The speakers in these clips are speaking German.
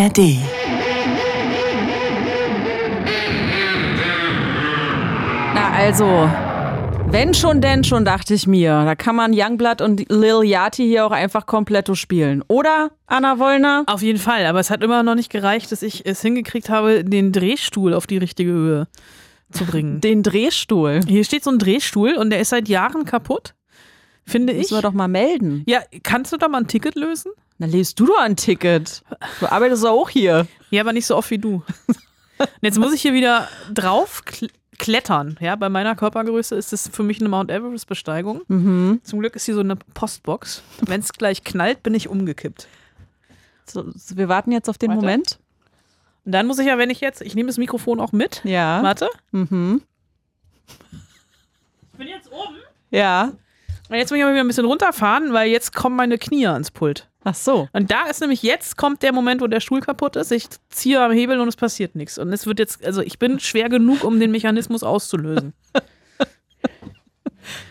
ARD. Na also, wenn schon, denn schon, dachte ich mir. Da kann man Youngblood und Lil Yachty hier auch einfach kompletto spielen. Oder, Anna Wollner? Auf jeden Fall, aber es hat immer noch nicht gereicht, dass ich es hingekriegt habe, den Drehstuhl auf die richtige Höhe zu bringen. Den Drehstuhl. Hier steht so ein Drehstuhl und der ist seit Jahren kaputt, finde ich. Müssen wir doch mal melden. Ja, kannst du da mal ein Ticket lösen? Na, lest du doch ein Ticket. Du arbeitest auch hier. Ja, aber nicht so oft wie du. Und jetzt muss ich hier wieder drauf kl- klettern. Ja, bei meiner Körpergröße ist es für mich eine Mount Everest-Besteigung. Mhm. Zum Glück ist hier so eine Postbox. Wenn es gleich knallt, bin ich umgekippt. So, so, wir warten jetzt auf den Warte. Moment. Und dann muss ich ja, wenn ich jetzt, ich nehme das Mikrofon auch mit. Ja. Warte. Mhm. Ich bin jetzt oben. Ja. Und jetzt muss ich aber wieder ein bisschen runterfahren, weil jetzt kommen meine Knie ans Pult. Ach so. Und da ist nämlich jetzt kommt der Moment, wo der Stuhl kaputt ist. Ich ziehe am Hebel und es passiert nichts. Und es wird jetzt, also ich bin schwer genug, um den Mechanismus auszulösen.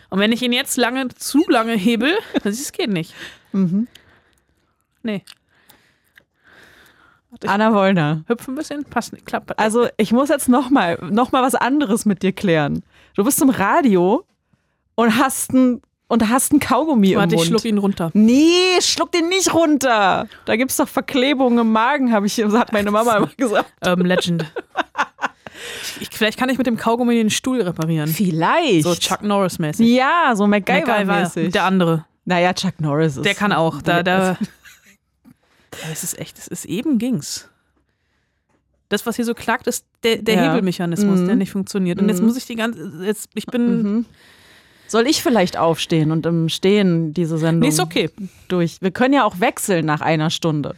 und wenn ich ihn jetzt lange, zu lange hebel, dann es geht nicht. Mhm. Nee. Anna Wollner. Hüpfen ein bisschen, passt nicht, klappt. Also, ich muss jetzt noch mal, noch mal was anderes mit dir klären. Du bist im Radio und hast ein, und hast ein Kaugummi Warte, im ich Mund. schluck ihn runter. Nee, schluck den nicht runter. Da gibt's doch Verklebungen im Magen, habe ich, hat meine Mama immer gesagt. Urban Legend. Ich, vielleicht kann ich mit dem Kaugummi den Stuhl reparieren. Vielleicht. So Chuck Norris-mäßig. ja, so MacGyver, MacGyver-mäßig. der andere. Naja, Chuck Norris ist. Der kann auch. Da, da. Es ist echt, es ist eben ging's. Das, was hier so klagt, ist der, der Ja. Hebelmechanismus, Mhm. der nicht funktioniert. Und jetzt Mhm. muss ich die ganze, jetzt, ich bin, Mhm. Soll ich vielleicht aufstehen und im Stehen diese Sendung nee, ist okay. durch? Wir können ja auch wechseln nach einer Stunde.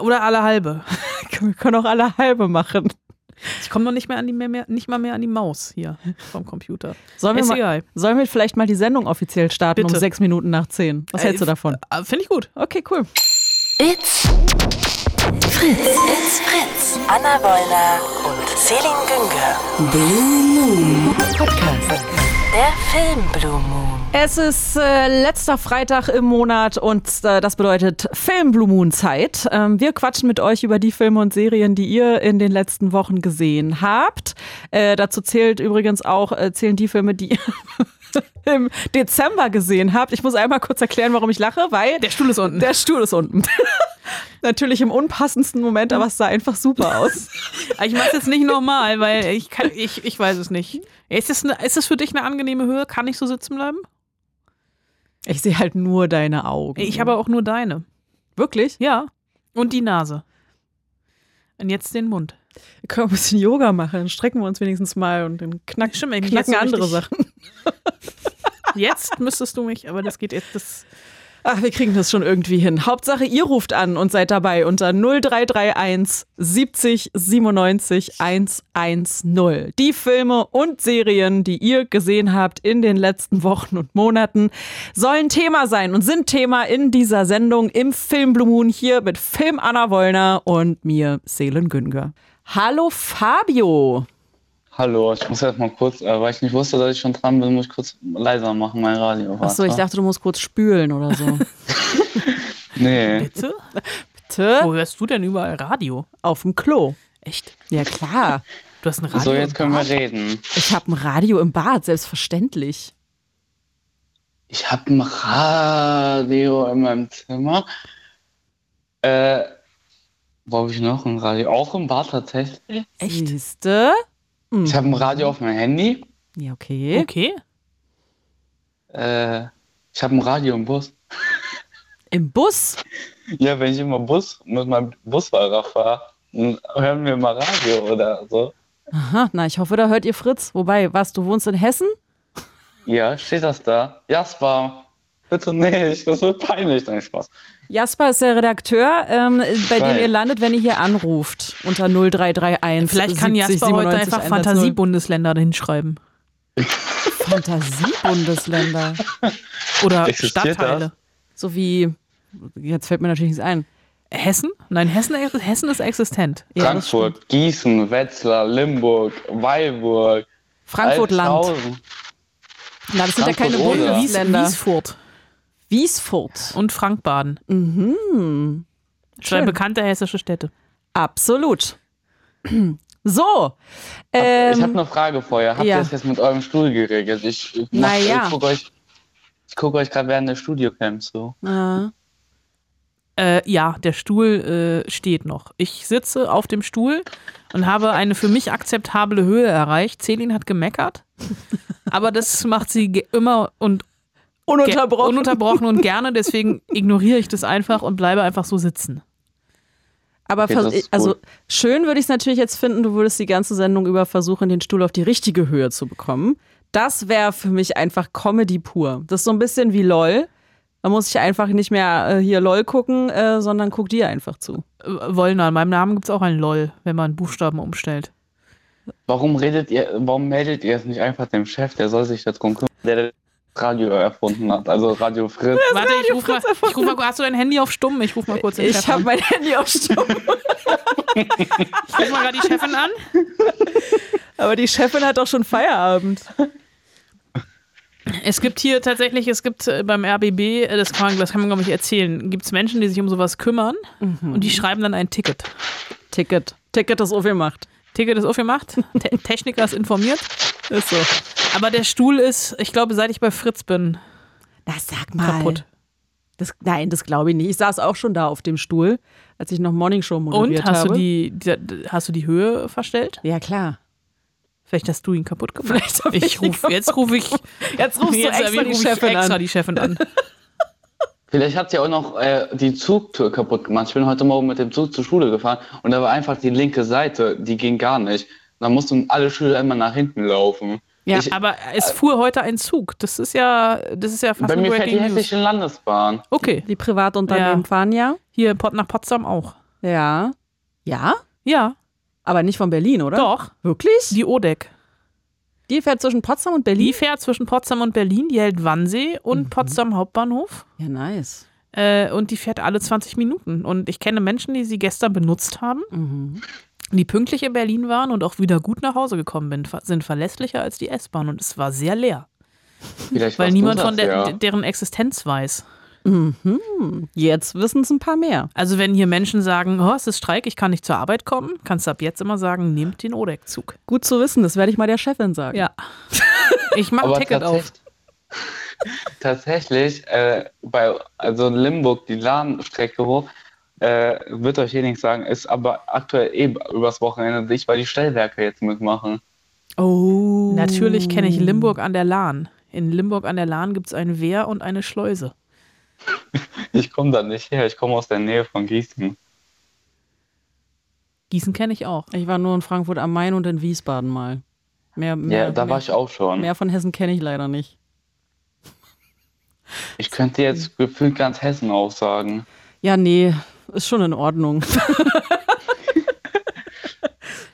Oder alle halbe. Wir können auch alle halbe machen. Ich komme noch nicht mehr an die, mehr, mehr, nicht mal mehr an die Maus hier vom Computer. Sollen wir, mal, egal. sollen wir vielleicht mal die Sendung offiziell starten Bitte. um sechs Minuten nach zehn? Was Äh, hältst du davon? Ah, Finde ich gut. Okay, cool. It's Fritz. It's Fritz. Anna Wollner und Celine Günger. Blue Moon Podcast. Der Film Blue Moon. Es ist äh, letzter Freitag im Monat und äh, das bedeutet Film Blue Moon Zeit. Ähm, wir quatschen mit euch über die Filme und Serien, die ihr in den letzten Wochen gesehen habt. Äh, dazu zählt übrigens auch äh, zählen die Filme, die im Dezember gesehen habt. Ich muss einmal kurz erklären, warum ich lache, weil Der Stuhl ist unten. der Stuhl ist unten. Natürlich im unpassendsten Moment, aber es sah einfach super aus. Ich mache es jetzt nicht nochmal, weil ich kann, ich, ich weiß es nicht. Ist es, eine, ist es für dich eine angenehme Höhe? Kann ich so sitzen bleiben? Ich sehe halt nur deine Augen. Ich habe auch nur deine. wirklich. Ja. Und die Nase. Und jetzt den Mund. Wir können ein bisschen Yoga machen, dann strecken wir uns wenigstens mal und dann knack, Stimmt, knacken andere Sachen. Jetzt müsstest du mich, aber das geht jetzt. Das, Ach, wir kriegen das schon irgendwie hin. Hauptsache, ihr ruft an und seid dabei unter 0331 70 97 110. Die Filme und Serien, die ihr gesehen habt in den letzten Wochen und Monaten, sollen Thema sein und sind Thema in dieser Sendung im Film Blue Moon hier mit Film Anna Wollner und mir, Selen Günger. Hallo Fabio. Hallo, ich muss erst mal kurz, äh, weil ich nicht wusste, dass ich schon dran bin, muss ich kurz leiser machen, mein Radio. Achso, ich dachte, du musst kurz spülen oder so. Nee, bitte? Bitte? Wo hörst du denn überall Radio? Auf dem Klo. Echt? Ja, klar. Du hast ein Radio? so jetzt können wir reden. Ich habe ein Radio im Bad, selbstverständlich. Ich habe ein Radio in meinem Zimmer. Äh, wo habe ich noch ein Radio? Auch im Bad tatsächlich. Echt? Siehste? Ich habe ein Radio auf meinem Handy. Ja, okay. Okay. Äh, ich habe ein Radio im Bus. Im Bus? Ja, wenn ich immer Bus mit meinem Busfahrer fahre, dann hören wir mal Radio oder so. Aha, na, ich hoffe, da hört ihr Fritz. Wobei, was, du wohnst in Hessen? Ja, steht das da? Jasper, bitte nicht, das wird peinlich. Nein, Spaß. Jasper ist der Redakteur, ähm, bei dem Geil. ihr landet, wenn ihr hier anruft. Unter 0331. Vielleicht kann 70 Jasper heute 97 einfach 110. Fantasiebundesländer hinschreiben. Fantasiebundesländer. Oder Existiert Stadtteile. So wie, jetzt fällt mir natürlich nichts ein. Hessen? Nein, Hessen, Hessen ist existent. Ja, das Frankfurt, Gießen, Wetzlar, Limburg, Weilburg, Frankfurt-Land. Althausen. Na, das sind ja keine Frankfurt Bundesländer. Wiesfurt Wiesfurt. und Frankbaden. Mhm. Zwei Schön. bekannte hessische Städte. Absolut. So. Ähm, ich habe eine Frage vorher. Habt ja. ihr das jetzt mit eurem Stuhl geregelt? Ich, ich, Naja. ich gucke euch, ich guck euch gerade während der Studiocamps so. äh, Äh, ja, der Stuhl äh, steht noch. Ich sitze auf dem Stuhl und habe eine für mich akzeptable Höhe erreicht. Celine hat gemeckert, aber das macht sie immer und ununterbrochen. ununterbrochen und gerne. Deswegen ignoriere ich das einfach und bleibe einfach so sitzen. Aber Okay, also schön würde ich es natürlich jetzt finden, du würdest die ganze Sendung über versuchen, den Stuhl auf die richtige Höhe zu bekommen. Das wäre für mich einfach Comedy pur. Das ist so ein bisschen wie LOL. Da muss ich einfach nicht mehr äh, hier LOL gucken, äh, sondern guck dir einfach zu. Äh, Wollner, in meinem Namen gibt es auch ein LOL, wenn man Buchstaben umstellt. Warum redet ihr, warum meldet ihr es nicht einfach dem Chef, der soll sich darum kümmern, der Radio erfunden hat, also Radio Fritz. Warte, ich ruf mal, ich ruf mal, hast du dein Handy auf Stumm? Ich ruf mal kurz den Ich Chef habe an. mein Handy auf Stumm. Ich ruf mal gerade die Chefin an. Aber die Chefin hat doch schon Feierabend. Es gibt hier tatsächlich, es gibt äh, beim RBB, äh, das kann man, das kann man glaube ich erzählen, gibt es Menschen, die sich um sowas kümmern und die schreiben dann ein Ticket. Ticket. Ticket ist aufgemacht. Ticket ist aufgemacht, Te Techniker ist informiert. Ist so. Aber der Stuhl ist, ich glaube, seit ich bei Fritz bin, Na, sag mal. kaputt. Das, nein, das glaube ich nicht. Ich saß auch schon da auf dem Stuhl, als ich noch Morning Show moderiert Und hast habe. du die, die, hast du die Höhe verstellt? Ja, klar. Vielleicht hast du ihn kaputt gemacht. Ich ruf, jetzt rufe ich, Jetzt rufst du jetzt extra die Chefin extra an. die Chefin an. Vielleicht hat sie auch noch äh, die Zugtür kaputt gemacht. Ich bin heute Morgen mit dem Zug zur Schule gefahren und da war einfach die linke Seite, die ging gar nicht. Da mussten alle Schüler immer nach hinten laufen. Ja, ich, Aber es fuhr heute ein Zug. Das ist ja, das ist ja fast bei mir fährt die hessische Landesbahn. Okay, Die Privatunternehmen Ja. fahren ja. hier nach Potsdam auch. Ja. Ja? Ja, Aber nicht von Berlin, oder? doch. Wirklich? Die Odeck. Die fährt zwischen Potsdam und Die Berlin? fährt zwischen Potsdam und Berlin, die hält Wannsee und Potsdam Hauptbahnhof. Ja, nice. Äh, und die fährt alle 20 Minuten. Und ich kenne Menschen, die sie gestern benutzt haben, Mhm. die pünktlich in Berlin waren und auch wieder gut nach Hause gekommen bin, sind verlässlicher als die S-Bahn. Und es war sehr leer, Vielleicht weil niemand von der, ja. deren Existenz weiß. Mhm. Jetzt wissen es ein paar mehr. Also wenn hier Menschen sagen, oh, es ist Streik, ich kann nicht zur Arbeit kommen, kannst du ab jetzt immer sagen, nehmt den Odeck-Zug. Gut zu wissen, das werde ich mal der Chefin sagen. Ja. Ich mache ein Ticket auf. tatsächlich, äh, bei also in Limburg die Lahnstrecke hoch, äh, wird euch eh nichts sagen, ist aber aktuell eh übers Wochenende dicht, weil die Stellwerke jetzt mitmachen. Oh. Natürlich kenne ich Limburg an der Lahn. In Limburg an der Lahn gibt es ein Wehr und eine Schleuse. Ich komme da nicht her, ich komme aus der Nähe von Gießen. Gießen kenne ich auch. Ich war nur in Frankfurt am Main und in Wiesbaden mal. Mehr, mehr, Ja, da war ich auch schon. mehr von Hessen kenne ich leider nicht. Ich könnte jetzt gefühlt ganz Hessen aussagen. Ja, nee, ist schon in Ordnung.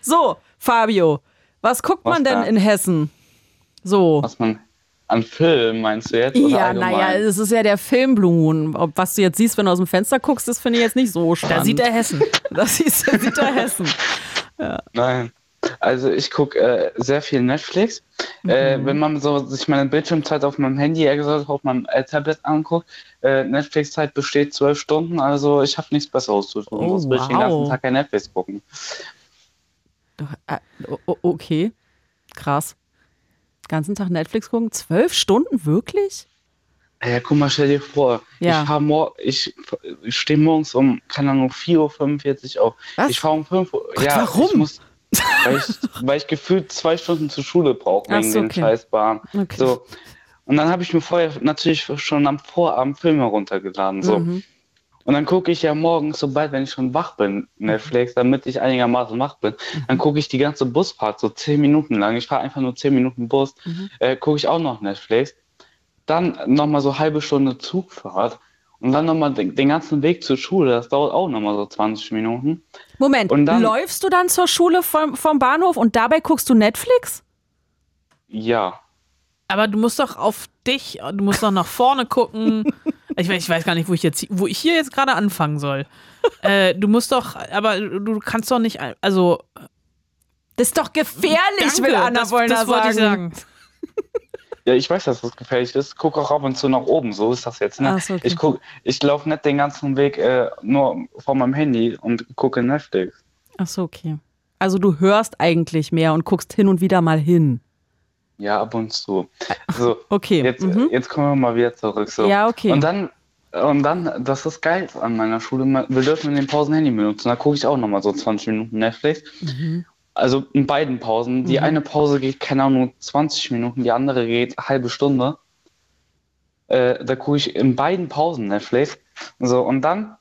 so, Fabio, was guckt Was man denn da? in Hessen? So. Was man an Film meinst du jetzt? oder Ja, naja, es ist ja der Film Blue Moon. Ob, was du jetzt siehst, wenn du aus dem Fenster guckst, das finde ich jetzt nicht so spannend. Da sieht er Hessen. das siehst, da sieht er Hessen. Nein. Also ich gucke äh, sehr viel Netflix. Mhm. Äh, wenn man so sich meine Bildschirmzeit auf meinem Handy, eher gesagt auf meinem äh, Tablet anguckt, äh, Netflix-Zeit besteht zwölf Stunden, also ich habe nichts Besseres zu tun. Oh, will ich den wow. ganzen Tag kein Netflix gucken. Doch, äh, okay, krass. Ganzen Tag Netflix gucken? Zwölf Stunden, wirklich? Ja, guck mal, stell dir vor, Ja. ich, mor ich, ich stehe morgens um, keine Ahnung, 4.45 Uhr auf. Was? Ich fahre um 5 Uhr. ja, warum? Ich muss, weil, ich, weil ich gefühlt zwei Stunden zur Schule brauche wegen so, den okay. Scheißbahnen. Okay. So. Und dann habe ich mir vorher natürlich schon am Vorabend Filme runtergeladen. So. Mhm. Und dann gucke ich ja morgens, sobald, wenn ich schon wach bin, Netflix, damit ich einigermaßen wach bin, dann gucke ich die ganze Busfahrt so zehn Minuten lang. Ich fahre einfach nur zehn Minuten Bus, äh, gucke ich auch noch Netflix. Dann nochmal so halbe Stunde Zugfahrt. Und dann nochmal den, den ganzen Weg zur Schule. Das dauert auch nochmal so 20 Minuten. Moment, Und dann- läufst du dann zur Schule vom, vom Bahnhof und dabei guckst du Netflix? Ja. Aber du musst doch auf dich, du musst doch nach vorne gucken. Ich weiß, ich weiß gar nicht, wo ich jetzt, wo ich hier jetzt gerade anfangen soll. Äh, du musst doch, aber du kannst doch nicht, also Das ist doch gefährlich, danke, will Anna das, Wollner das wollte ich sagen. sagen. Ja, ich weiß, dass das gefährlich ist. Guck auch ab und zu nach oben. So ist das jetzt. Ne? Ach so, okay. Ich guck, ich laufe nicht den ganzen Weg äh, nur vor meinem Handy und gucke Netflix. Ach so, okay. Also du hörst eigentlich mehr und guckst hin und wieder mal hin. Ja, ab und zu. So, Okay. jetzt, mhm. jetzt kommen wir mal wieder zurück. So. Ja, okay. Und dann, und dann, das ist geil an meiner Schule, wir dürfen in den Pausen Handy benutzen. Da gucke ich auch nochmal so 20 Minuten Netflix. Mhm. Also in beiden Pausen. Die eine Pause geht, keine Ahnung, 20 Minuten, die andere geht eine halbe Stunde. Äh, da gucke ich in beiden Pausen Netflix. So, und dann,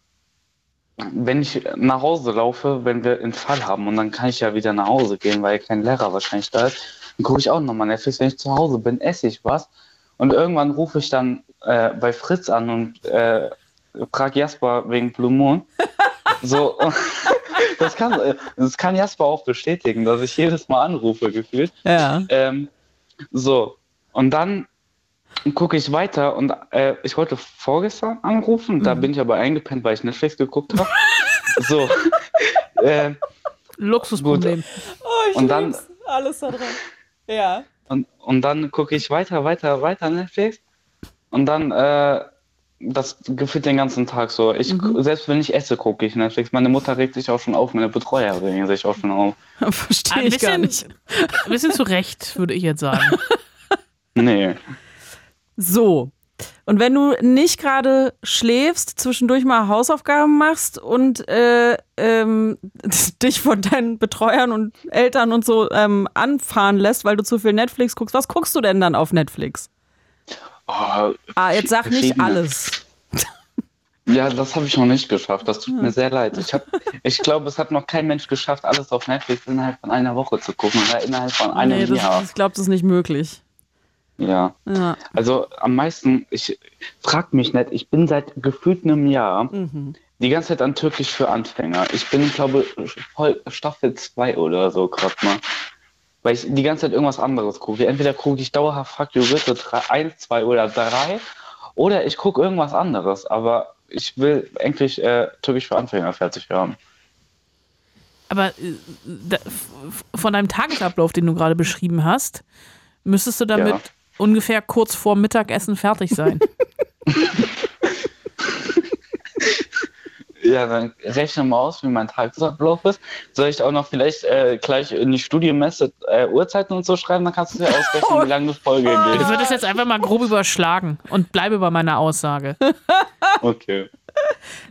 wenn ich nach Hause laufe, wenn wir einen Fall haben, und dann kann ich ja wieder nach Hause gehen, weil kein Lehrer wahrscheinlich da ist, dann gucke ich auch nochmal Netflix. Wenn ich zu Hause bin, esse ich was. Und irgendwann rufe ich dann äh, bei Fritz an und äh, frage Jasper wegen Blue Moon. So, das kann, äh, das kann Jasper auch bestätigen, dass ich jedes Mal anrufe, gefühlt. Ja. Ähm, so, und dann gucke ich weiter und äh, ich wollte vorgestern anrufen, da bin ich aber eingepennt, weil ich Netflix geguckt habe. so, äh, Luxusproblem. Oh, Und dann- alles da dran. Ja. und, und dann gucke ich weiter, weiter, weiter Netflix und dann äh, das gefühlt den ganzen Tag so. Ich, Selbst wenn ich esse, gucke ich Netflix. Meine Mutter regt sich auch schon auf, meine Betreuer regen sich auch schon auf. Verstehe Ein ich gar bisschen, nicht. ein bisschen zu Recht, würde ich jetzt sagen. Nee. So. Und wenn du nicht gerade schläfst, zwischendurch mal Hausaufgaben machst und äh, ähm, dich von deinen Betreuern und Eltern und so ähm, anfahren lässt, weil du zu viel Netflix guckst, was guckst du denn dann auf Netflix? Oh, Ah, jetzt sag nicht alles. Ja, das habe ich noch nicht geschafft. Das tut mir sehr leid. Ich, hab, ich glaube, es hat noch kein Mensch geschafft, alles auf Netflix innerhalb von einer Woche zu gucken oder innerhalb von einem Nee, das, Jahr. ich glaube, das ist nicht möglich. Ja. Ja. Also am meisten, ich frag mich nicht, ich bin seit gefühlt einem Jahr Mhm. die ganze Zeit an Türkisch für Anfänger. Ich bin, glaube voll Staffel 2 oder so gerade mal. Weil ich die ganze Zeit irgendwas anderes gucke. Entweder gucke ich dauerhaft Fuck You Goethe 1, 2 oder 3 oder ich gucke irgendwas anderes. Aber ich will eigentlich äh, Türkisch für Anfänger fertig haben. Aber äh, da, von deinem Tagesablauf, den du gerade beschrieben hast, müsstest du damit Ja. Ungefähr kurz vor Mittagessen fertig sein. Ja, dann rechne mal aus, wie mein Tagesablauf ist. Soll ich auch noch vielleicht äh, gleich in die Studienmesse äh, Uhrzeiten und so schreiben? Dann kannst du dir ausrechnen, wie lange eine Folge Ich geht. würde es jetzt einfach mal grob überschlagen und bleibe bei meiner Aussage. Okay.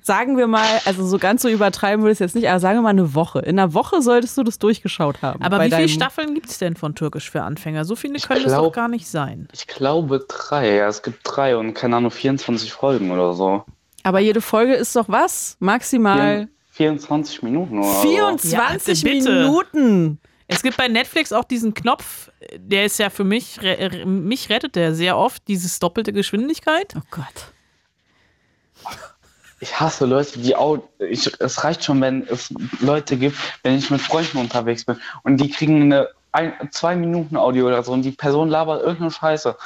Sagen wir mal, also so ganz so übertreiben würde ich es jetzt nicht, aber sagen wir mal eine Woche. In einer Woche solltest du das durchgeschaut haben. Aber wie viele Staffeln gibt es denn von Türkisch für Anfänger? So viele können es glaub- doch gar nicht sein. Ich glaube drei. Ja, es gibt drei und keine Ahnung, 24 Folgen oder so. Aber jede Folge ist doch was? Maximal 24 Minuten oder so. 24 Ja. Minuten. Es gibt bei Netflix auch diesen Knopf, der ist ja für mich, mich rettet der sehr oft, dieses doppelte Geschwindigkeit. Oh Gott. Ich hasse Leute, die auch. Ich, es reicht schon, wenn es Leute gibt, wenn ich mit Freunden unterwegs bin und die kriegen eine ein, zwei Minuten Audio oder so und die Person labert irgendeine Scheiße.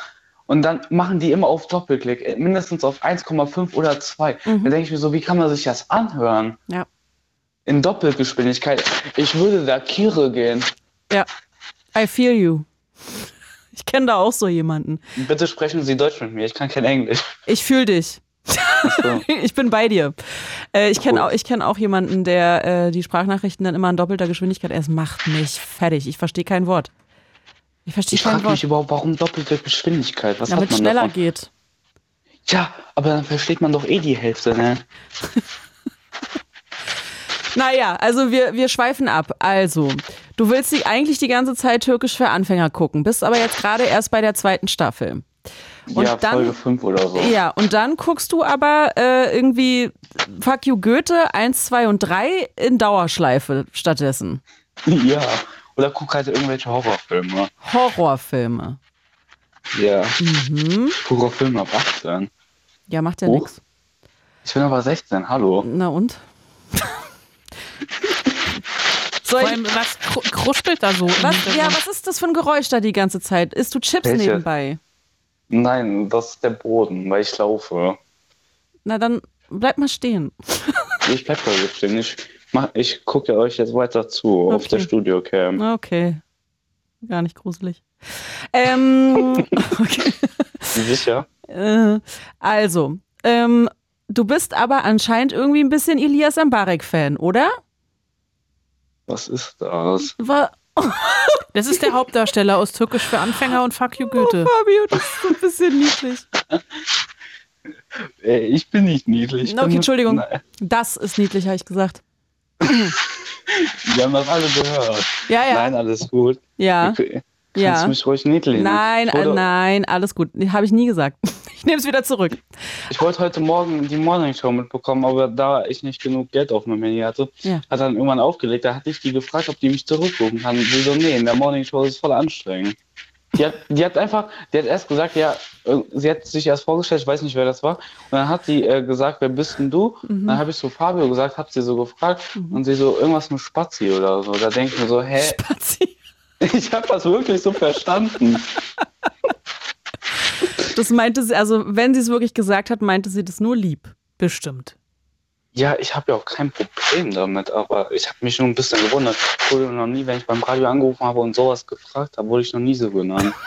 Und dann machen die immer auf Doppelklick, äh, mindestens auf 1,5 oder 2. Da denke ich mir so, wie kann man sich das anhören? Ja. In Doppelgeschwindigkeit. Ich würde da Kire gehen. Ja. I feel you. Ich kenne da auch so jemanden. Bitte sprechen Sie Deutsch mit mir, ich kann kein Englisch. Ich fühle dich. So. Ich bin bei dir. Äh, ich kenne Cool. auch, ich kenn auch jemanden, der äh, die Sprachnachrichten dann immer in doppelter Geschwindigkeit. Es macht mich fertig. Ich verstehe kein Wort. Ich verstehe Ich kein frage Wort. mich überhaupt, warum doppelte Geschwindigkeit? Was Damit man schneller davon? geht. Ja, aber dann versteht man doch eh die Hälfte, ne? Naja, also wir, wir schweifen ab. Also, du willst die, eigentlich die ganze Zeit Türkisch für Anfänger gucken, bist aber jetzt gerade erst bei der zweiten Staffel. Und ja, dann- Folge 5 oder so. Ja, und dann guckst du aber äh, irgendwie Fuck You Goethe 1, 2 und 3 in Dauerschleife stattdessen. Ja. Oder guck halt irgendwelche Horrorfilme. Horrorfilme. Ja. Mhm. Horrorfilme ab 18. Ja, macht ja Oh. nichts. Ich bin aber 16, hallo. Na und? Soll ich, was kru- kruspelt da so? was, ja, was ist das für ein Geräusch da die ganze Zeit? Isst du Chips Welche? nebenbei? Nein, das ist der Boden, weil ich laufe. Na dann bleib mal stehen. Ich bleib jetzt stehen. Ich, mach, ich gucke euch jetzt weiter zu auf Okay. der Studiocam. Okay. Gar nicht gruselig. Ähm, okay. Sicher? Äh, also, ähm, du bist aber anscheinend irgendwie ein bisschen Elias Mbarek-Fan, oder? Was ist das? War, Das ist der Hauptdarsteller aus Türkisch für Anfänger und Fuck you Goethe. Fabio, das ist so ein bisschen niedlich. Ey, ich bin nicht niedlich. Ich Okay, Entschuldigung. Nein, Das ist niedlich, habe ich gesagt. Wir haben das alle gehört. Ja, ja. Nein, alles gut. ja. Okay. Ja. Kannst du mich ruhig niedlich? Nein, äh, nein, alles gut. Habe ich nie gesagt. Ich nehme es wieder zurück. Ich wollte heute Morgen die Morning Show mitbekommen, aber da ich nicht genug Geld auf meinem Handy hatte, Ja. hat dann irgendwann aufgelegt. Da hatte ich die gefragt, ob die mich zurückrufen kann. Sie so, nee, in der Morning Show ist es voll anstrengend. Die hat, die hat einfach, die hat erst gesagt, ja, äh, sie hat sich erst vorgestellt, ich weiß nicht, wer das war. Und dann hat sie äh, gesagt, wer bist denn du? Mhm. Dann habe ich so Fabio gesagt, hab sie so gefragt und sie so, irgendwas mit Spazi oder so. Da denke ich mir so, hä? Spazi. Ich habe das wirklich so verstanden. Das meinte sie, also wenn sie es wirklich gesagt hat, meinte sie das nur lieb. Bestimmt. Ja, ich habe ja auch kein Problem damit, aber ich habe mich nur ein bisschen gewundert. Ich wurde noch nie, wenn ich beim Radio angerufen habe und sowas gefragt habe, wurde ich noch nie so genannt.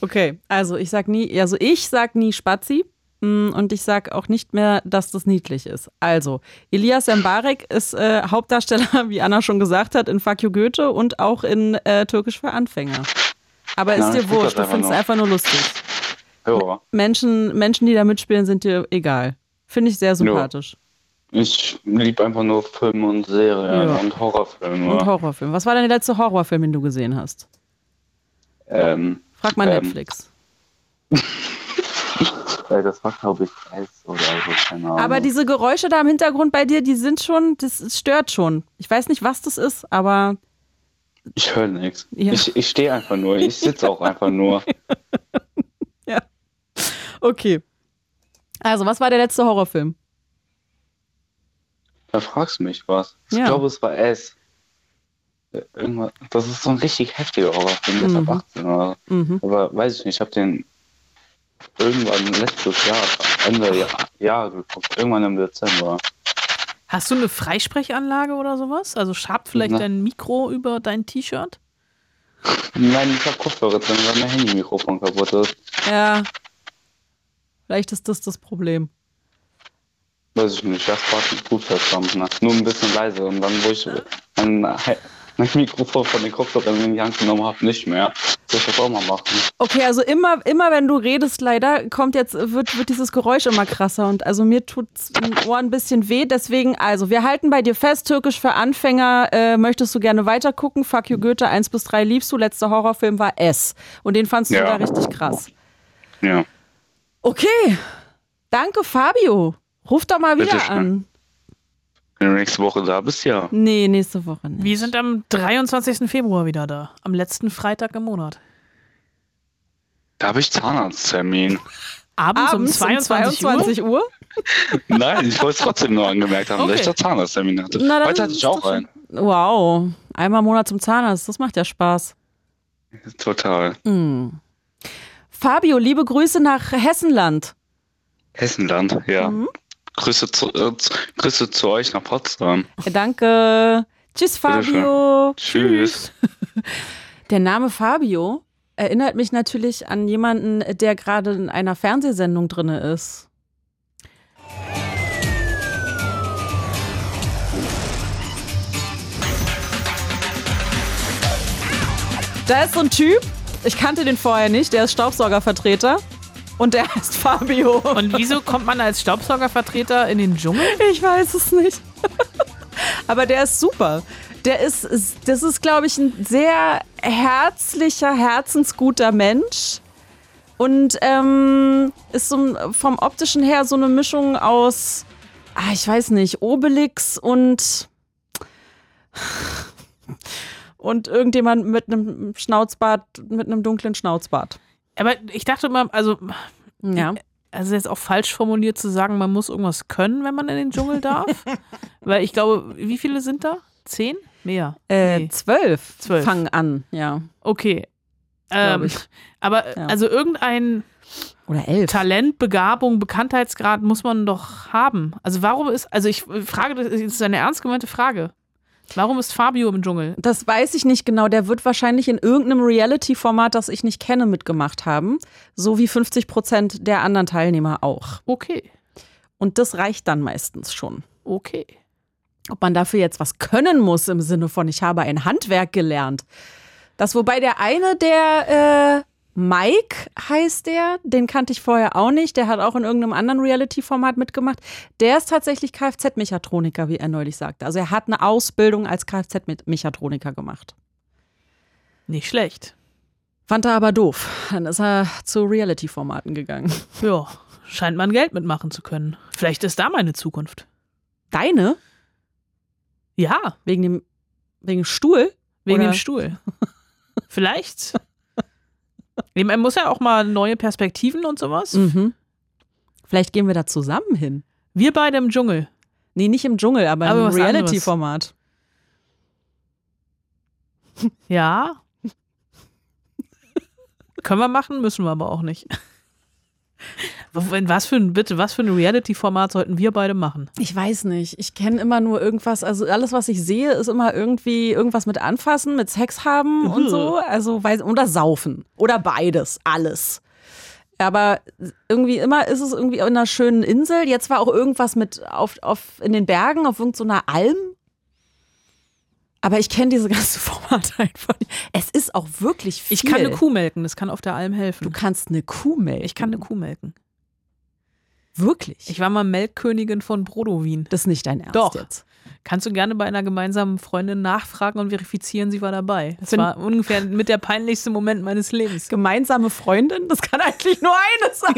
Okay, also ich sag nie, also ich sag nie Spazi mm, und ich sag auch nicht mehr, dass das niedlich ist. Also, Elias Mbarek ist äh, Hauptdarsteller, wie Anna schon gesagt hat, in Fuck You Goethe und auch in äh, Türkisch für Anfänger. Aber ist Ja, dir wurscht, du findest nur. einfach nur lustig. Ja, Menschen, Menschen, die da mitspielen, sind dir egal. Finde ich sehr sympathisch. ich liebe einfach nur Filme und Serien Ja. und Horrorfilme. Und Horrorfilm. Was war denn der letzte Horrorfilm, den du gesehen hast? ähm, Frag mal Ähm, Netflix. das war, glaube ich, S oder so, keine Ahnung. Aber diese Geräusche da im Hintergrund bei dir, die sind schon, das stört schon. Ich weiß nicht, was das ist, aber ich höre nichts. Ja. Ich, ich stehe einfach nur, ich sitze auch einfach nur. okay. Also, was war der letzte Horrorfilm? Da fragst du mich was. Ich Ja. glaube, es war S. Äh, Irgendwas, das ist so ein richtig heftiger Horrorfilm, der Mhm. ab 18 oder so. Mhm. Aber weiß ich nicht, ich habe den irgendwann letztes Jahr, Ende Jahr, Jahr geguckt, irgendwann im Dezember. Hast du eine Freisprechanlage oder sowas? Also schabt vielleicht Na. dein Mikro über dein T-Shirt? Nein, ich habe Kopfhörer drin, weil mein Handy-Mikrofon kaputt ist. Ja. Vielleicht ist das das Problem. Weiß ich nicht, das war gut verstanden. Nur ein bisschen leise und dann, wo ich mein, mein Mikrofon von den Kopfhörern in die Hand genommen habe, nicht mehr. Soll ich das auch mal machen? Okay, also immer, immer wenn du redest, leider kommt jetzt, wird, wird dieses Geräusch immer krasser und also mir tut's im Ohr ein bisschen weh. Deswegen, also wir halten bei dir fest, Türkisch für Anfänger, äh, möchtest du gerne weitergucken? Fuck you Goethe, 1 bis 3 liebst du. Letzter Horrorfilm war S. Und den fandst du Ja. da richtig krass. Ja. Okay. Danke, Fabio. Ruf doch mal wieder an. Wenn du nächste Woche da bist, ja. Nee, nächste Woche nicht. Wir sind am 23. Februar wieder da. Am letzten Freitag im Monat. Da habe ich Zahnarzttermin. Abends, Abends um 22, Uhr? 22 Uhr? Nein, ich wollte es trotzdem nur angemerkt haben, dass ich Okay. da Zahnarzttermin hatte. Na, Heute hatte ich auch einen. Wow. Einmal im Monat zum Zahnarzt, das macht ja Spaß. Total. Hm. Fabio, liebe Grüße nach Hessenland. Hessenland, ja. Mhm. Grüße, zu, äh, Grüße zu euch nach Potsdam. Danke. Tschüss, Fabio. Tschüss. Der Name Fabio erinnert mich natürlich an jemanden, der gerade in einer Fernsehsendung drin ist. Da ist so ein Typ, ich kannte den vorher nicht, der ist Staubsaugervertreter und der heißt Fabio. Und wieso kommt man als Staubsaugervertreter in den Dschungel? Ich weiß es nicht. Aber der ist super. Der ist, das ist, glaube ich, ein sehr herzlicher, herzensguter Mensch. Und ähm, ist so vom optischen her so eine Mischung aus, ah, ich weiß nicht, Obelix und und irgendjemand mit einem Schnauzbart, mit einem dunklen Schnauzbart. Aber ich dachte immer, also, Ja. also jetzt auch falsch formuliert zu sagen, man muss irgendwas können, wenn man in den Dschungel darf. Weil ich glaube, wie viele sind da? Zehn? Mehr. Äh, Nee. zwölf, Zwölf. fangen an, ja. Okay. Ähm, aber Ja. also irgendein. Talent, Begabung, Bekanntheitsgrad muss man doch haben. Also warum ist, also ich frage, das ist eine ernst gemeinte Frage. Warum ist Fabio im Dschungel? Das weiß ich nicht genau. Der wird wahrscheinlich in irgendeinem Reality-Format, das ich nicht kenne, mitgemacht haben. So wie 50 Prozent der anderen Teilnehmer auch. Okay, Und das reicht dann meistens schon. okay. ob man dafür jetzt was können muss im Sinne von, ich habe ein Handwerk gelernt. Das, wobei der eine, der äh, Mike heißt der, den kannte ich vorher auch nicht. Der hat auch in irgendeinem anderen Reality-Format mitgemacht. Der ist tatsächlich Kfz-Mechatroniker, wie er neulich sagte. Also er hat eine Ausbildung als Kfz-Mechatroniker gemacht. Nicht schlecht. Fand er aber doof. Dann ist er zu Reality-Formaten gegangen. Ja, scheint man Geld mitmachen zu können. Vielleicht ist da meine Zukunft. Deine? Ja. Wegen dem, wegen dem Stuhl? Wegen Oder? dem Stuhl. Vielleicht. Man muss ja auch mal neue Perspektiven und sowas. Mhm. Vielleicht gehen wir da zusammen hin. Wir beide im Dschungel. Nee, nicht im Dschungel, aber, Aber im Reality-Format. Ja. Können wir machen, müssen wir aber auch nicht. Was für ein, bitte, was für ein Reality-Format sollten wir beide machen? Ich weiß nicht. Ich kenne immer nur irgendwas. Also alles, was ich sehe, ist immer irgendwie irgendwas mit Anfassen, mit Sex haben und so. Also weiß, oder Saufen. Oder beides. Alles. Aber irgendwie immer ist es irgendwie auf einer schönen Insel. Jetzt war auch irgendwas mit auf, auf in den Bergen, auf irgendeiner Alm. Aber ich kenne diese ganze Formate einfach nicht. Es ist auch wirklich viel. Ich kann eine Kuh melken, das kann auf der Alm helfen. Du kannst eine Kuh melken. ich kann eine Kuh melken. Wirklich. Ich war mal Melkkönigin von Brodowin. das ist nicht dein Ernst Doch. jetzt. Kannst du gerne bei einer gemeinsamen Freundin nachfragen und verifizieren, sie war dabei. Das Find- war ungefähr mit der peinlichste Moment meines Lebens. Gemeinsame Freundin? Das kann eigentlich nur eine sein.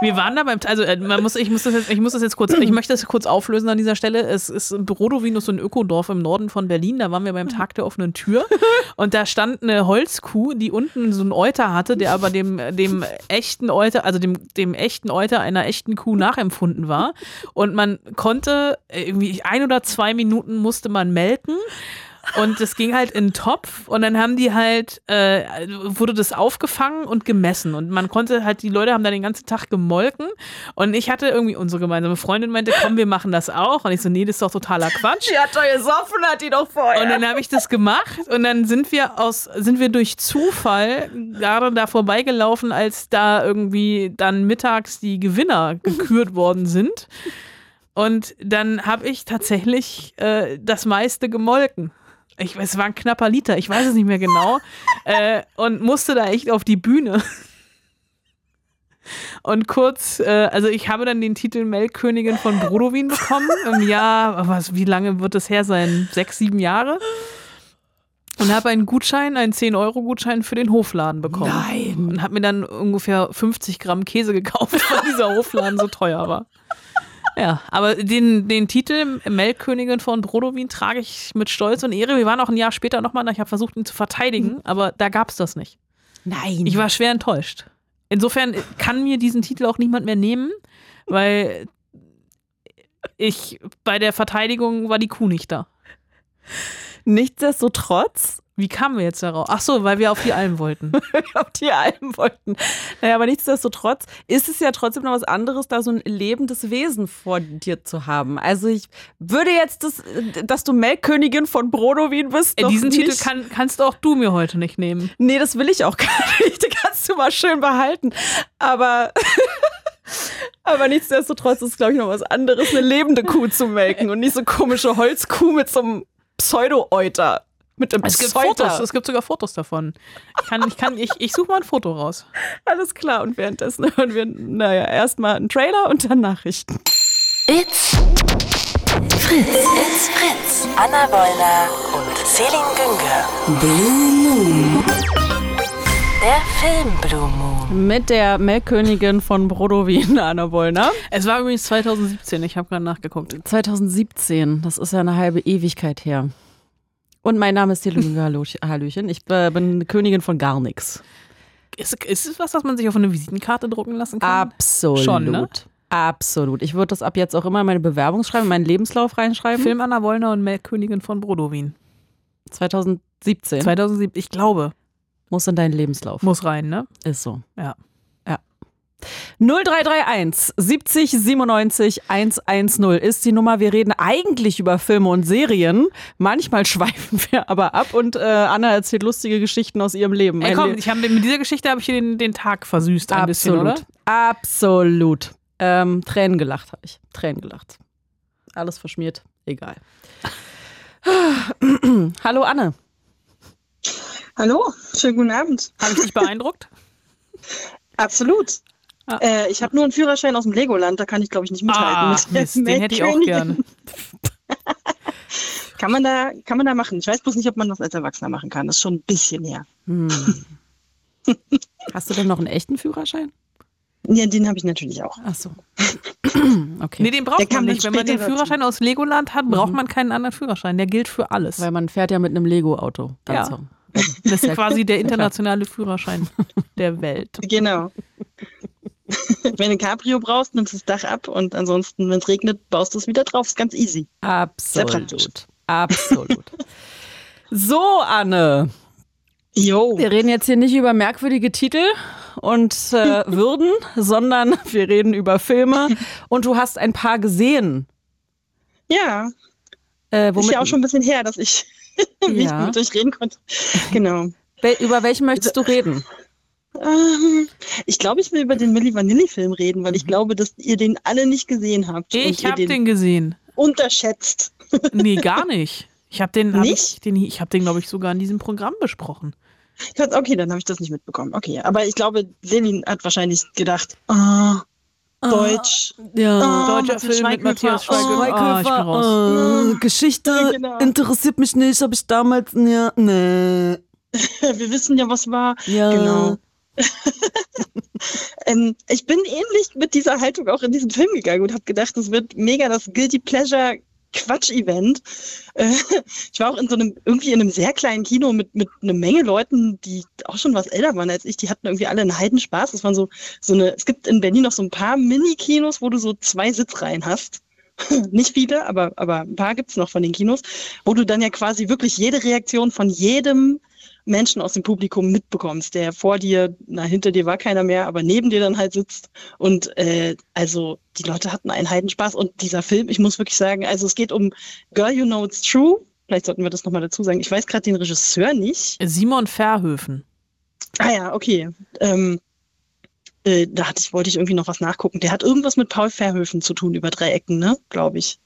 Wir waren da beim, also äh, man muss, ich muss das jetzt, ich muss das jetzt kurz, ich möchte das kurz auflösen an dieser Stelle. Es ist Brodowin ist so ein Ökodorf im Norden von Berlin. Da waren wir beim Tag der offenen Tür und da stand eine Holzkuh, die unten so einen Euter hatte, der aber dem, dem echten Euter, also dem, dem echten Euter einer echten Kuh nachempfunden war. Und man konnte äh, irgendwie ein oder zwei Minuten musste man melken. Und das ging halt in den Topf und dann haben die halt, äh, wurde das aufgefangen und gemessen. Und man konnte halt, die Leute haben da den ganzen Tag gemolken. Und ich hatte irgendwie, unsere gemeinsame Freundin meinte, komm, wir machen das auch. Und ich so, nee, das ist doch totaler Quatsch. Die hat doch gesoffen, hat die doch vorher. Und dann habe ich das gemacht und dann sind wir aus, sind wir durch Zufall gerade da vorbeigelaufen, als da irgendwie dann mittags die Gewinner gekürt worden sind. Und dann habe ich tatsächlich äh, das meiste gemolken. Ich, es war ein knapper Liter, ich weiß es nicht mehr genau. äh, und musste da echt auf die Bühne. Und kurz, äh, also ich habe dann den Titel Melkkönigin von Brodowin bekommen im Jahr, was, wie lange wird das her sein? Sechs, sieben Jahre? Und habe einen Gutschein, einen 10-Euro-Gutschein für den Hofladen bekommen. Nein. Und habe mir dann ungefähr 50 Gramm Käse gekauft, weil dieser Hofladen so teuer war. Ja, aber den, den Titel Melkkönigin von Brodowin trage ich mit Stolz und Ehre. Wir waren auch ein Jahr später nochmal da. Ich habe versucht, ihn zu verteidigen, aber da gab es das nicht. Nein. Ich war schwer enttäuscht. Insofern kann mir diesen Titel auch niemand mehr nehmen, weil ich bei der Verteidigung war die Kuh nicht da. Nichtsdestotrotz, Wie kamen wir jetzt darauf? Ach so, weil wir auf die Alm wollten. auf die Alben wollten. Naja, aber nichtsdestotrotz ist es ja trotzdem noch was anderes, da so ein lebendes Wesen vor dir zu haben. Also ich würde jetzt, das, dass du Melkkönigin von Brodowin bist, Äh, Diesen. Titel kann, kannst auch du mir heute nicht nehmen. Nee, das will ich auch gar nicht. Den kannst du mal schön behalten. Aber, aber nichtsdestotrotz ist es, glaube ich, noch was anderes, eine lebende Kuh zu melken und nicht so komische Holzkuh mit so einem Pseudo-Euter. Mit dem Es gibt. Fotos, es gibt sogar Fotos davon. Ich kann, ich kann, ich, ich suche mal ein Foto raus. Alles klar. Und währenddessen hören wir, naja, erstmal einen Trailer und dann Nachrichten. It's Fritz. It's Fritz. Anna Wollner und Celine Günger. Blue Moon. Der Film Blue Moon. Mit der Melkkönigin von Brodowin, Anna Wollner. Es war übrigens 2017, ich habe gerade nachgeguckt. 2017, das ist ja eine halbe Ewigkeit her. Und mein Name ist Hallo- Hallöchen. Ich äh, bin Königin von gar nichts. Ist, ist es was, das man sich auf eine Visitenkarte drucken lassen kann? Absolut. Schon, ne? Absolut. Ich würde das ab jetzt auch immer in meine Bewerbung schreiben, in meinen Lebenslauf reinschreiben. Film Anna Wollner und Melkkönigin von Brodowin. 2017. 2007, ich glaube, Muss in deinen Lebenslauf. muss rein, ne? Ist so. Ja. Ja. 0331 70 97 110 ist die Nummer. Wir reden eigentlich über Filme und Serien. Manchmal schweifen wir aber ab und äh, Anna erzählt lustige Geschichten aus ihrem Leben. Ey, komm, ich hab, mit dieser Geschichte habe ich hier den, den Tag versüßt ein bisschen, Absolut. oder? Absolut. Ähm, Tränen gelacht habe ich. Tränen gelacht. alles verschmiert. Egal. Hallo Anne. Hallo, schönen guten Abend. Habe ich dich beeindruckt? Absolut. Ah. Äh, ich habe nur einen Führerschein aus dem Legoland, da kann ich glaube ich nicht mithalten. Ah, Mit Mist, den hätte ich auch gerne. Kann man da, kann man da machen. Ich weiß bloß nicht, ob man das als Erwachsener machen kann. Das ist schon ein bisschen her. Hm. Hast du denn noch einen echten Führerschein? Ja, den habe ich natürlich auch. Ach so. Okay. Nee, den braucht Der man nicht. Wenn man den dazu. Führerschein aus Legoland hat, braucht man keinen anderen Führerschein. Der gilt für alles. Weil man fährt ja mit einem Lego-Auto. Ja. so. Das ist quasi der internationale Führerschein der Welt. Genau. Wenn du ein Cabrio brauchst, nimmst du das Dach ab und ansonsten, wenn es regnet, baust du es wieder drauf. Ist ganz easy. Sehr praktisch. Absolut. Absolut. So, Anne. Jo. Wir reden jetzt hier nicht über merkwürdige Titel und äh, Würden, sondern wir reden über Filme. Und du hast ein paar gesehen. Ja, Äh, ist ja auch schon ein bisschen her, dass ich, wie Ja. ich mit euch reden konnte. Genau. über welchen möchtest du reden? Ähm, ich glaube, ich will über den Milli Vanilli-Film reden, weil ich glaube, dass ihr den alle nicht gesehen habt. Ich habe den gesehen. unterschätzt. Nee, gar nicht. Ich habe den, hab Nicht? ich, den, ich habe den, glaube ich, sogar in diesem Programm besprochen. Okay, dann habe ich das nicht mitbekommen. Okay, aber ich glaube, Selin hat wahrscheinlich gedacht, ah, Deutsch. Ja. Ah, Deutscher Film mit. Matthias Schweighöfer. Oh, Ah, ich bin raus. äh, Geschichte Ja, genau. interessiert mich nicht, habe ich damals, ja, nee. Wir wissen ja, was war. Ja. Genau. ähm, ich bin ähnlich mit dieser Haltung auch in diesen Film gegangen und habe gedacht, das wird mega das Guilty Pleasure Quatsch-Event. Äh, ich war auch in so einem, irgendwie in einem sehr kleinen Kino mit, mit einer Menge Leuten, die auch schon was älter waren als ich. Die hatten irgendwie alle einen Heidenspaß. Das waren so, so eine, es gibt in Berlin noch so ein paar Mini-Kinos, wo du so zwei Sitzreihen hast. Nicht viele, aber, aber ein paar gibt's noch von den Kinos, wo du dann ja quasi wirklich jede Reaktion von jedem Menschen aus dem Publikum mitbekommst, der vor dir, na, hinter dir war keiner mehr, aber neben dir dann halt sitzt. Und äh, also die Leute hatten einen Heidenspaß. Und dieser Film, ich muss wirklich sagen, also es geht um Girl You Know It's True. Vielleicht sollten wir das nochmal dazu sagen. Ich weiß gerade den Regisseur nicht. Simon Verhöfen. Ah ja, okay. Ähm, äh, da hatte ich, wollte ich irgendwie noch was nachgucken. Der hat irgendwas mit Paul Verhoeven zu tun über drei Ecken, ne? Glaube ich.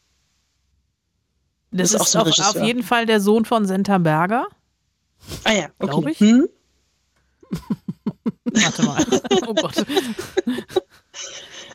Das, ist auch ist, so ein auf, jeden Fall der Sohn von Senta Berger. Ah ja, okay. Glaub ich. Hm? Warte mal. Oh Gott.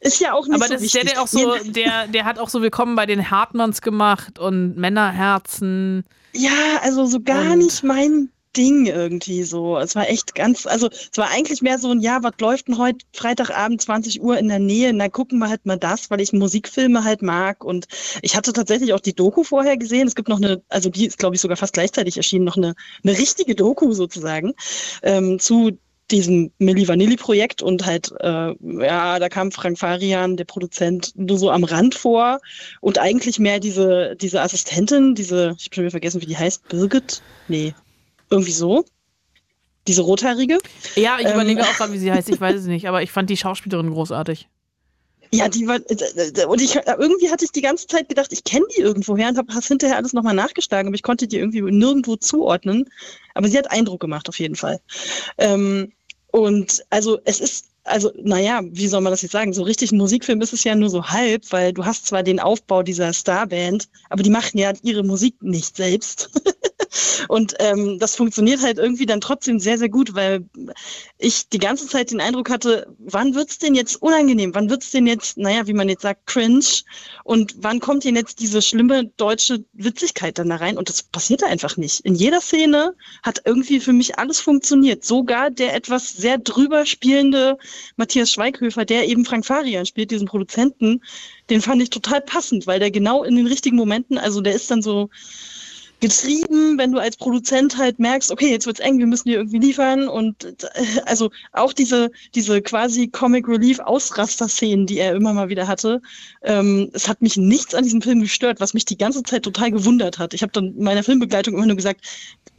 Ist ja auch nicht Aber so das ist der, wichtig. der auch so, der, der hat auch so Willkommen bei den Hartmanns gemacht und Männerherzen. Ja, also so gar Und- nicht mein Ding irgendwie so. Es war echt ganz, also es war eigentlich mehr so ein, ja, was läuft denn heute Freitagabend 20 Uhr in der Nähe? Na, gucken wir halt mal das, weil ich Musikfilme halt mag. Und ich hatte tatsächlich auch die Doku vorher gesehen. Es gibt noch eine, also die ist, glaube ich, sogar fast gleichzeitig erschienen, noch eine, eine richtige Doku sozusagen ähm, zu diesem Milli Vanilli Projekt und halt, äh, ja, da kam Frank Farian, der Produzent, nur so am Rand vor und eigentlich mehr diese, diese Assistentin, diese, ich habe schon wieder vergessen, wie die heißt, Birgit? Nee, irgendwie so. Diese rothaarige. Ja, ich Ähm. überlege auch gerade, wie sie heißt. Ich weiß es nicht, aber ich fand die Schauspielerin großartig. Ja, die war, äh, und ich, irgendwie hatte ich die ganze Zeit gedacht, ich kenne die irgendwoher und habe hinterher alles nochmal nachgeschlagen, aber ich konnte die irgendwie nirgendwo zuordnen. Aber sie hat Eindruck gemacht, auf jeden Fall. Ähm, und also es ist, also, naja, wie soll man das jetzt sagen? So richtig ein Musikfilm ist es ja nur so halb, weil du hast zwar den Aufbau dieser Starband, aber die machen ja ihre Musik nicht selbst. Und ähm, das funktioniert halt irgendwie dann trotzdem sehr, sehr gut, weil ich die ganze Zeit den Eindruck hatte, wann wird's denn jetzt unangenehm? Wann wird's denn jetzt, naja, wie man jetzt sagt, cringe? Und wann kommt denn jetzt diese schlimme deutsche Witzigkeit dann da rein? Und das passierte einfach nicht. In jeder Szene hat irgendwie für mich alles funktioniert. Sogar der etwas sehr drüber spielende Matthias Schweighöfer, der eben Frank Farian spielt, diesen Produzenten, den fand ich total passend, weil der genau in den richtigen Momenten, also der ist dann so getrieben, wenn du als Produzent halt merkst, okay, jetzt wird's eng, wir müssen hier irgendwie liefern und äh, also auch diese diese quasi Comic Relief Ausraster-Szenen, die er immer mal wieder hatte, ähm, es hat mich nichts an diesem Film gestört, was mich die ganze Zeit total gewundert hat. Ich habe dann meiner Filmbegleitung immer nur gesagt,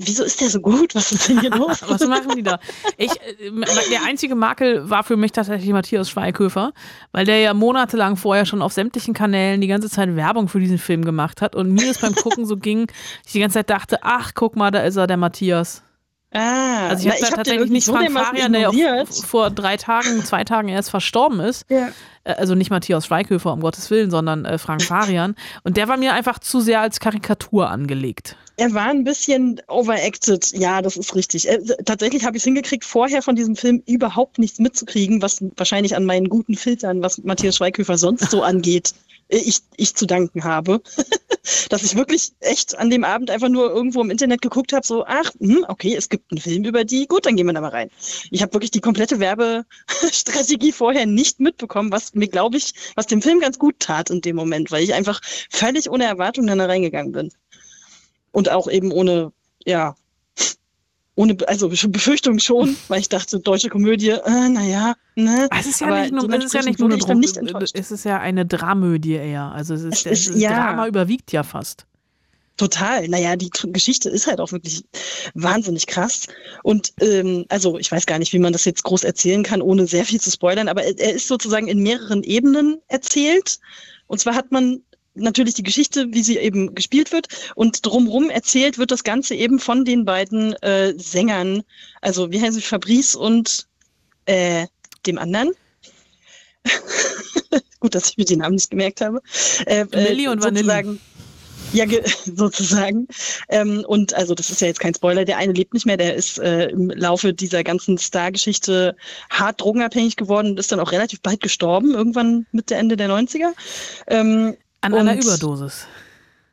wieso ist der so gut? Was ist denn hier los? Was machen die da? Ich, äh, der einzige Makel war für mich tatsächlich Matthias Schweighöfer, weil der ja monatelang vorher schon auf sämtlichen Kanälen die ganze Zeit Werbung für diesen Film gemacht hat und mir das beim Gucken so ging, ich die ganze Zeit dachte, ach, guck mal, da ist er, der Matthias. Ah, Also ich habe da tatsächlich nicht Frank Farian, der ja vor drei Tagen, zwei Tagen erst verstorben ist. Ja. Äh, Also nicht Matthias Schweighöfer, um Gottes Willen, sondern äh, Frank Farian. Und der war mir einfach zu sehr als Karikatur angelegt. Er war ein bisschen overacted, ja, das ist richtig. Äh, tatsächlich habe ich es hingekriegt, vorher von diesem Film überhaupt nichts mitzukriegen, was wahrscheinlich an meinen guten Filtern, was Matthias Schweighöfer sonst so angeht, ich, ich zu danken habe. Dass ich wirklich echt an dem Abend einfach nur irgendwo im Internet geguckt habe, so, ach, hm, okay, es gibt einen Film über die, gut, dann gehen wir da mal rein. Ich habe wirklich die komplette Werbestrategie vorher nicht mitbekommen, was mir, glaube ich, was dem Film ganz gut tat in dem Moment, weil ich einfach völlig ohne Erwartung dann da reingegangen bin. Und auch eben ohne, ja, ohne, also Befürchtung schon, weil ich dachte, deutsche Komödie, äh, naja, ne. Es ist ja Aber nicht nur, es ist ja nicht nur eine dann nicht enttäuscht. es ist ja eine Dramödie eher. Also es ist, Es ist- ja. Drama überwiegt ja fast. Total. Naja, die Geschichte ist halt auch wirklich wahnsinnig krass. Und ähm, also ich weiß gar nicht, wie man das jetzt groß erzählen kann, ohne sehr viel zu spoilern, aber er, er ist sozusagen in mehreren Ebenen erzählt. Und zwar hat man natürlich die Geschichte, wie sie eben gespielt wird. Und drumrum erzählt wird das Ganze eben von den beiden äh, Sängern. Also wie heißen sie, Fabrice und äh, dem anderen. Gut, dass ich mir die Namen nicht gemerkt habe. Äh, Milli und Vanilli. sozusagen- Ja, ge- sozusagen. Ähm, und also das ist ja jetzt kein Spoiler, der eine lebt nicht mehr, der ist äh, im Laufe dieser ganzen Star-Geschichte hart drogenabhängig geworden und ist dann auch relativ bald gestorben, irgendwann Mitte, Ende der 90er. Ähm, An einer Überdosis.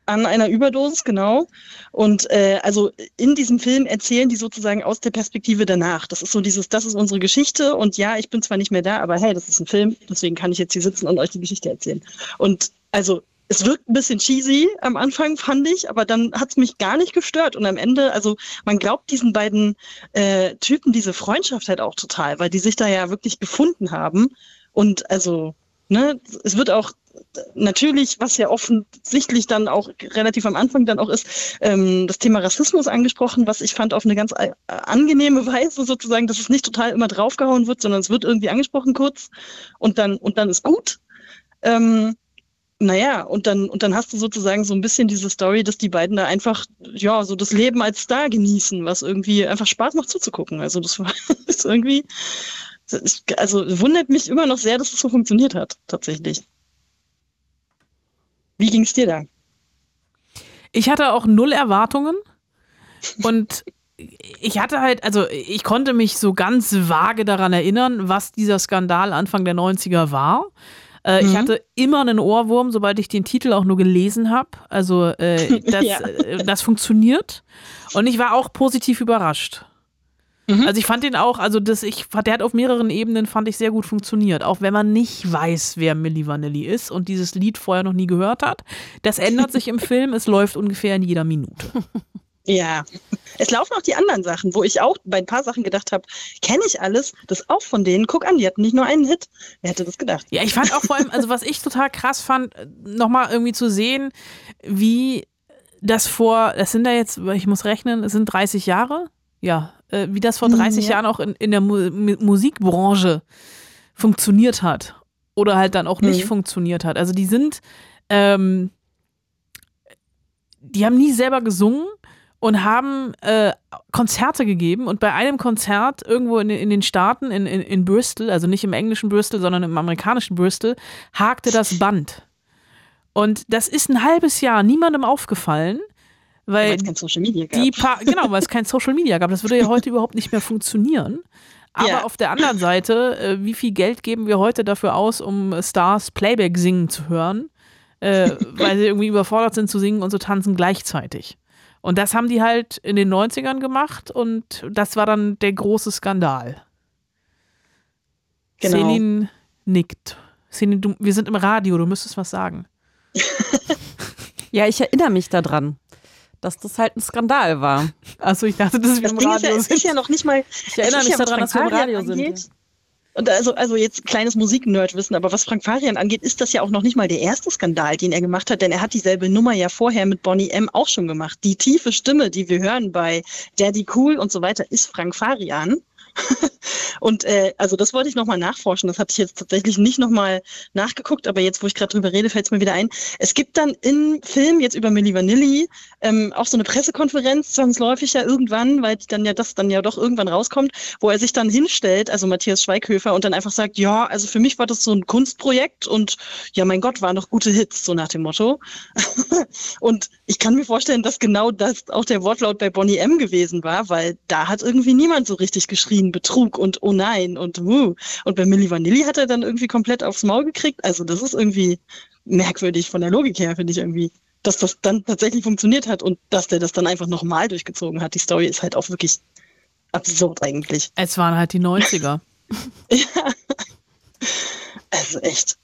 an einer Überdosis, genau. Und äh, also in diesem Film erzählen die sozusagen aus der Perspektive danach. Das ist so dieses, das ist unsere Geschichte und ja, ich bin zwar nicht mehr da, aber hey, das ist ein Film, deswegen kann ich jetzt hier sitzen und euch die Geschichte erzählen. Und also es wirkt ein bisschen cheesy am Anfang, fand ich, aber dann hat es mich gar nicht gestört. Und am Ende, also man glaubt diesen beiden äh, Typen diese Freundschaft halt auch total, weil die sich da ja wirklich gefunden haben. Und also, ne, es wird auch natürlich, was ja offensichtlich dann auch relativ am Anfang dann auch ist, ähm, das Thema Rassismus angesprochen, was ich fand auf eine ganz äh, angenehme Weise sozusagen, dass es nicht total immer draufgehauen wird, sondern es wird irgendwie angesprochen kurz und dann und dann ist gut. Ähm, naja, und dann, und dann hast du sozusagen so ein bisschen diese Story, dass die beiden da einfach, ja, so das Leben als Star genießen, was irgendwie einfach Spaß macht zuzugucken. Also das war ist irgendwie, das also wundert mich immer noch sehr, dass es so funktioniert hat, tatsächlich. Wie ging's dir da? Ich hatte auch null Erwartungen und ich hatte halt, also ich konnte mich so ganz vage daran erinnern, was dieser Skandal Anfang der 90er war. Äh, Ich Mhm. hatte immer einen Ohrwurm, sobald ich den Titel auch nur gelesen habe. Also äh, das, Ja. äh, das funktioniert. Und ich war auch positiv überrascht. Mhm. Also ich fand den auch, also das, ich, der hat auf mehreren Ebenen, fand ich sehr gut funktioniert. Auch wenn man nicht weiß, wer Milli Vanilli ist und dieses Lied vorher noch nie gehört hat. Das ändert sich im Film, es läuft ungefähr in jeder Minute. Ja. Es laufen auch die anderen Sachen, wo ich auch bei ein paar Sachen gedacht habe, kenne ich alles, das auch von denen. Guck an, die hatten nicht nur einen Hit. Wer hätte das gedacht? Ja, ich fand auch vor allem, also was ich total krass fand, nochmal irgendwie zu sehen, wie das vor, das sind da jetzt, ich muss rechnen, es sind 30 Jahre, ja, äh, wie das vor 30 Ja. Jahren auch in, in der Mu Musikbranche funktioniert hat oder halt dann auch nicht Mhm. funktioniert hat. Also die sind, ähm, die haben nie selber gesungen und haben äh, Konzerte gegeben und bei einem Konzert irgendwo in, in den Staaten, in, in, in Bristol, also nicht im englischen Bristol, sondern im amerikanischen Bristol, hakte das Band. Und das ist ein halbes Jahr niemandem aufgefallen, Weil es kein Social Media gab. die paar, genau, weil es kein Social Media gab. Das würde ja heute überhaupt nicht mehr funktionieren. Aber Ja. auf der anderen Seite, äh, wie viel Geld geben wir heute dafür aus, um Stars Playback singen zu hören, äh, weil sie irgendwie überfordert sind zu singen und zu tanzen gleichzeitig. Und das haben die halt in den 90ern gemacht und das war dann der große Skandal. Genau. Celine nickt. Celine, du, wir sind im Radio, du müsstest was sagen. Ja, ich erinnere mich daran, dass das halt ein Skandal war. Achso, ich dachte, dass wir Das im Ding ist ja, Radio es ist ja sind. noch nicht mal. Ich erinnere mich ja, daran, was dass wir im Frank Radio Farian sind. angeht- Und also, also jetzt kleines Musiknerdwissen, aber was Frank Farian angeht, ist das ja auch noch nicht mal der erste Skandal, den er gemacht hat, denn er hat dieselbe Nummer ja vorher mit Bonnie M. auch schon gemacht. Die tiefe Stimme, die wir hören bei Daddy Cool und so weiter, ist Frank Farian. und äh, also das wollte ich nochmal nachforschen. Das hatte ich jetzt tatsächlich nicht nochmal nachgeguckt, aber jetzt, wo ich gerade drüber rede, fällt es mir wieder ein. Es gibt dann im Film jetzt über Milli Vanilli ähm, auch so eine Pressekonferenz, zwangsläufig ja irgendwann, weil dann ja das dann ja doch irgendwann rauskommt, wo er sich dann hinstellt, also Matthias Schweighöfer, und dann einfach sagt, ja, also für mich war das so ein Kunstprojekt und ja, mein Gott, waren noch gute Hits, so nach dem Motto. und ich kann mir vorstellen, dass genau das auch der Wortlaut bei Bonnie M gewesen war, weil da hat irgendwie niemand so richtig geschrien, Betrug und oh nein und wuh. Und bei Milli Vanilli hat er dann irgendwie komplett aufs Maul gekriegt. Also das ist irgendwie merkwürdig von der Logik her, finde ich irgendwie, dass das dann tatsächlich funktioniert hat und dass der das dann einfach nochmal durchgezogen hat. Die Story ist halt auch wirklich absurd eigentlich. Es waren halt die 90er. ja. Also echt.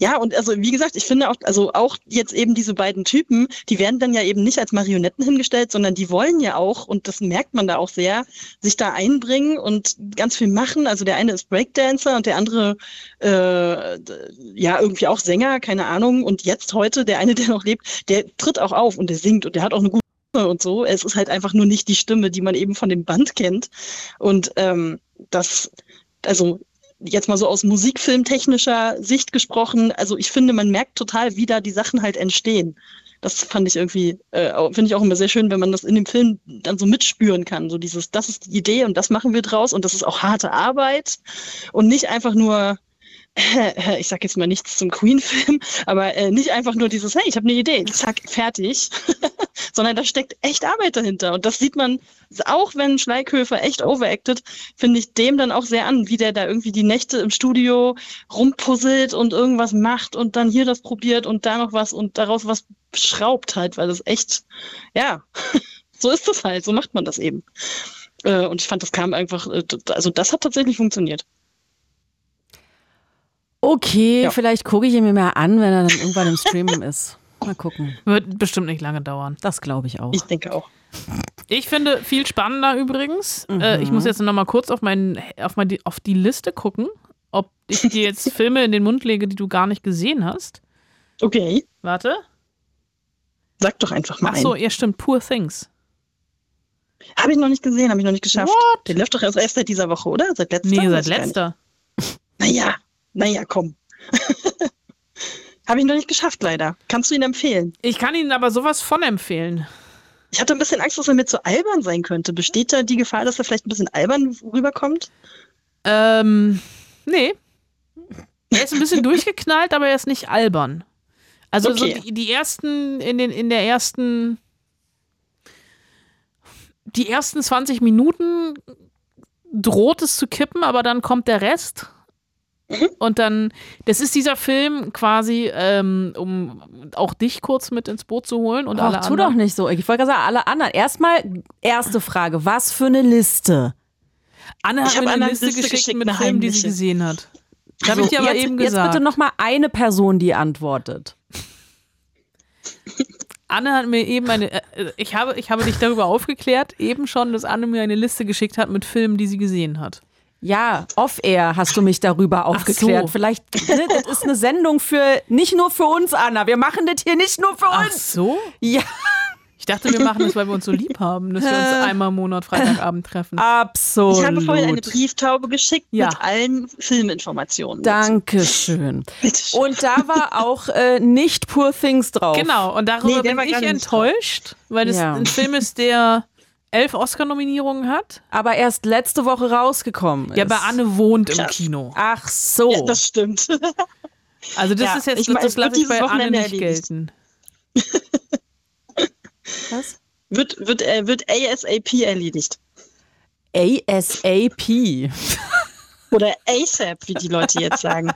Ja, und also wie gesagt, ich finde auch, also auch jetzt eben diese beiden Typen, die werden dann ja eben nicht als Marionetten hingestellt, sondern die wollen ja auch, und das merkt man da auch sehr, sich da einbringen und ganz viel machen. Also der eine ist Breakdancer und der andere äh, ja irgendwie auch Sänger, keine Ahnung. Und jetzt heute, der eine, der noch lebt, der tritt auch auf und der singt und der hat auch eine gute Stimme und so. Es ist halt einfach nur nicht die Stimme, die man eben von dem Band kennt. Und ähm, das, also jetzt mal so aus musikfilmtechnischer Sicht gesprochen, also ich finde, man merkt total, wie da die Sachen halt entstehen. Das fand ich irgendwie, äh, finde ich auch immer sehr schön, wenn man das in dem Film dann so mitspüren kann. So dieses, das ist die Idee und das machen wir draus und das ist auch harte Arbeit und nicht einfach nur, ich sag jetzt mal nichts zum Queen-Film, aber äh, nicht einfach nur dieses, hey, ich habe eine Idee, zack, fertig, sondern da steckt echt Arbeit dahinter. Und das sieht man, auch wenn Schleikhöfer echt overacted, finde ich dem dann auch sehr an, wie der da irgendwie die Nächte im Studio rumpuzzelt und irgendwas macht und dann hier das probiert und da noch was und daraus was schraubt halt, weil das echt, ja, so ist das halt, so macht man das eben. Äh, und ich fand, das kam einfach, äh, also das hat tatsächlich funktioniert. Okay, ja. vielleicht gucke ich ihn mir mal an, wenn er dann irgendwann im Streaming ist. Mal gucken. Wird bestimmt nicht lange dauern. Das glaube ich auch. Ich denke auch. Ich finde viel spannender übrigens. Mhm. Äh, ich muss jetzt noch mal kurz auf, mein, auf, mein, auf die Liste gucken, ob ich dir jetzt Filme in den Mund lege, die du gar nicht gesehen hast. Okay. Warte. Sag doch einfach mal. Ach so, ja, stimmt. Poor Things. Habe ich noch nicht gesehen, habe ich noch nicht geschafft. What? Der läuft doch erst seit dieser Woche, oder? Seit letzter? Nee, seit letzter. Naja, naja, komm. Habe ich noch nicht geschafft, leider. Kannst du ihn empfehlen? Ich kann ihn aber sowas von empfehlen. Ich hatte ein bisschen Angst, dass er mir zu albern sein könnte. Besteht da die Gefahr, dass er vielleicht ein bisschen albern rüberkommt? Ähm, nee. Er ist ein bisschen durchgeknallt, aber er ist nicht albern. Also okay. so die, die, ersten, in, den, in der ersten, die ersten 20 Minuten droht es zu kippen, aber dann kommt der Rest Mhm. Und dann, das ist dieser Film quasi, ähm, um auch dich kurz mit ins Boot zu holen und Och, alle tu doch nicht so. Ich wollte gerade sagen, alle anderen. Erstmal, erste Frage, was für eine Liste? Anne hat mir eine Liste, Liste geschickt, geschickt mit Filmen, die sie gesehen hat. Das habe ich dir aber jetzt, eben gesagt. Jetzt bitte nochmal eine Person, die antwortet. Anne hat mir eben eine, äh, ich habe, ich habe dich darüber aufgeklärt, eben schon, dass Anne mir eine Liste geschickt hat mit Filmen, die sie gesehen hat. Ja, off-air hast du mich darüber aufgeklärt. So. Vielleicht, ne, das ist eine Sendung für, nicht nur für uns, Anna. Wir machen das hier nicht nur für uns. Ach so? Ja. Ich dachte, wir machen das, weil wir uns so lieb haben, dass wir uns einmal im Monat Freitagabend treffen. Absolut. Ich habe vorhin eine Brieftaube geschickt ja. mit allen Filminformationen. Dankeschön. Und da war auch äh, nicht Poor Things drauf. Genau, und darüber nee, bin ich enttäuscht, weil es ja. ein Film ist, der elf Oscar-Nominierungen hat. Aber erst letzte Woche rausgekommen ist. Ja, bei Anne wohnt im Kino. Ach so. Ja, das stimmt. Also das ja, ist jetzt, ich mein, das lasse ich bei Anne nicht erledigt. gelten. Was? Wird, wird, äh, wird ASAP erledigt. ASAP. Oder ASAP, wie die Leute jetzt sagen.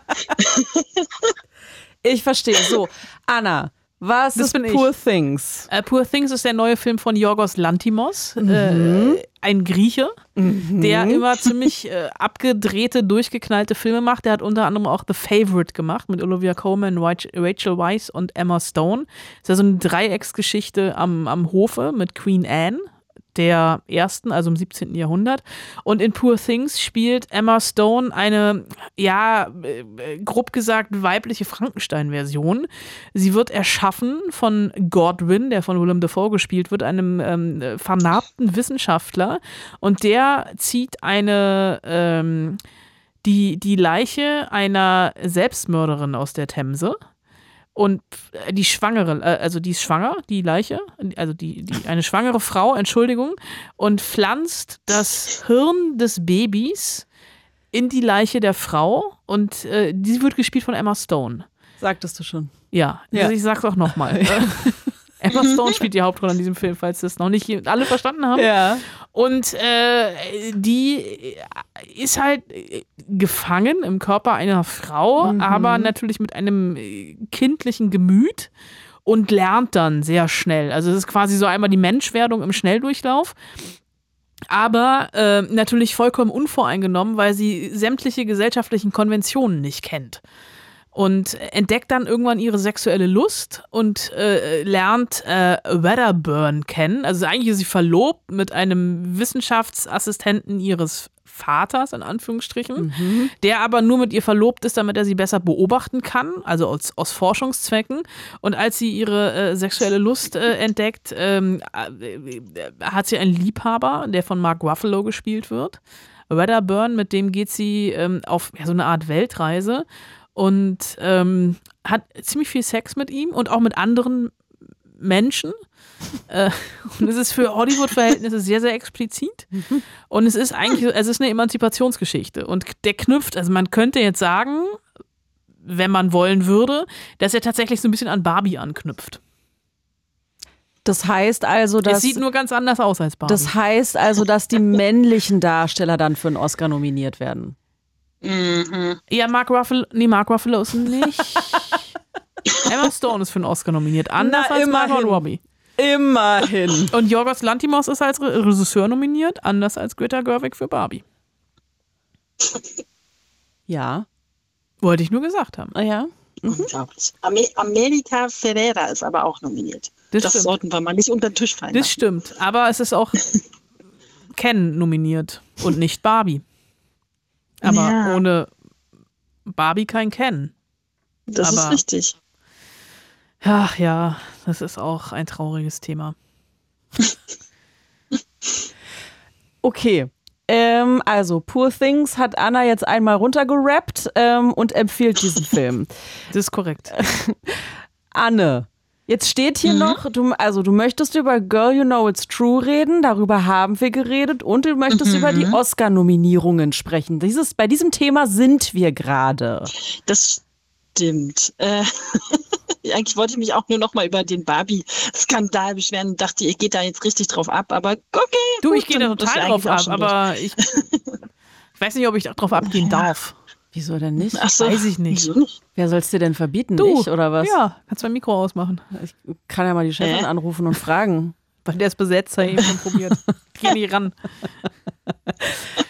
ich verstehe. So, Anna, was das ist Poor ich. Things? Uh, Poor Things ist der neue Film von Yorgos Lantimos, mhm. äh, ein Grieche, mhm. der immer ziemlich äh, abgedrehte, durchgeknallte Filme macht. Der hat unter anderem auch The Favorite gemacht mit Olivia Colman, Rachel Weisz und Emma Stone. Das ist ja so eine Dreiecksgeschichte am, am Hofe mit Queen Anne. Der ersten, also im 17. Jahrhundert. Und in Poor Things spielt Emma Stone eine, ja, äh, grob gesagt, weibliche Frankenstein-Version. Sie wird erschaffen von Godwin, der von Willem Dafoe gespielt wird, einem ähm, vernarbten Wissenschaftler. Und der zieht eine, ähm, die, die Leiche einer Selbstmörderin aus der Themse und die Schwangere, äh, also die ist schwanger, die Leiche, also die, die, eine schwangere Frau, Entschuldigung, und pflanzt das Hirn des Babys in die Leiche der Frau und äh, die wird gespielt von Emma Stone. Sagtest du schon. Ja, Ja. Also ich sag's auch nochmal. Emma Stone spielt die Hauptrolle in diesem Film, falls das noch nicht alle verstanden haben. Ja. Und äh, die ist halt äh, gefangen im Körper einer Frau, aber natürlich mit einem äh, kindlichen Gemüt und lernt dann sehr schnell. Also es ist quasi so einmal die Menschwerdung im Schnelldurchlauf. Aber äh, natürlich vollkommen unvoreingenommen, weil sie sämtliche gesellschaftlichen Konventionen nicht kennt. Und entdeckt dann irgendwann ihre sexuelle Lust und äh, lernt äh, Wedderburn kennen. Also eigentlich ist sie verlobt mit einem Wissenschaftsassistenten ihres Vaters, in Anführungsstrichen, der aber nur mit ihr verlobt ist, damit er sie besser beobachten kann, also aus, aus Forschungszwecken. Und als sie ihre äh, sexuelle Lust äh, entdeckt, ähm, äh, hat sie einen Liebhaber, der von Mark Ruffalo gespielt wird. Wedderburn, mit dem geht sie ähm, auf ja, so eine Art Weltreise und ähm, hat ziemlich viel Sex mit ihm und auch mit anderen Menschen. äh, und es ist für Hollywood-Verhältnisse sehr, sehr explizit. Und es ist eigentlich, es ist eine Emanzipationsgeschichte. Und der knüpft, also man könnte jetzt sagen, wenn man wollen würde, dass er tatsächlich so ein bisschen an Barbie anknüpft. Das heißt also, Es dass. sieht nur ganz anders aus als Barbie. Das heißt also, dass die männlichen Darsteller dann für einen Oscar nominiert werden. Mhm. ja, Mark Ruffalo, nee, Mark Ruffalo ist nicht. Emma Stone ist für einen Oscar nominiert, anders Na, als Margot immerhin. Robbie. Immerhin. Und Jorgos Lantimos ist als Re Regisseur nominiert, anders als Greta Gerwig für Barbie. Ja. Wollte ich nur gesagt haben. Ah, Ja. Unglaublich. Ame Amerika Ferreira ist aber auch nominiert. Das Das, sollten wir mal nicht unter den Tisch fallen Das lassen. stimmt. Aber es ist auch Ken nominiert und nicht Barbie. Aber Ja. ohne Barbie kein Ken. Das aber- ist richtig. Ach ja, das ist auch ein trauriges Thema. Okay. Ähm, also, Poor Things hat Anna jetzt einmal runtergerappt ähm, und empfiehlt diesen Film. Das ist korrekt. Anne, jetzt steht hier noch, du, also du möchtest über Girl You Know It's True reden, darüber haben wir geredet und du möchtest über die Oscar-Nominierungen sprechen. Dieses, bei diesem Thema sind wir gerade. Das stimmt. Äh, eigentlich wollte ich mich auch nur noch mal über den Barbie-Skandal beschweren und dachte, ihr geht da jetzt richtig drauf ab. Aber okay. Du, gut, ich gehe da total drauf ab, aber ich, ich weiß nicht, ob ich drauf abgehen Ja. darf. Wieso denn nicht? Ach so, weiß ich nicht. wieso nicht? Wer soll es dir denn verbieten? Du, Ich oder was? Ja, kannst mein Mikro ausmachen. Ich kann ja mal die Chefin Hä? anrufen und fragen. Weil der ist besetzt, habe ich eben schon probiert. Geh nicht ran.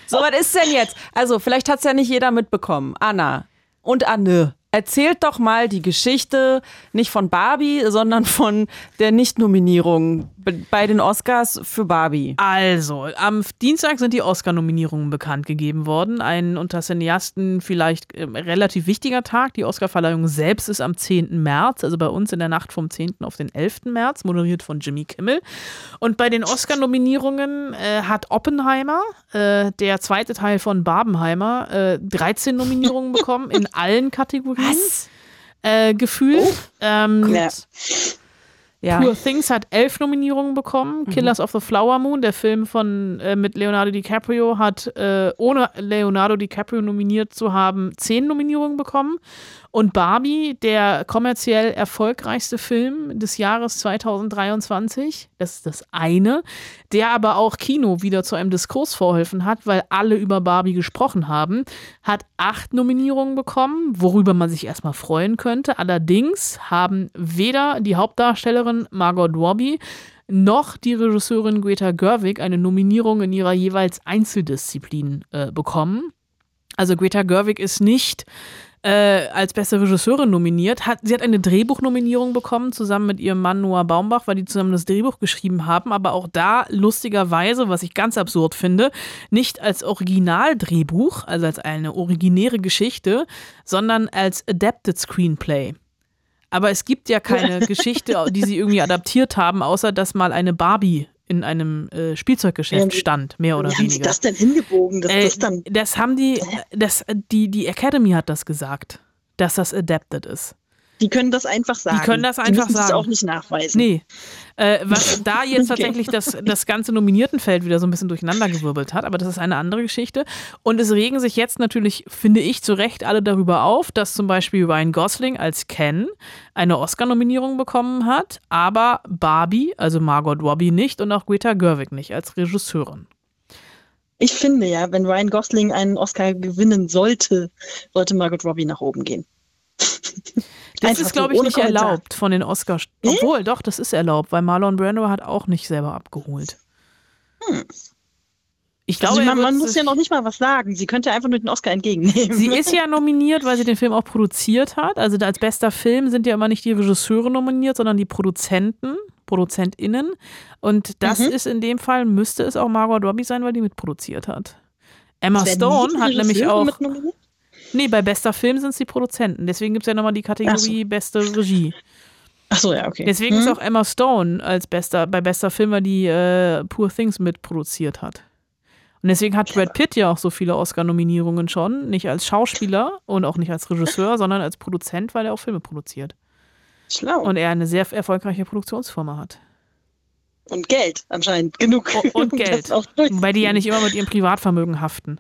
So, was ist denn jetzt? Also, vielleicht hat es ja nicht jeder mitbekommen. Anna und Anne, erzählt doch mal die Geschichte nicht von Barbie, sondern von der Nichtnominierung be- bei den Oscars für Barbie. Also, am Dienstag sind die Oscar-Nominierungen bekannt gegeben worden. Ein unter Cineasten vielleicht ähm, relativ wichtiger Tag. Die Oscarverleihung selbst ist am 10. März, also bei uns in der Nacht vom 10. auf den 11. März, moderiert von Jimmy Kimmel. Und bei den Oscar-Nominierungen äh, hat Oppenheimer, äh, der zweite Teil von Barbenheimer, äh, 13 Nominierungen bekommen in allen Kategorien. Äh, gefühlt. ähm, Ja. Ja. Poor Things hat elf Nominierungen bekommen. Killers of the Flower Moon, der Film von äh, mit Leonardo DiCaprio, hat äh, ohne Leonardo DiCaprio nominiert zu haben zehn Nominierungen bekommen. Und Barbie, der kommerziell erfolgreichste Film des Jahres 2023, das ist das eine, der aber auch Kino wieder zu einem Diskurs verholfen hat, weil alle über Barbie gesprochen haben, hat acht Nominierungen bekommen, worüber man sich erstmal freuen könnte. Allerdings haben weder die Hauptdarstellerin Margot Robbie noch die Regisseurin Greta Gerwig eine Nominierung in ihrer jeweils Einzeldisziplin äh, bekommen. Also Greta Gerwig ist nicht äh, als beste Regisseurin nominiert. Hat, sie hat eine Drehbuchnominierung bekommen, zusammen mit ihrem Mann Noah Baumbach, weil die zusammen das Drehbuch geschrieben haben. Aber auch da lustigerweise, was ich ganz absurd finde, nicht als Originaldrehbuch, also als eine originäre Geschichte, sondern als Adapted Screenplay. Aber es gibt ja keine Geschichte, die sie irgendwie adaptiert haben, außer dass mal eine Barbie in einem äh, Spielzeuggeschäft Ja, stand, mehr oder Wie haben sie weniger. das denn hingebogen? Dass Äh, das dann, das haben die, das, die, die Academy hat das gesagt, dass das adapted ist. Die können das einfach sagen. können das die einfach müssen sagen. Das auch nicht nachweisen. Nee. Äh, was da jetzt Okay. tatsächlich das, das ganze Nominiertenfeld wieder so ein bisschen durcheinandergewirbelt hat, aber das ist eine andere Geschichte. Und es regen sich jetzt natürlich, finde ich, zu Recht alle darüber auf, dass zum Beispiel Ryan Gosling als Ken eine Oscar-Nominierung bekommen hat, aber Barbie, also Margot Robbie nicht und auch Greta Gerwig nicht als Regisseurin. Ich finde ja, wenn Ryan Gosling einen Oscar gewinnen sollte, sollte Margot Robbie nach oben gehen. Das Einfach ist, so, glaube ich, ohne nicht Kommentar. erlaubt von den Oscars. Obwohl, doch, das ist erlaubt, weil Marlon Brando hat auch nicht selber abgeholt. Ich glaube, also man, man muss ja noch nicht mal was sagen. Sie könnte einfach nur den Oscar entgegennehmen. Sie ist ja nominiert, weil sie den Film auch produziert hat. Also als bester Film sind ja immer nicht die Regisseure nominiert, sondern die Produzenten, ProduzentInnen. Und das Mhm. ist in dem Fall, müsste es auch Margot Robbie sein, weil die mitproduziert hat. Emma Stone hat nämlich auch. Nee, bei bester Film sind es die Produzenten. Deswegen gibt es ja nochmal die Kategorie beste Regie. Ach so, ja, okay. Deswegen Hm. ist auch Emma Stone als bester, bei bester Film, weil die äh, Poor Things mitproduziert hat. Und deswegen hat Brad Pitt ja auch so viele Oscar-Nominierungen schon. Nicht als Schauspieler und auch nicht als Regisseur, sondern als Produzent, weil er auch Filme produziert. Schlau. Und, Und er eine sehr erfolgreiche Produktionsfirma hat. Geld anscheinend. Genug. Und um Geld. auch Wobei die ja nicht immer mit ihrem Privatvermögen haften.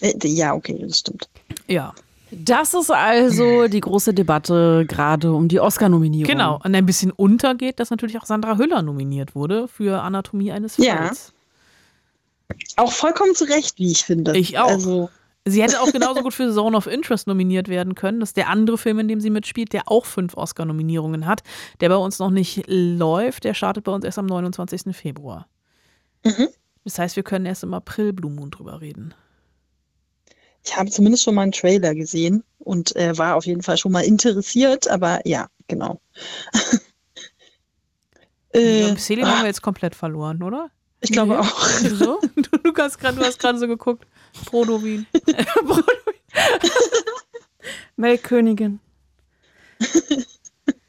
Äh, Ja, okay, das stimmt. Ja, Das ist also die große Debatte gerade um die Oscar-Nominierung. genau. Und ein bisschen untergeht, dass natürlich auch Sandra Hüller nominiert wurde für Anatomie eines Ja. Falls. Auch vollkommen zu Recht, wie ich finde. Ich auch. Also, Sie hätte auch genauso gut für Zone of Interest nominiert werden können. Das ist der andere Film, in dem sie mitspielt, der auch fünf Oscar-Nominierungen hat, der bei uns noch nicht läuft. Der startet bei uns erst am 29. Februar. Mhm. Das heißt, wir können erst im April Blue Moon drüber reden. Ich habe zumindest schon mal einen Trailer gesehen und äh, war auf jeden Fall schon mal interessiert, aber ja, genau. äh, Die Celine haben wir jetzt komplett verloren, oder? ich glaube Nee. auch. Wieso? Du, du, hast grad, du hast gerade so geguckt. Prodowin. Melkkönigin.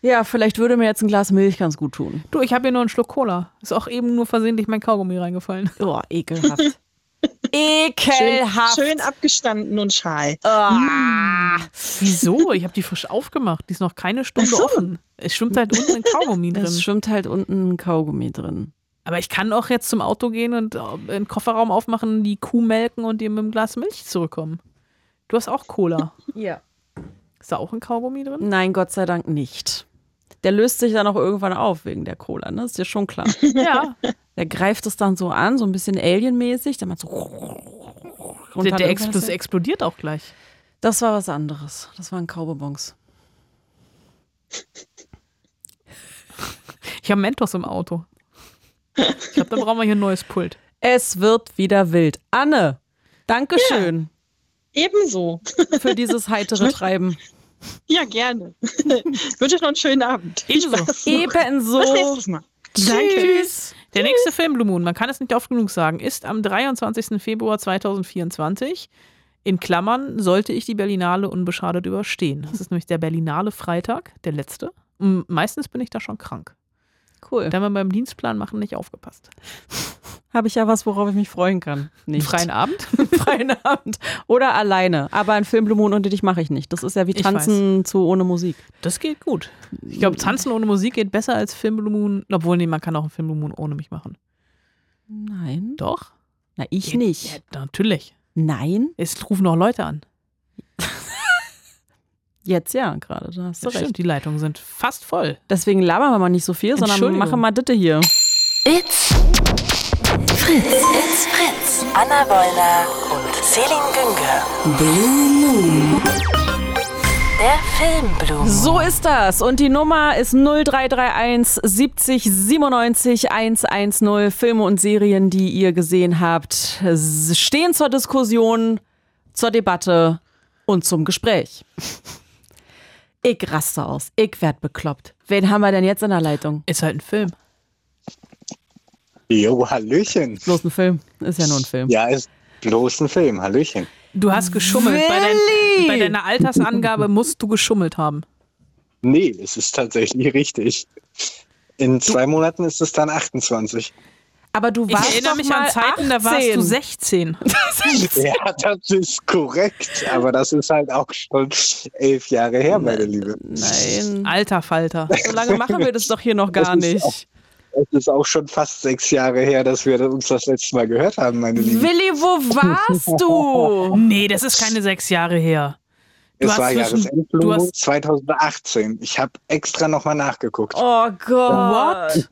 ja, vielleicht würde mir jetzt ein Glas Milch ganz gut tun. Du, ich habe hier nur einen Schluck Cola. Ist auch eben nur versehentlich mein Kaugummi reingefallen. Oh, ekelhaft. Schön, ekelhaft. schön abgestanden und schal. Ah. Wieso? Ich habe die frisch aufgemacht. Die ist noch keine Stunde so. offen. Es schwimmt halt unten ein Kaugummi drin. Es schwimmt halt unten ein Kaugummi drin. Aber ich kann auch jetzt zum Auto gehen und äh, den Kofferraum aufmachen, die Kuh melken und dir mit einem Glas Milch zurückkommen. Du hast auch Cola. Ja. Ist da auch ein Kaugummi drin? Nein, Gott sei Dank nicht. Der löst sich dann auch irgendwann auf wegen der Cola, ne? Ist dir schon klar. Ja. Der greift es dann so an, so ein bisschen alienmäßig. Dann macht so. Und Der, der ex irgendwann das ist er- explodiert auch gleich. das war was anderes. Das waren Kaubonbons. Ich habe Mentos im Auto. Ich glaube, da brauchen wir hier ein neues Pult. Es wird wieder wild. Anne, Dankeschön Ebenso. für dieses heitere Treiben. Ja, gerne. ich wünsche euch noch einen schönen Abend. Ebenso. Ebenso. Danke. Tschüss. Der nächste Film Blue Moon, man kann es nicht oft genug sagen, ist am 23. Februar 2024. In Klammern sollte ich die Berlinale unbeschadet überstehen. Das ist nämlich der Berlinale Freitag, der letzte. Meistens bin ich da schon krank. Cool. Da haben wir beim Dienstplan machen nicht aufgepasst. habe ich ja was, worauf ich mich freuen kann. Nicht. freien Abend? freien Abend. Oder alleine. Aber ein Film Blue Moon ohne dich mache ich nicht. Das ist ja wie Tanzen zu ohne Musik. Das geht gut. Ich glaube, Tanzen ohne Musik geht besser als Film Blue Moon. Obwohl, nee, man kann auch einen Film Blue Moon ohne mich machen. Nein. Doch? Na, ich Geht- nicht. Ja, natürlich. Nein. Es rufen auch Leute an. Jetzt ja, gerade. Da hast du Das recht. stimmt, die Leitungen sind fast voll. Deswegen labern wir mal nicht so viel, sondern machen mal Ditte hier. It's Fritz. It's Fritz. Anna Wollner und Celine Günger. Blue Moon. Der Filmblue. So ist das. Und die Nummer ist 0331 70 97 110. Filme und Serien, die ihr gesehen habt, stehen zur Diskussion, zur Debatte. und zum Gespräch. Ich raste aus. Ich werd bekloppt. Wen haben wir denn jetzt in der Leitung? Ist halt ein Film. Jo, Hallöchen. Bloß ein Film. Ist ja nur ein Film. Ja, ist bloß ein Film. Hallöchen. Du hast geschummelt. Bei, dein, bei deiner Altersangabe musst du geschummelt haben. Nee, es ist tatsächlich richtig. In zwei Monaten ist es dann 28. Aber du warst Ich erinnere doch mich mal an Zeiten, da warst 18. du 16. Ja, das ist korrekt. Aber das ist halt auch schon elf Jahre her, meine Liebe. Nein. Alter Falter. So lange machen wir das doch hier noch gar nicht. auch- Es ist auch schon fast sechs Jahre her, dass wir uns das letzte Mal gehört haben, meine Liebe. Willi, wo warst du? Nee, das ist keine sechs Jahre her. Du es war du hast- 2018. Ich habe extra nochmal nachgeguckt. Oh Gott.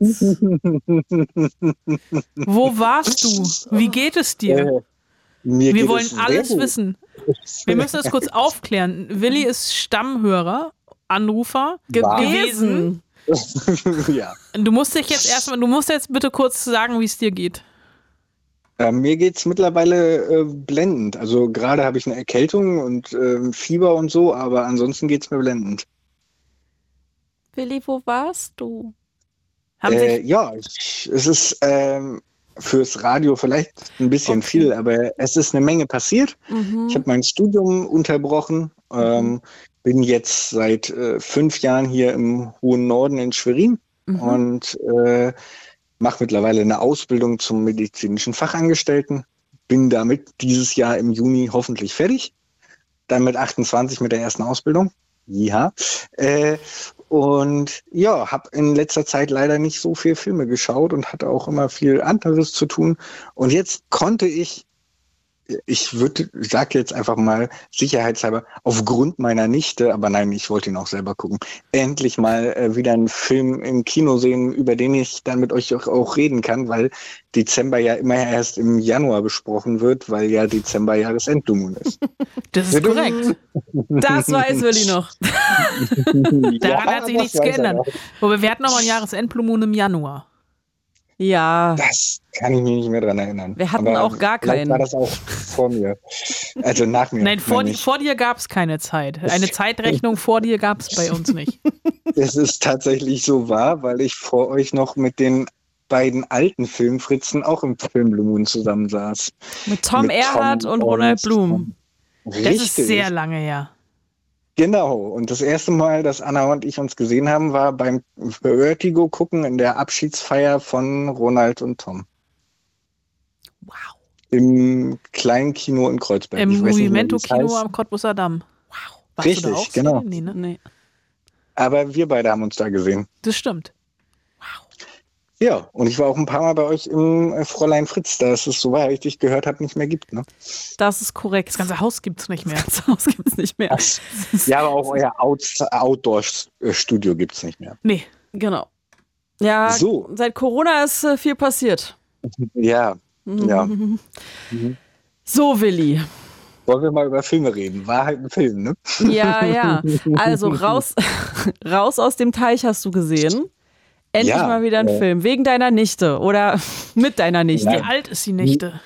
Wo warst du? Wie geht es dir? Äh, mir Wir geht wollen es alles gut. wissen. Wir müssen das kurz aufklären. Willi ist Stammhörer, Anrufer gewesen. Gewesen. ja. Du musst dich jetzt erstmal, du musst jetzt bitte kurz sagen, wie es dir geht. Äh, mir geht's mittlerweile äh, blendend. Also gerade habe ich eine Erkältung und ähm, Fieber und so, aber ansonsten geht's mir blendend. Willi, wo warst du? Äh, ja, ich, es ist ähm, fürs Radio vielleicht ein bisschen Okay. viel, aber es ist eine Menge passiert. Mhm. Ich habe mein Studium unterbrochen, ähm, bin jetzt seit äh, fünf Jahren hier im hohen Norden in Schwerin Mhm. und äh, mache mittlerweile eine Ausbildung zum medizinischen Fachangestellten. Bin damit dieses Jahr im Juni hoffentlich fertig. Dann mit 28 mit der ersten Ausbildung. Ja. Äh, und ja, habe in letzter Zeit leider nicht so viel Filme geschaut und hatte auch immer viel anderes zu tun. Und jetzt konnte ich ich würde, sage jetzt einfach mal sicherheitshalber, aufgrund meiner Nichte, aber nein, ich wollte ihn auch selber gucken, endlich mal äh, wieder einen Film im Kino sehen, über den ich dann mit euch auch, auch reden kann, weil Dezember ja immer erst im Januar besprochen wird, weil ja Dezember Jahresendblumen ist. das ist korrekt. Das weiß Willi noch. Daran hat sich nichts er geändert. Wobei wir hatten noch mal ein Jahresendblumen im Januar. Ja. Das kann ich mich nicht mehr dran erinnern. Wir hatten auch gar vielleicht keinen. war das auch vor mir. Also nach mir. Nein, vor, vor dir gab es keine Zeit. Eine Zeitrechnung vor dir gab es bei uns nicht. Es ist tatsächlich so wahr, weil ich vor euch noch mit den beiden alten Filmfritzen auch im Film Blue Moon zusammensaß. Mit Tom Mit Erhardt Tom und Ronald Blum. Das Richtig. ist sehr lange her. Genau. Und das erste Mal, dass Anna und ich uns gesehen haben, war beim Vertigo gucken in der Abschiedsfeier von Ronald und Tom. Wow. Im kleinen Kino in Kreuzberg. Im Movimento-Kino am Cottbusser Damm. Wow. Warst Richtig, du da auch? genau. Nee, ne? Nee. Aber wir beide haben uns da gesehen. Das stimmt. Ja, und ich war auch ein paar Mal bei euch im äh, Fräulein Fritz, da es es, soweit ich dich gehört habe, nicht mehr gibt. Ne? Das ist korrekt. Das ganze Haus gibt es nicht mehr. Das Haus gibt es nicht mehr. Ja, aber auch euer Out Outdoor-Studio gibt es nicht mehr. Nee. Genau. Ja, So. seit Corona ist äh, viel passiert. Ja, ja. So, Willi. Wollen wir mal über Filme reden? War halt ein Film, ne? Ja, ja. Also raus, raus aus dem Teich hast du gesehen. Endlich Ja, mal wieder ein äh, Film. Wegen deiner Nichte oder mit deiner Nichte. Wie alt ist die Nichte?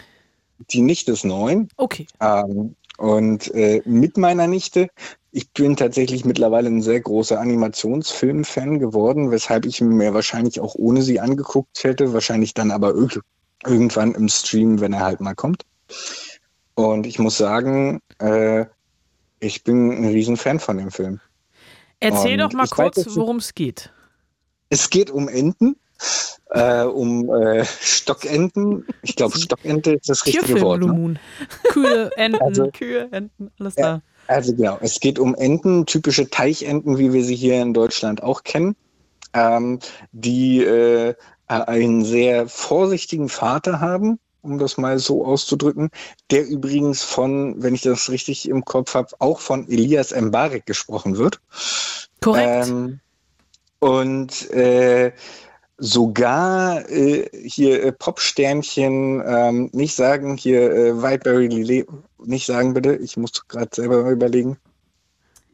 Die Nichte ist neun. Okay. Ähm, und äh, mit meiner Nichte, ich bin tatsächlich mittlerweile ein sehr großer Animationsfilm-Fan geworden, weshalb ich mir wahrscheinlich auch ohne sie angeguckt hätte, wahrscheinlich dann aber irg irgendwann im Stream, wenn er halt mal kommt. Und ich muss sagen, äh, ich bin ein Riesenfan von dem Film. Erzähl Und doch mal kurz, worum es geht. Es geht um Enten, äh, um äh, Stockenten. Ich glaube, Stockente ist das richtige Wort. Ne? Kühe, Enten. Also- Kühe, Enten, alles Ja. da. Also genau, es geht um Enten, typische Teichenten, wie wir sie hier in Deutschland auch kennen, ähm, die äh, einen sehr vorsichtigen Vater haben, um das mal so auszudrücken, der übrigens von, wenn ich das richtig im Kopf habe, auch von Elias Mbarek gesprochen wird. Korrekt. Ähm, und äh, sogar äh, hier äh, Popsternchen, ähm, nicht sagen, hier äh, Whiteberry Lillet, nicht sagen bitte, ich muss gerade selber überlegen.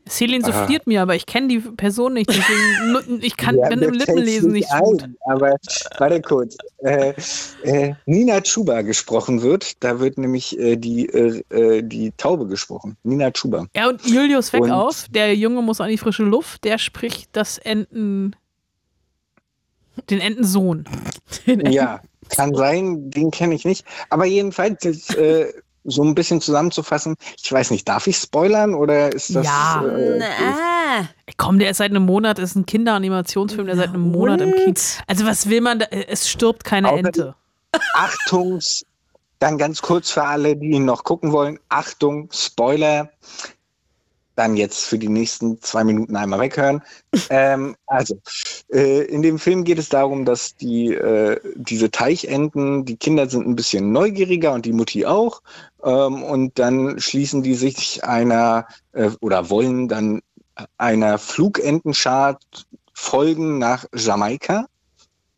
Celine souffliert mir, aber ich kenne die Person nicht. Deswegen, ich kann ja, im Lippenlesen nicht so gut. aber warte kurz. Äh, äh, Nina Chuba gesprochen wird. Da wird nämlich äh, die, äh, äh, die Taube gesprochen. Nina Chuba. Ja, und Julius Weckauf, der Junge muss an die frische Luft, der spricht das Enten. Den Entensohn. Den Enten ja, kann sein, den kenne ich nicht. Aber jedenfalls, das, äh, so ein bisschen zusammenzufassen, ich weiß nicht, darf ich spoilern oder ist das. Ja, äh, äh. komm, der ist seit einem Monat, ist ein Kinderanimationsfilm, der seit einem Monat im Kino. Also, was will man da? Es stirbt keine Außer Ente. Achtungs, dann ganz kurz für alle, die ihn noch gucken wollen: Achtung, Spoiler dann jetzt für die nächsten zwei Minuten einmal weghören. ähm, also, äh, in dem Film geht es darum, dass die, äh, diese Teichenten, die Kinder sind ein bisschen neugieriger und die Mutti auch. Ähm, und dann schließen die sich einer äh, oder wollen dann einer Flugentenschar folgen nach Jamaika.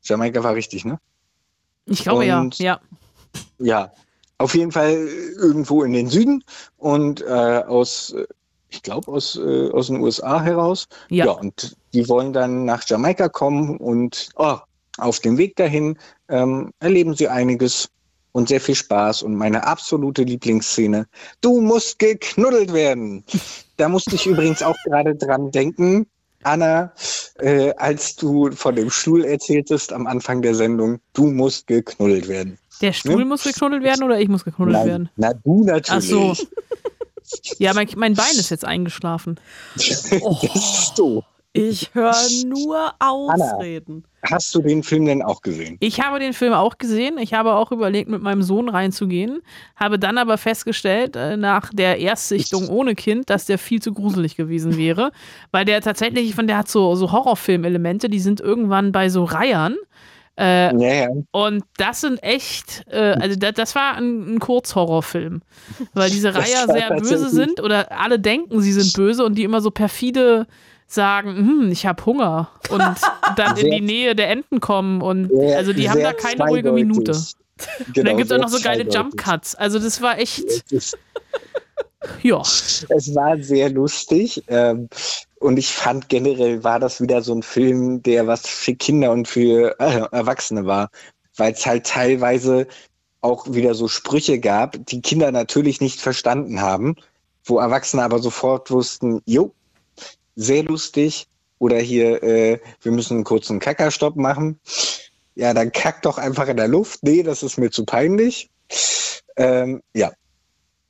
Jamaika war richtig, ne? Ich glaube und, ja. Ja. Ja, auf jeden Fall irgendwo in den Süden und äh, aus ich glaube, aus, äh, aus den USA heraus. Ja. ja, und die wollen dann nach Jamaika kommen und oh, auf dem Weg dahin ähm, erleben sie einiges und sehr viel Spaß. Und meine absolute Lieblingsszene, du musst geknuddelt werden. Da musste ich übrigens auch gerade dran denken, Anna, äh, als du von dem Stuhl erzähltest am Anfang der Sendung, du musst geknuddelt werden. Der Stuhl ne? muss geknuddelt werden oder ich muss geknuddelt Nein, werden? Na, du natürlich. Ach so. Ja, mein, mein Bein ist jetzt eingeschlafen. Oh, so. Ich höre nur Ausreden. Anna, hast du den Film denn auch gesehen? Ich habe den Film auch gesehen. Ich habe auch überlegt, mit meinem Sohn reinzugehen. Habe dann aber festgestellt, äh, nach der Erstsichtung ohne Kind, dass der viel zu gruselig gewesen wäre. Weil der tatsächlich, ich finde, der hat so, so Horrorfilm-Elemente, die sind irgendwann bei so Reihern. Äh, ja. Und das sind echt, äh, also das, das war ein, ein Kurzhorrorfilm, weil diese Reiher sehr böse sind oder alle denken, sie sind böse und die immer so perfide sagen, hm, ich habe Hunger und dann in die Nähe der Enten kommen und sehr, also die haben da keine ruhige Minute. Genau, und dann gibt es auch noch so geile Jump Cuts. Also das war echt. ja. Es war sehr lustig. Ähm, und ich fand generell war das wieder so ein Film, der was für Kinder und für äh, Erwachsene war, weil es halt teilweise auch wieder so Sprüche gab, die Kinder natürlich nicht verstanden haben, wo Erwachsene aber sofort wussten, jo, sehr lustig. Oder hier, äh, wir müssen einen kurzen Kackerstopp machen. Ja, dann kack doch einfach in der Luft. Nee, das ist mir zu peinlich. Ähm, ja,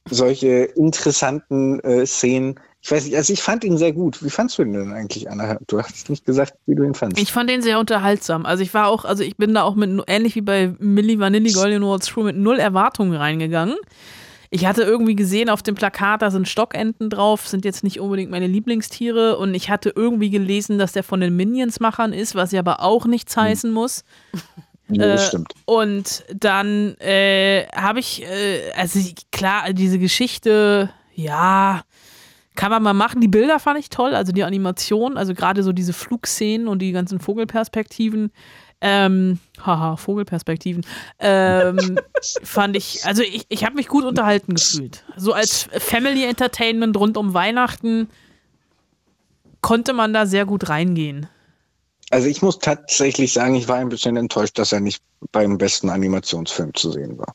solche interessanten äh, Szenen ich weiß nicht, also ich fand ihn sehr gut. Wie fandst du ihn denn eigentlich, Anna? Du hast nicht gesagt, wie du ihn fandst. Ich fand ihn sehr unterhaltsam. Also ich war auch, also ich bin da auch mit, ähnlich wie bei Milli Vanilli Golden World's True, mit null Erwartungen reingegangen. Ich hatte irgendwie gesehen auf dem Plakat, da sind Stockenten drauf, sind jetzt nicht unbedingt meine Lieblingstiere. Und ich hatte irgendwie gelesen, dass der von den Minions-Machern ist, was ja aber auch nichts hm. heißen muss. Ja, das äh, stimmt. Und dann äh, habe ich, äh, also klar, diese Geschichte, ja, kann man mal machen. Die Bilder fand ich toll, also die Animation, also gerade so diese Flugszenen und die ganzen Vogelperspektiven. Ähm, haha, Vogelperspektiven. Ähm, fand ich, also ich, ich habe mich gut unterhalten gefühlt. So als Family Entertainment rund um Weihnachten konnte man da sehr gut reingehen. Also ich muss tatsächlich sagen, ich war ein bisschen enttäuscht, dass er nicht beim besten Animationsfilm zu sehen war.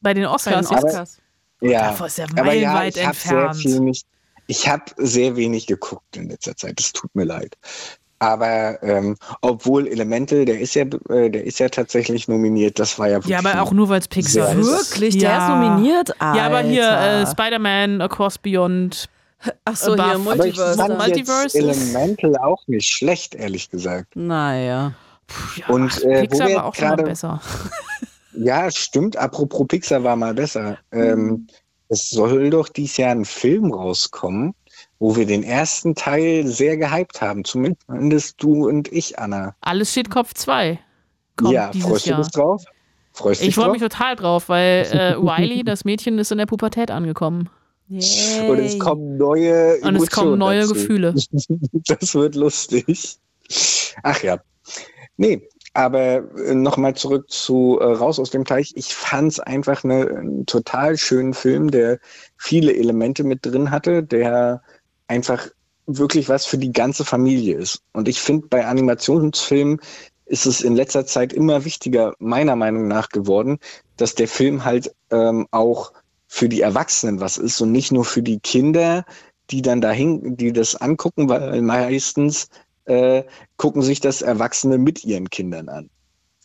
Bei den Oscars. Bei den Oscars. Ja, Davor ist ja aber ja, ich habe sehr wenig, ich habe sehr wenig geguckt in letzter Zeit. Das tut mir leid. Aber ähm, obwohl Elemental, der ist ja, äh, der ist ja tatsächlich nominiert. Das war ja wirklich. Ja, aber auch nur weil es Pixar ist. Wirklich, der ja. ist nominiert. Alter. Ja, aber hier äh, Spider-Man Across Beyond. Ach so, hier Multiverse. Aber ich fand Elemental auch nicht schlecht, ehrlich gesagt. Naja. Puh, ja, Und äh, Pixar wo wir war auch schon besser. Ja, stimmt. Apropos Pixar war mal besser. Ähm, mhm. es soll doch dieses Jahr ein Film rauskommen, wo wir den ersten Teil sehr gehypt haben. Zumindest du und ich, Anna. Alles steht Kopf 2. Ja, freust du dich drauf? Freust ich freue mich total drauf, weil äh, Wiley, das Mädchen, ist in der Pubertät angekommen. Yay. Und es kommen neue Emotionen Und es kommen neue dazu. Gefühle. das wird lustig. Ach ja. Nee, Aber äh, nochmal zurück zu äh, Raus aus dem Teich. Ich fand es einfach eine, einen total schönen Film, der viele Elemente mit drin hatte, der einfach wirklich was für die ganze Familie ist. Und ich finde, bei Animationsfilmen ist es in letzter Zeit immer wichtiger, meiner Meinung nach geworden, dass der Film halt ähm, auch für die Erwachsenen was ist und nicht nur für die Kinder, die dann dahin, die das angucken, weil meistens äh, gucken sich das Erwachsene mit ihren Kindern an.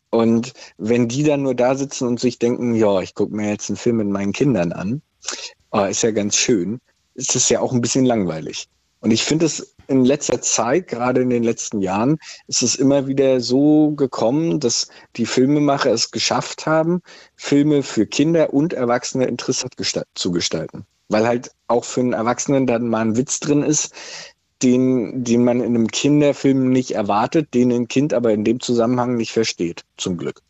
Und wenn die dann nur da sitzen und sich denken, ja, ich gucke mir jetzt einen Film mit meinen Kindern an, oh, ist ja ganz schön, ist es ja auch ein bisschen langweilig. Und ich finde es in letzter Zeit, gerade in den letzten Jahren, ist es immer wieder so gekommen, dass die Filmemacher es geschafft haben, Filme für Kinder und Erwachsene interessant zu gestalten. Weil halt auch für einen Erwachsenen dann mal ein Witz drin ist, den, den man in einem Kinderfilm nicht erwartet, den ein Kind aber in dem Zusammenhang nicht versteht, zum Glück.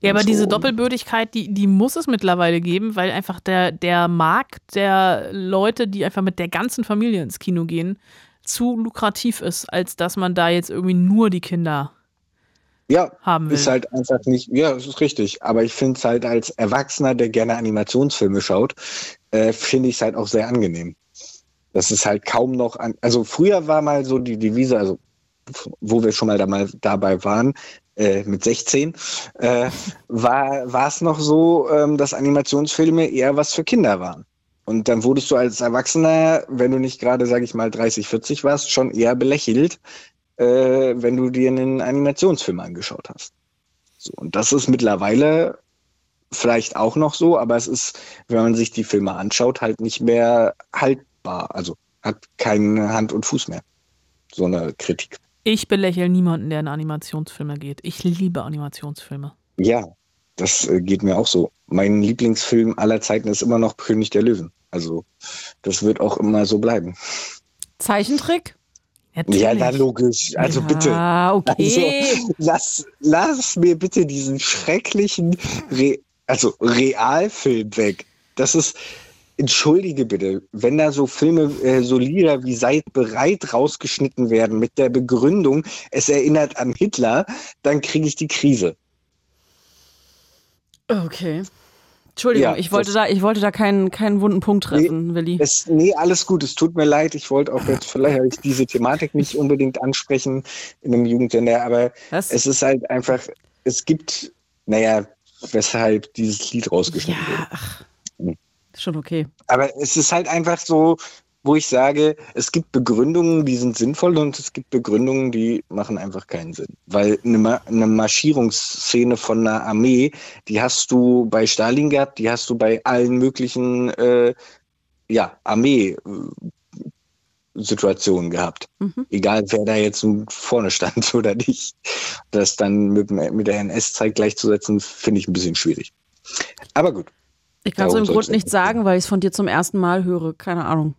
Ja, aber so. diese Doppelbürdigkeit, die, die muss es mittlerweile geben, weil einfach der, der Markt der Leute, die einfach mit der ganzen Familie ins Kino gehen, zu lukrativ ist, als dass man da jetzt irgendwie nur die Kinder ja, haben will. ist halt einfach nicht, ja, das ist richtig. Aber ich finde es halt als Erwachsener, der gerne Animationsfilme schaut, äh, finde ich es halt auch sehr angenehm. Das ist halt kaum noch an. Also früher war mal so die Devise, also wo wir schon mal da mal dabei waren, äh, mit 16, äh, war es noch so, ähm, dass Animationsfilme eher was für Kinder waren. Und dann wurdest du als Erwachsener, wenn du nicht gerade, sag ich mal, 30, 40 warst, schon eher belächelt, äh, wenn du dir einen Animationsfilm angeschaut hast. So, und das ist mittlerweile vielleicht auch noch so, aber es ist, wenn man sich die Filme anschaut, halt nicht mehr halt war. Also hat keine Hand und Fuß mehr. So eine Kritik. Ich belächle niemanden, der in Animationsfilme geht. Ich liebe Animationsfilme. Ja, das äh, geht mir auch so. Mein Lieblingsfilm aller Zeiten ist immer noch König der Löwen. Also das wird auch immer so bleiben. Zeichentrick? Natürlich. Ja, na logisch. Also ja, bitte. okay. Also, lass, lass mir bitte diesen schrecklichen Re also Realfilm weg. Das ist, entschuldige bitte, wenn da so Filme, äh, so Lieder wie Seid bereit rausgeschnitten werden mit der Begründung, es erinnert an Hitler, dann kriege ich die Krise. Okay. Entschuldigung, ja, ich, wollte da, ich wollte da keinen, keinen wunden Punkt treffen, nee, Willi. Es, nee, alles gut, es tut mir leid. Ich wollte auch jetzt vielleicht diese Thematik nicht unbedingt ansprechen in einem Jugendsender, aber Was? es ist halt einfach, es gibt, naja, weshalb dieses Lied rausgeschnitten ja, wird. Ach. Schon okay. Aber es ist halt einfach so, wo ich sage, es gibt Begründungen, die sind sinnvoll und es gibt Begründungen, die machen einfach keinen Sinn. Weil eine, Ma eine Marschierungsszene von einer Armee, die hast du bei Stalin gehabt, die hast du bei allen möglichen äh, ja, Armee. Situationen gehabt. Mhm. Egal, wer da jetzt vorne stand oder nicht. Das dann mit, mit der NS-Zeit gleichzusetzen, finde ich ein bisschen schwierig. Aber gut. Ich kann es im Grund nicht sagen, weil ich es von dir zum ersten Mal höre. Keine Ahnung.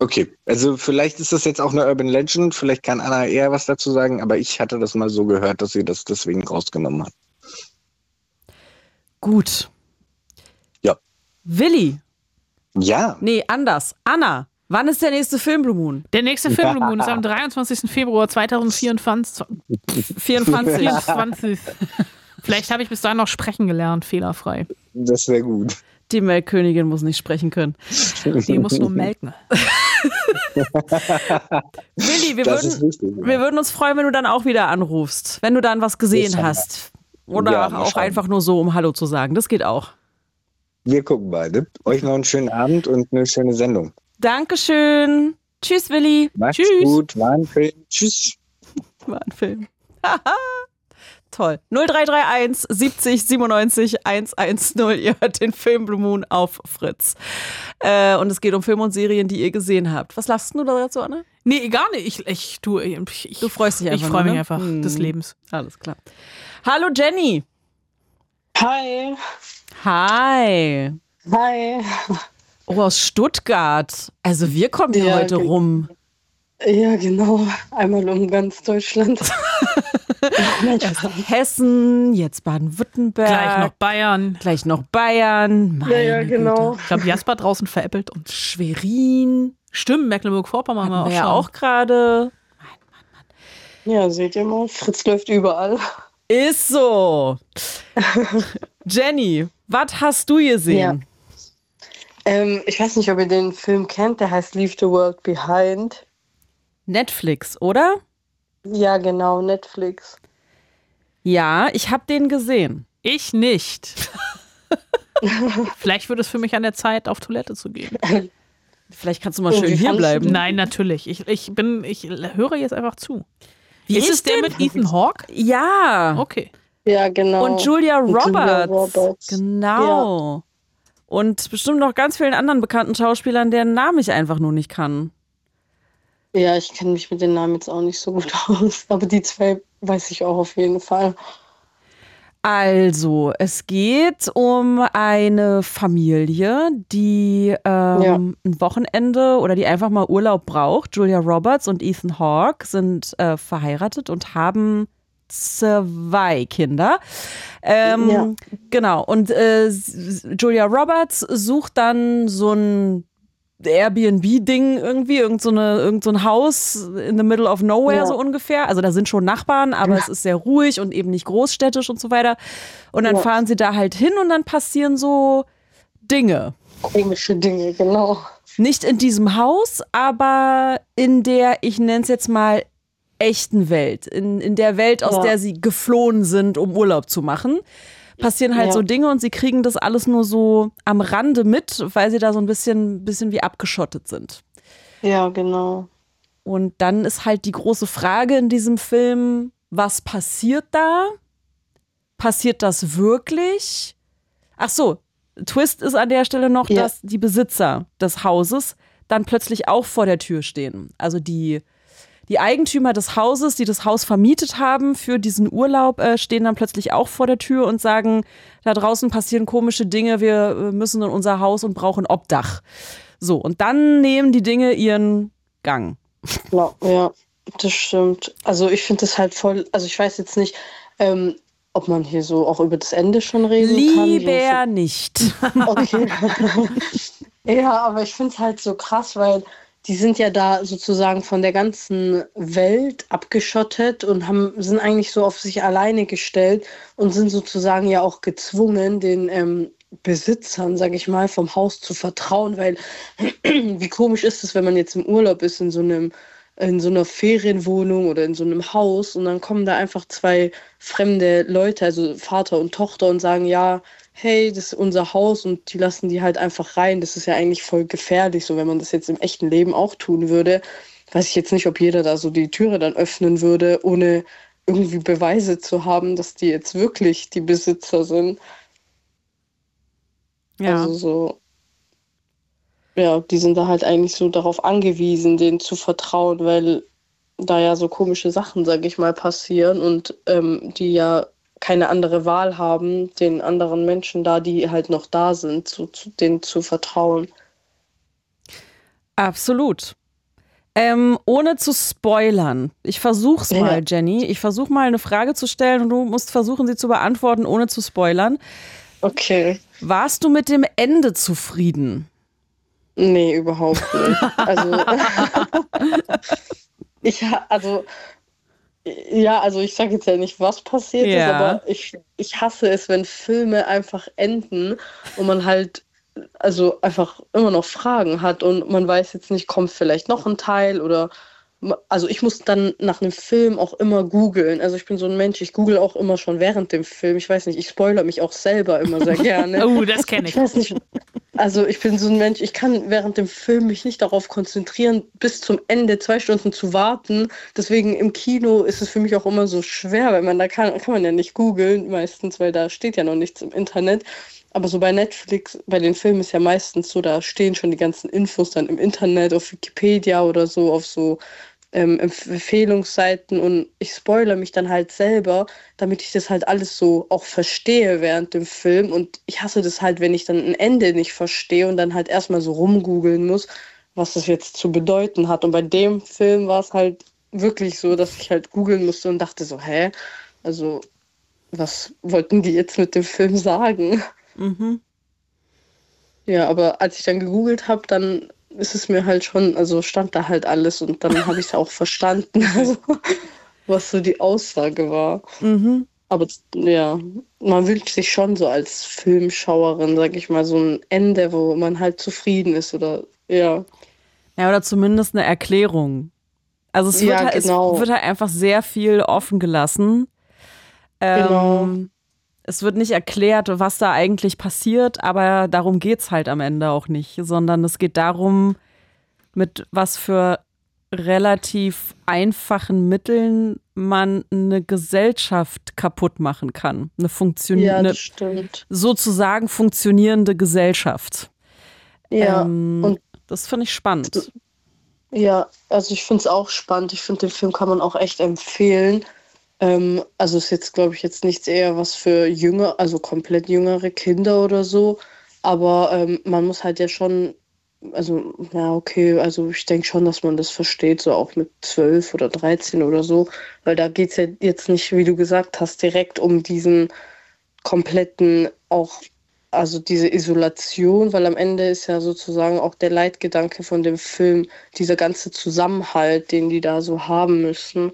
Okay, also vielleicht ist das jetzt auch eine Urban Legend, vielleicht kann Anna eher was dazu sagen, aber ich hatte das mal so gehört, dass sie das deswegen rausgenommen hat. Gut. Ja. Willi. Ja. Nee, anders. Anna. Wann ist der nächste Film Blue Moon? Der nächste Film Blue Moon ist am 23. Februar 2024. 24. 24. Vielleicht habe ich bis dahin noch sprechen gelernt, fehlerfrei. Das wäre gut. Die Melkkönigin muss nicht sprechen können. Die muss nur melken. Willi, wir würden, wichtig, ja. wir würden uns freuen, wenn du dann auch wieder anrufst, wenn du dann was gesehen hast. Oder ja, auch einfach nur so, um Hallo zu sagen. Das geht auch. Wir gucken beide. Euch noch einen schönen Abend und eine schöne Sendung. Dankeschön. Tschüss, Willi. Macht's Tschüss. gut. War ein Film. Tschüss. War ein Film. Toll. 0331 70 97 110. Ihr hört den Film Blue Moon auf Fritz. Äh, und es geht um Filme und Serien, die ihr gesehen habt. Was lachst du da dazu, Anna? Nee, gar nicht. Ich, ich, du, ich, du freust dich einfach. Ich freue mich ne? einfach hm. des Lebens. Alles klar. Hallo Jenny. Hi. Hi. Hi. Oh, aus Stuttgart. Also wir kommen hier ja, heute rum. Ja, genau. Einmal um ganz Deutschland. Hessen, jetzt Baden-Württemberg. Gleich noch Bayern. Gleich noch Bayern. Meine ja, ja, genau. Güte. Ich glaube, Jasper draußen veräppelt und Schwerin. Stimmt, Mecklenburg-Vorpommern haben wir auch, ja auch gerade. Ja, seht ihr mal, Fritz läuft überall. Ist so. Jenny, was hast du gesehen? Ja. Ähm, ich weiß nicht, ob ihr den Film kennt, der heißt Leave the World Behind. Netflix, oder? Ja, genau, Netflix. Ja, ich habe den gesehen. Ich nicht. Vielleicht wird es für mich an der Zeit, auf Toilette zu gehen. Vielleicht kannst du mal Oh, schön hier bleiben. Nein, natürlich. Ich, ich bin, ich höre jetzt einfach zu. Wie ist es der mit Ethan Hawke? Ja. Okay. Ja, genau. Und Julia Und Julia Roberts. Roberts. Genau. Und bestimmt noch ganz vielen anderen bekannten Schauspielern, deren Namen ich einfach nur nicht kann. Ja, ich kenne mich mit den Namen jetzt auch nicht so gut aus, aber die zwei weiß ich auch auf jeden Fall. Also, es geht um eine Familie, die ähm, Ja. ein Wochenende oder die einfach mal Urlaub braucht. Julia Roberts und Ethan Hawke sind äh, verheiratet und haben zwei Kinder. Ähm, Ja. Genau. Und äh, Julia Roberts sucht dann so ein Airbnb-Ding irgendwie, irgend so, eine, irgend so ein Haus in the middle of nowhere, Ja. so ungefähr. Also da sind schon Nachbarn, aber es ist sehr ruhig und eben nicht großstädtisch und so weiter. Und dann Ja. fahren sie da halt hin und dann passieren so Dinge. Komische Dinge, genau. Nicht in diesem Haus, aber in der, ich nenne es jetzt mal, echten Welt. In, in der Welt, aus Ja. der sie geflohen sind, um Urlaub zu machen. Passieren halt Ja. so Dinge und sie kriegen das alles nur so am Rande mit, weil sie da so ein bisschen, bisschen wie abgeschottet sind. Ja, genau. Und dann ist halt die große Frage in diesem Film, was passiert da? Passiert das wirklich? Ach so, Twist ist an der Stelle noch, Ja. dass die Besitzer des Hauses dann plötzlich auch vor der Tür stehen. Also die, die Eigentümer des Hauses, die das Haus vermietet haben für diesen Urlaub, äh, stehen dann plötzlich auch vor der Tür und sagen, da draußen passieren komische Dinge, wir äh, müssen in unser Haus und brauchen Obdach. So, und dann nehmen die Dinge ihren Gang. Ja, ja, das stimmt. Also ich finde das halt voll, also ich weiß jetzt nicht, ähm, ob man hier so auch über das Ende schon reden kann. wie Lieber nicht. Okay. ja, aber ich finde es halt so krass, weil die sind ja da sozusagen von der ganzen Welt abgeschottet und haben, sind eigentlich so auf sich alleine gestellt und sind sozusagen ja auch gezwungen, den ähm, Besitzern, sag ich mal, vom Haus zu vertrauen, weil wie komisch ist es, wenn man jetzt im Urlaub ist in so einem in so einer Ferienwohnung oder in so einem Haus und dann kommen da einfach zwei fremde Leute, also Vater und Tochter und sagen, ja, hey, das ist unser Haus und die lassen die halt einfach rein. Das ist ja eigentlich voll gefährlich, so wenn man das jetzt im echten Leben auch tun würde. Weiß ich jetzt nicht, ob jeder da so die Türe dann öffnen würde, ohne irgendwie Beweise zu haben, dass die jetzt wirklich die Besitzer sind. Ja. Also so, ja, die sind da halt eigentlich so darauf angewiesen, denen zu vertrauen, weil da ja so komische Sachen, sag ich mal, passieren und ähm, die ja keine andere Wahl haben, den anderen Menschen da, die halt noch da sind, zu, zu denen zu vertrauen. Absolut. Ähm, ohne zu spoilern. Ich versuch's Ja. mal, Jenny. Ich versuche mal eine Frage zu stellen und du musst versuchen, sie zu beantworten, ohne zu spoilern. Okay. Warst du mit dem Ende zufrieden? Nee, überhaupt nicht. Also, ich, also, ja, also ich sage jetzt ja nicht, was passiert ist, Ja. aber ich, ich hasse es, wenn Filme einfach enden und man halt, also einfach immer noch Fragen hat und man weiß jetzt nicht, kommt vielleicht noch ein Teil oder, also ich muss dann nach einem Film auch immer googeln. Also ich bin so ein Mensch, ich google auch immer schon während dem Film. Ich weiß nicht, ich spoilere mich auch selber immer sehr gerne. Oh, das kenne Ich ich. weiß nicht. Also ich bin so ein Mensch, ich kann während dem Film mich nicht darauf konzentrieren, bis zum Ende zwei Stunden zu warten. Deswegen im Kino ist es für mich auch immer so schwer, weil man da kann, kann man ja nicht googeln meistens, weil da steht ja noch nichts im Internet. Aber so bei Netflix, bei den Filmen ist ja meistens so, da stehen schon die ganzen Infos dann im Internet, auf Wikipedia oder so, auf so ähm, Empfehlungsseiten und ich spoilere mich dann halt selber, damit ich das halt alles so auch verstehe während dem Film. Und ich hasse das halt, wenn ich dann ein Ende nicht verstehe und dann halt erstmal so rumgoogeln muss, was das jetzt zu bedeuten hat. Und bei dem Film war es halt wirklich so, dass ich halt googeln musste und dachte so, hä? Also, was wollten die jetzt mit dem Film sagen? Mhm. Ja, aber als ich dann gegoogelt habe, dann ist es mir halt schon, also stand da halt alles und dann habe ich es auch verstanden. Also, was so die Aussage war. Mhm. Aber ja, man wünscht sich schon so als Filmschauerin, sag ich mal, so ein Ende, wo man halt zufrieden ist oder ja. Ja, oder zumindest eine Erklärung. Also es wird, Ja, halt, genau. es wird halt einfach sehr viel offen gelassen. Ähm, Genau. Es wird nicht erklärt, was da eigentlich passiert, aber darum geht's halt am Ende auch nicht, sondern es geht darum, mit was für relativ einfachen Mitteln man eine Gesellschaft kaputt machen kann. Eine Ja, funktionierende, stimmt. sozusagen funktionierende Gesellschaft. Ja, Ähm, und- das finde ich spannend. ja, also ich finde es auch spannend. Ich finde, den Film kann man auch echt empfehlen. Ähm, also ist jetzt, glaube ich, jetzt nichts eher was für jünger, also komplett jüngere Kinder oder so. Aber ähm, man muss halt ja schon, also, ja, okay, also ich denke schon, dass man das versteht, so auch mit 12 oder 13 oder so. Weil da geht es ja jetzt nicht, wie du gesagt hast, direkt um diesen kompletten auch, also diese Isolation, weil am Ende ist ja sozusagen auch der Leitgedanke von dem Film, dieser ganze Zusammenhalt, den die da so haben müssen,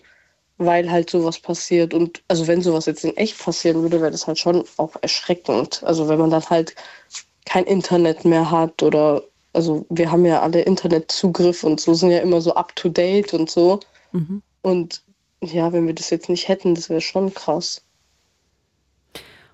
weil halt sowas passiert. Und also wenn sowas jetzt in echt passieren würde, wäre das halt schon auch erschreckend. Also wenn man dann halt kein Internet mehr hat oder also wir haben ja alle Internetzugriff und so sind ja immer so up to date und so. Mhm. Und ja, wenn wir das jetzt nicht hätten, das wäre schon krass.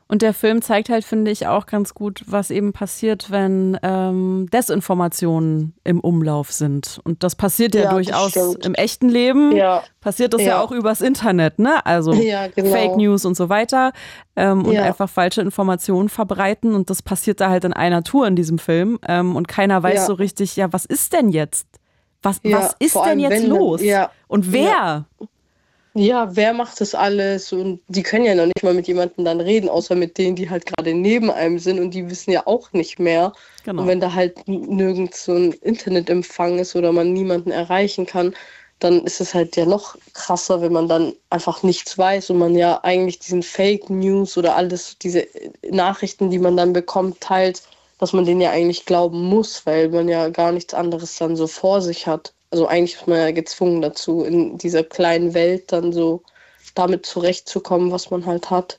Und der Film zeigt halt, finde ich, auch ganz gut, was eben passiert, wenn ähm, Desinformationen im Umlauf sind. Und das passiert ja, Ja, durchaus stimmt. im echten Leben. Ja, Passiert das ja. Ja. auch übers Internet, ne? Also genau. Fake News und so weiter. Ähm, und einfach falsche Informationen verbreiten. Und das passiert da halt in einer Tour in diesem Film. Ähm, und keiner weiß so richtig, ja, was ist denn jetzt? Was, was ist denn jetzt los? ja. Und wer? Ja, wer macht das alles? Und die können ja noch nicht mal mit jemandem dann reden, außer mit denen, die halt gerade neben einem sind und die wissen ja auch nicht mehr. Genau. Und wenn da halt nirgends so ein Internetempfang ist oder man niemanden erreichen kann, dann ist es halt ja noch krasser, wenn man dann einfach nichts weiß und man ja eigentlich diesen Fake News oder alles, diese äh, Nachrichten, die man dann bekommt, teilt, dass man denen ja eigentlich glauben muss, weil man ja gar nichts anderes dann so vor sich hat. Also eigentlich ist man ja gezwungen dazu, in dieser kleinen Welt dann so damit zurechtzukommen, was man halt hat.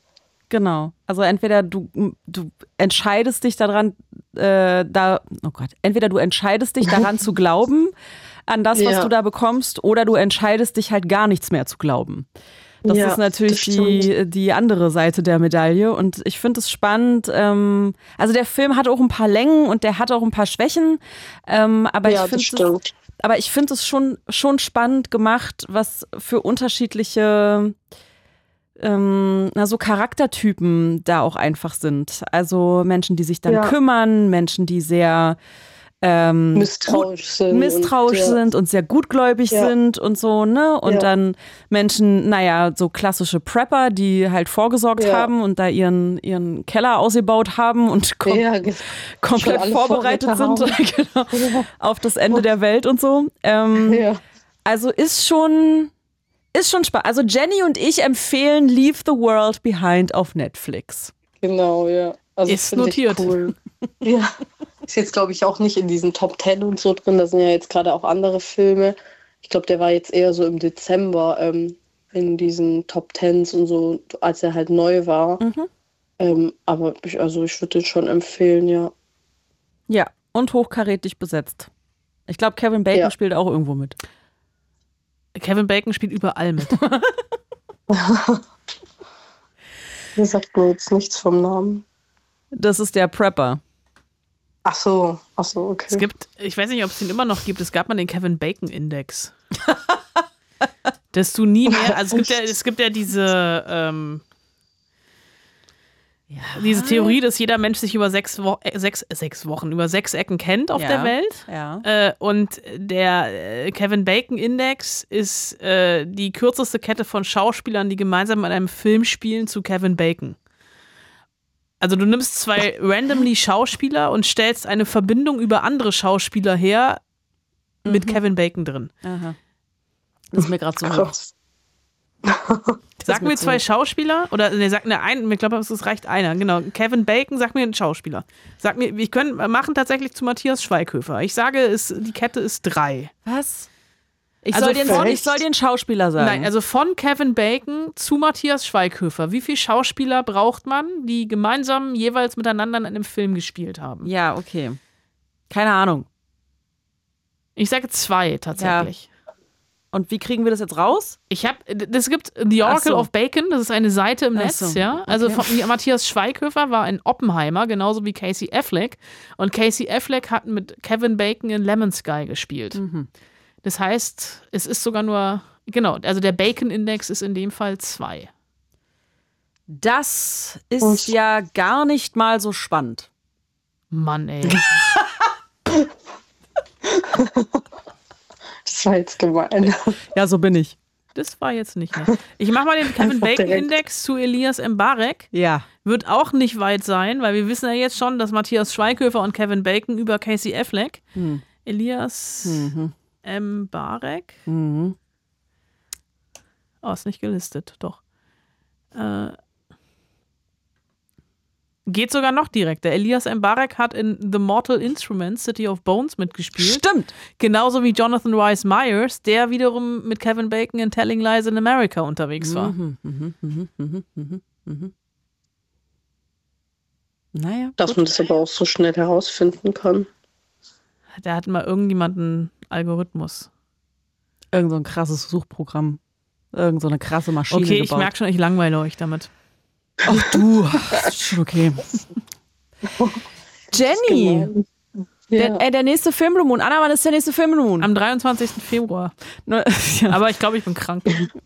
Genau. Also entweder du, du entscheidest dich daran, äh, da, oh Gott, entweder du entscheidest dich daran zu glauben, an das, was Ja. du da bekommst, oder du entscheidest dich halt gar nichts mehr zu glauben. Das Ja, ist natürlich das die, die andere Seite der Medaille. Und ich finde es spannend. Ähm, also der Film hat auch ein paar Längen und der hat auch ein paar Schwächen. Ähm, aber ja, ich finde. Aber ich finde es schon, schon spannend gemacht, was für unterschiedliche ähm, na, so Charaktertypen da auch einfach sind. Also Menschen, die sich dann Ja. kümmern, Menschen, die sehr ähm, Misstrauisch sind. misstrauisch und, sind und sehr gutgläubig Ja. sind und so, ne? Und Ja. dann Menschen, naja, so klassische Prepper, die halt vorgesorgt Ja. haben und da ihren, ihren Keller ausgebaut haben und kom komplett vorbereitet sind genau, auf das Ende der Welt und so. Ähm, also ist schon, ist schon spannend. Also Jenny und ich empfehlen Leave the World Behind auf Netflix. Genau, ja. Also Ist notiert. Cool. ja. Ist jetzt, glaube ich, auch nicht in diesen Top Ten und so drin. Da sind ja jetzt gerade auch andere Filme. Ich glaube, der war jetzt eher so im Dezember ähm, in diesen Top Tens und so, als er halt neu war. Mhm. Ähm, aber ich, also ich würde den schon empfehlen, ja. Ja, und hochkarätig besetzt. Ich glaube, Kevin Bacon Ja. spielt auch irgendwo mit. Kevin Bacon spielt überall mit. Mir sagt mir jetzt nichts vom Namen. Das ist der Prepper. Ach so, ach so, okay. Es gibt, ich weiß nicht, ob es den immer noch gibt, es gab mal den Kevin Bacon Index. dass du nie mehr, also es gibt ja, es gibt ja diese, ähm, diese Theorie, dass jeder Mensch sich über sechs, Wo äh, sechs, sechs Wochen, über sechs Ecken kennt auf Ja. der Welt. Ja. Äh, und der äh, Kevin Bacon Index ist äh, die kürzeste Kette von Schauspielern, die gemeinsam in einem Film spielen zu Kevin Bacon. Also du nimmst zwei randomly Schauspieler und stellst eine Verbindung über andere Schauspieler her mit Kevin Bacon drin. Aha. Das ist mir gerade so. Krass. Sag mir zwei Schauspieler oder nee, sag mir einen, ich glaube, es reicht einer. Genau, Kevin Bacon, sag mir einen Schauspieler. Sag mir, wir können machen tatsächlich zu Matthias Schweighöfer. Ich sage, es, die Kette ist drei. Was? Ich, Also soll dir, von- ich soll einen Schauspieler sagen. Nein, also von Kevin Bacon zu Matthias Schweighöfer. Wie viele Schauspieler braucht man, die gemeinsam jeweils miteinander in einem Film gespielt haben? ja, okay. Keine Ahnung. Ich sage zwei tatsächlich. Und wie kriegen wir das jetzt raus? Ich habe, das gibt The Oracle so. of Bacon, das ist eine Seite im Ach Netz, so, ja. Also okay. von, Matthias Schweighöfer war in Oppenheimer, genauso wie Casey Affleck. Und Casey Affleck hat mit Kevin Bacon in Lemon Sky gespielt. Mhm. Das heißt, es ist sogar nur, genau, also der Bacon-Index ist in dem Fall zwei. Das ist ja gar nicht mal so spannend. Mann, ey. Das war jetzt gemein. Ja, so bin ich. Das war jetzt nicht nett. Ich mache mal den Kevin direkt. Bacon-Index zu Elias Mbarek. Ja. Wird auch nicht weit sein, weil wir wissen ja jetzt schon, dass Matthias Schweighöfer und Kevin Bacon über Casey Affleck. Hm. Elias Mbarek. Mhm. Oh, ist nicht gelistet, doch. Äh, geht sogar noch direkter. Elias Mbarek hat in The Mortal Instruments, City of Bones mitgespielt. Stimmt. Genauso wie Jonathan Rhys Myers, der wiederum mit Kevin Bacon in Telling Lies in America unterwegs war. Mhm, mhm, mhm, mhm, mhm, mhm. Naja. Dass man das aber auch so schnell herausfinden kann. Da hat mal irgendjemand einen Algorithmus. Irgend so ein krasses Suchprogramm. Irgend so eine krasse Maschine Okay, ich gebaut. merke schon, ich langweile euch damit. Ach du, ist schon okay. Jenny, Ja. der, äh, der nächste Film Blue Moon. Anna, wann ist der nächste Film Blue Moon? Am 23. Februar. Ne. Aber ich glaube, ich bin krank.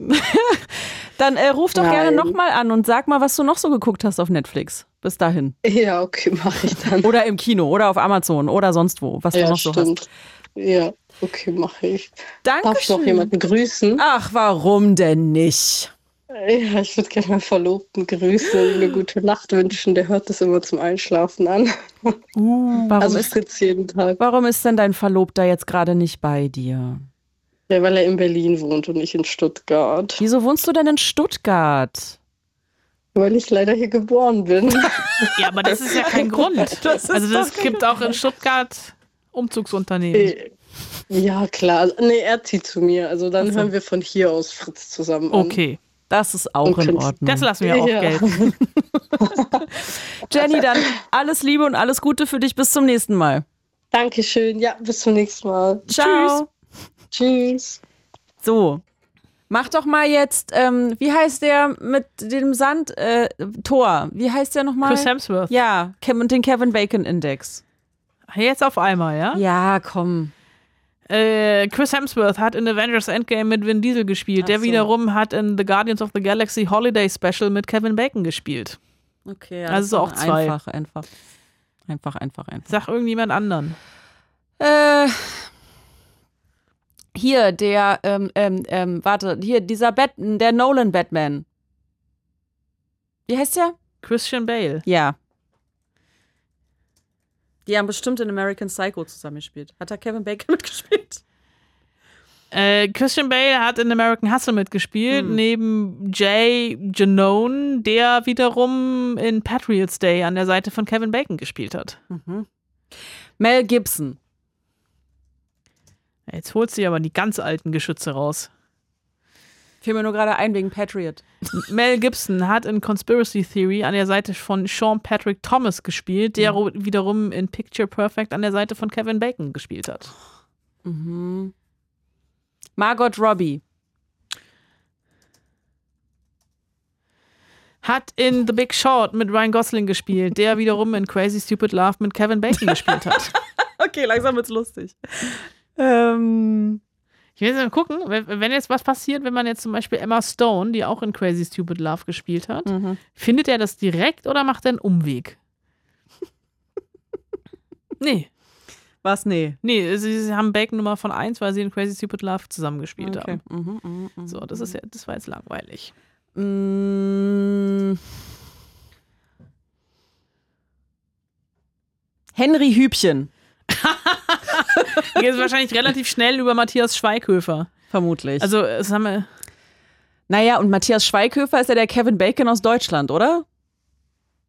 Dann äh, ruf doch Nein. gerne nochmal an und sag mal, was du noch so geguckt hast auf Netflix. Bis dahin. ja, okay, mache ich dann. Oder im Kino oder auf Amazon oder sonst wo, was du ja, noch so stimmt. hast. Ja, okay, mache ich. Darf ich noch jemanden grüßen? Ach, warum denn nicht? Ja, ich würde gerne meinen Verlobten grüßen und eine gute Nacht wünschen. Der hört das immer zum Einschlafen an. Warum, Also ist, jeden Tag. warum ist denn dein Verlobter jetzt gerade nicht bei dir? Ja, weil er in Berlin wohnt und nicht in Stuttgart. Wieso wohnst du denn in Stuttgart? Weil ich leider hier geboren bin. Ja, aber das ist ja kein Grund. Das also das gibt auch in Stuttgart Umzugsunternehmen. Äh, ja, klar. Also, Nee, er zieht zu mir. Also dann Ach so. hören wir von hier aus Fritz zusammen an. Okay, Das ist auch Und in Ordnung. das lassen wir auch Ja. gelten. Jenny, dann alles Liebe und alles Gute für dich. Bis zum nächsten Mal. Dankeschön. Ja, bis zum nächsten Mal. Ciao. Tschüss. So. Mach doch mal jetzt, ähm, wie heißt der mit dem Sand? Äh, Thor. Wie heißt der nochmal? Chris Hemsworth. Ja, und den Kevin Bacon Index. Jetzt auf einmal, ja? Ja, komm. Äh, Chris Hemsworth hat in Avengers Endgame mit Vin Diesel gespielt. Ach Der so. wiederum hat in The Guardians of the Galaxy Holiday Special mit Kevin Bacon gespielt. Okay, Also so auch zwei. Einfach, einfach. Einfach, einfach, einfach. Sag irgendjemand anderen. Äh, hier, der, ähm, ähm, ähm, warte, hier, dieser Bat der Nolan Batman. Wie heißt der? Christian Bale. Ja. Die haben bestimmt in American Psycho zusammengespielt. Hat da Kevin Bacon mitgespielt? Äh, Christian Bale hat in American Hustle mitgespielt, Hm. neben Jay Janone, der wiederum in Patriots Day an der Seite von Kevin Bacon gespielt hat. Mel Gibson. Jetzt holst du aber die ganz alten Geschütze raus. Fiel mir nur gerade ein wegen Patriot. Mel Gibson hat in Conspiracy Theory an der Seite von Sean Patrick Thomas gespielt, der ro- wiederum in Picture Perfect an der Seite von Kevin Bacon gespielt hat. Mhm. Margot Robbie. Hat in The Big Short mit Ryan Gosling gespielt, der wiederum in Crazy Stupid Love mit Kevin Bacon gespielt hat. Okay, langsam wird's lustig. Ähm, Ich will jetzt mal gucken, wenn jetzt was passiert, wenn man jetzt zum Beispiel Emma Stone, die auch in Crazy Stupid Love gespielt hat, mhm. findet er das direkt oder macht er einen Umweg? nee. Was? Nee. Nee, sie, sie haben Bacon Nummer von 1, weil sie in Crazy Stupid Love zusammengespielt Okay. haben. Mhm, mhm, mhm. So, das ist ja, das war jetzt langweilig. Mm. Henry Hübchen, Geht wahrscheinlich relativ schnell über Matthias Schweighöfer. vermutlich. Also, es haben wir. naja, und Matthias Schweighöfer ist ja der Kevin Bacon aus Deutschland, oder?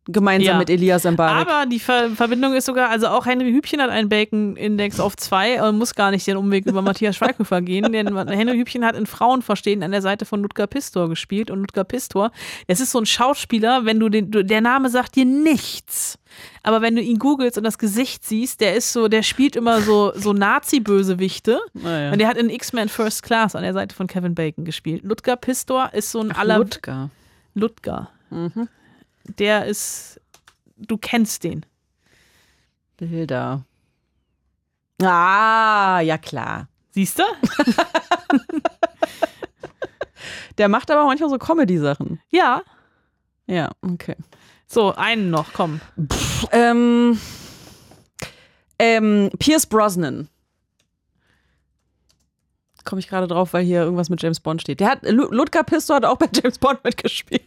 Gemeinsam Ja. mit Elias Mbarek. Aber die Ver Verbindung ist sogar, also auch Henry Hübchen hat einen Bacon-Index auf zwei und muss gar nicht den Umweg über Matthias Schweighöfer gehen, denn Henry Hübchen hat in Frauenverstehen an der Seite von Ludger Pistor gespielt und Ludger Pistor, das ist so ein Schauspieler, wenn du den, der Name sagt dir nichts. Aber wenn du ihn googelst und das Gesicht siehst, der ist so, der spielt immer so, so Nazi-Bösewichte. Naja. Und der hat in X-Men First Class an der Seite von Kevin Bacon gespielt. Ludger Pistor ist so ein aller Ludger. Ludger. Mhm. Der ist, du kennst den. Bilder. Ah, ja klar. Siehst du? Der macht aber manchmal so Comedy-Sachen. Ja. Ja, okay. So, einen noch, komm. Ähm, ähm, Pierce Brosnan. Komme ich gerade drauf, weil hier irgendwas mit James Bond steht. Der hat, Lu- Ludger Pistor hat auch bei James Bond mitgespielt.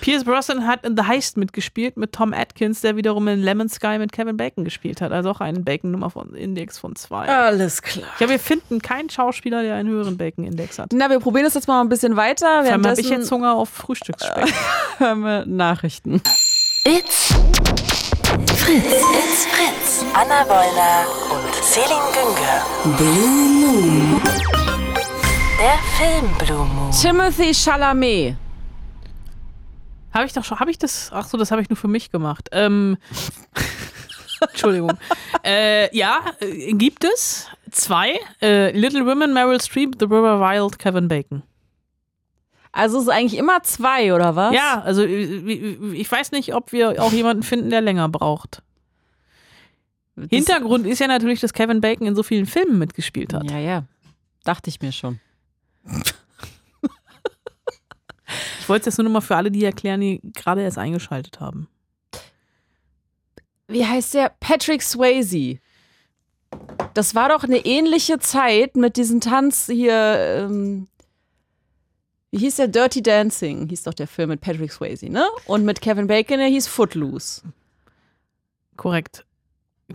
Pierce Brosnan hat in The Heist mitgespielt mit Tom Atkins, der wiederum in Lemon Sky mit Kevin Bacon gespielt hat. Also auch einen Bacon-Nummer von Index von zwei. Alles klar. Ich glaube, wir finden keinen Schauspieler, der einen höheren Bacon-Index hat. Na, wir probieren das jetzt mal ein bisschen weiter. Allem habe ich jetzt Hunger auf Frühstücksspeck. hören wir Nachrichten. It's Fritz. It's Fritz. Anna Wollner und Celine Günger. Blue Moon. Der Film Blue Moon. Timothy Chalamet. Habe ich doch schon, habe ich das? Ach so, das habe ich nur für mich gemacht. Ähm, Entschuldigung. äh, ja, äh, gibt es zwei. Äh, Little Women, Meryl Streep, The River Wild, Kevin Bacon. Also es ist eigentlich immer zwei, oder was? Ja, also äh, ich weiß nicht, ob wir auch jemanden finden, der länger braucht. Das- Hintergrund ist ja natürlich, dass Kevin Bacon in so vielen Filmen mitgespielt hat. Ja, ja. Dachte ich mir schon. Ich wollte es jetzt nur noch mal für alle, die erklären, die gerade erst eingeschaltet haben. Wie heißt der? Patrick Swayze. Das war doch eine ähnliche Zeit mit diesem Tanz hier. Ähm, wie hieß der? Dirty Dancing hieß doch der Film mit Patrick Swayze, ne? Und mit Kevin Bacon, der hieß Footloose. Korrekt.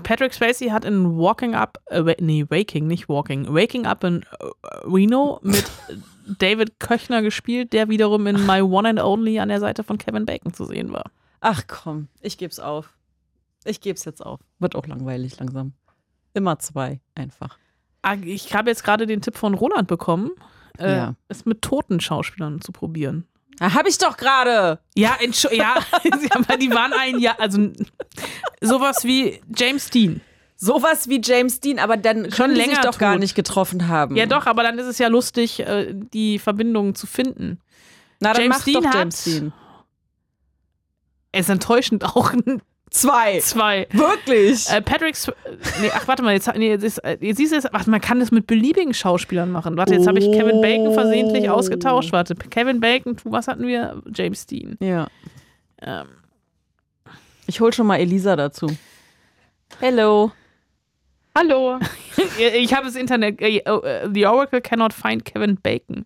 Patrick Swayze hat in Walking Up, äh, nee, Waking, nicht Walking, Waking Up in äh, Reno mit David Köchner gespielt, der wiederum in My One and Only an der Seite von Kevin Bacon zu sehen war. Ach komm, ich geb's auf. Ich geb's jetzt auf. Wird auch langweilig langsam. Immer zwei, einfach. Ah, Ich habe jetzt gerade den Tipp von Roland bekommen, äh, Ja. es mit toten Schauspielern zu probieren. Da hab ich doch gerade. Ja, ja, aber die waren ein Jahr, also sowas wie James Dean. Sowas wie James Dean, aber dann Schon die sich länger doch gar tot. nicht getroffen haben. Ja, doch, aber dann ist es ja lustig, äh, die Verbindungen zu finden. Na, dann James Dean doch hat- James Dean. Es ist enttäuschend auch ein Zwei. zwei. Wirklich? Äh, Patrick, Sw- nee, ach warte mal, jetzt, nee, jetzt, ist, äh, jetzt siehst du es, warte, man kann das mit beliebigen Schauspielern machen. Warte, jetzt habe ich Kevin Bacon versehentlich Oh. ausgetauscht. Warte, Kevin Bacon, was hatten wir? James Dean. ja. Ähm, Ich hol schon mal Elisa dazu. Hello. Hallo. ich habe das Internet, äh, oh, äh, The Oracle cannot find Kevin Bacon.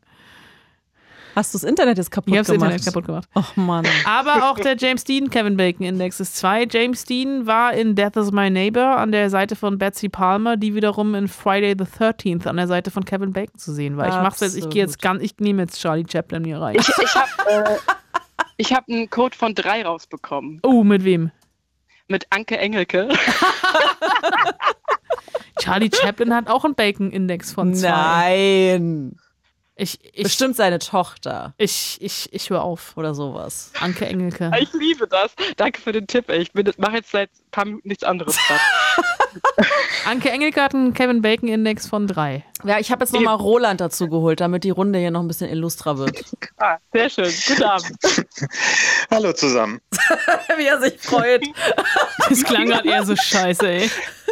Hast du das Internet jetzt kaputt Ich habe das gemacht? Internet kaputt gemacht. Ach Mann. Aber auch der James Dean Kevin Bacon Index ist 2. James Dean war in Death is My Neighbor an der Seite von Betsy Palmer, die wiederum in Friday the 13th an der Seite von Kevin Bacon zu sehen war. Ich mach's jetzt, ich gehe jetzt ganz, ich nehme jetzt Charlie Chaplin hier rein. Ich, ich habe äh, ich hab einen Code von drei rausbekommen. Oh, mit wem? Mit Anke Engelke. Charlie Chaplin hat auch einen Bacon Index von 2. Nein. Ich, ich, Bestimmt seine Tochter ich, ich, ich höre auf. oder sowas. Anke Engelke. Ich liebe das. Danke für den Tipp. Ey. Ich mache jetzt seit ein paar Minuten nichts anderes. Anke Engelke hat einen Kevin Bacon Index von 3. Ja, ich habe jetzt nochmal Roland dazu geholt, damit die Runde hier noch ein bisschen illustrer wird. ah, sehr schön. Guten Abend. Hallo zusammen. Wie er sich freut. Das klang gerade eher so scheiße, ey.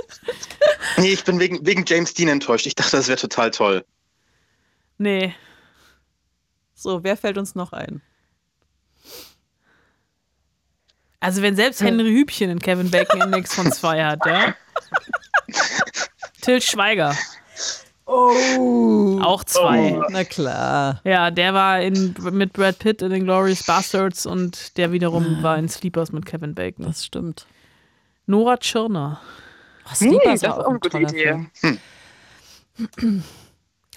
Nee, ich bin wegen, wegen James Dean enttäuscht. Ich dachte, das wäre total toll. Nee. So, wer fällt uns noch ein? Also wenn selbst Henry Hübchen einen Kevin Bacon Index von 2 hat, ja. Till Schweiger. Oh. Auch 2. Na klar. Ja, der war in, mit Brad Pitt in den Glorious Bastards und der wiederum war in Sleepers mit Kevin Bacon. Das stimmt. Nora Tschirner. Oh, Sleepers das ist auch auch ein eine gute Idee. Film.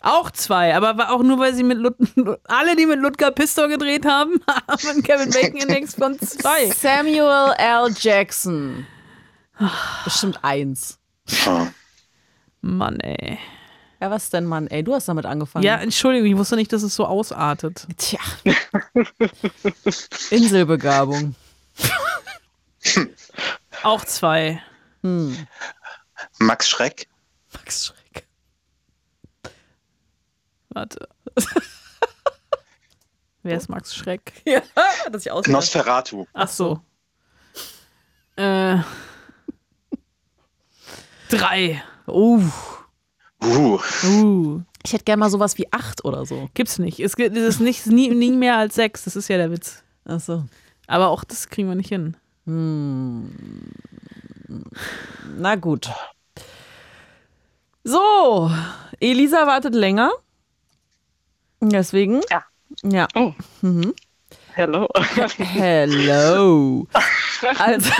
Auch zwei, aber war auch nur, weil sie mit Lut alle, die mit Ludger Pistor gedreht haben, haben einen Kevin Bacon Index von zwei. Samuel L. Jackson. Bestimmt eins. Mann, ey. Ja, was denn, Mann? Ey, du hast damit angefangen. Ja, Entschuldigung, ich wusste nicht, dass es so ausartet. Tja. Inselbegabung. Auch zwei. Max Schreck. Max Schreck. Warte. Wer ist Max Schreck? Ja, hat er sich ausgedacht. Nosferatu. Ach so. Äh. Drei. Uh. Uh. Uh. Ich hätte gerne mal sowas wie acht oder so. Gibt's nicht. Es gibt- es ist nicht, nie, nie mehr als sechs. Das ist ja der Witz. Ach so. Aber auch das kriegen wir nicht hin. Na gut. So, Elisa wartet länger. Deswegen. Ja. Ja. Oh. Mhm. Hello. Hello. Also.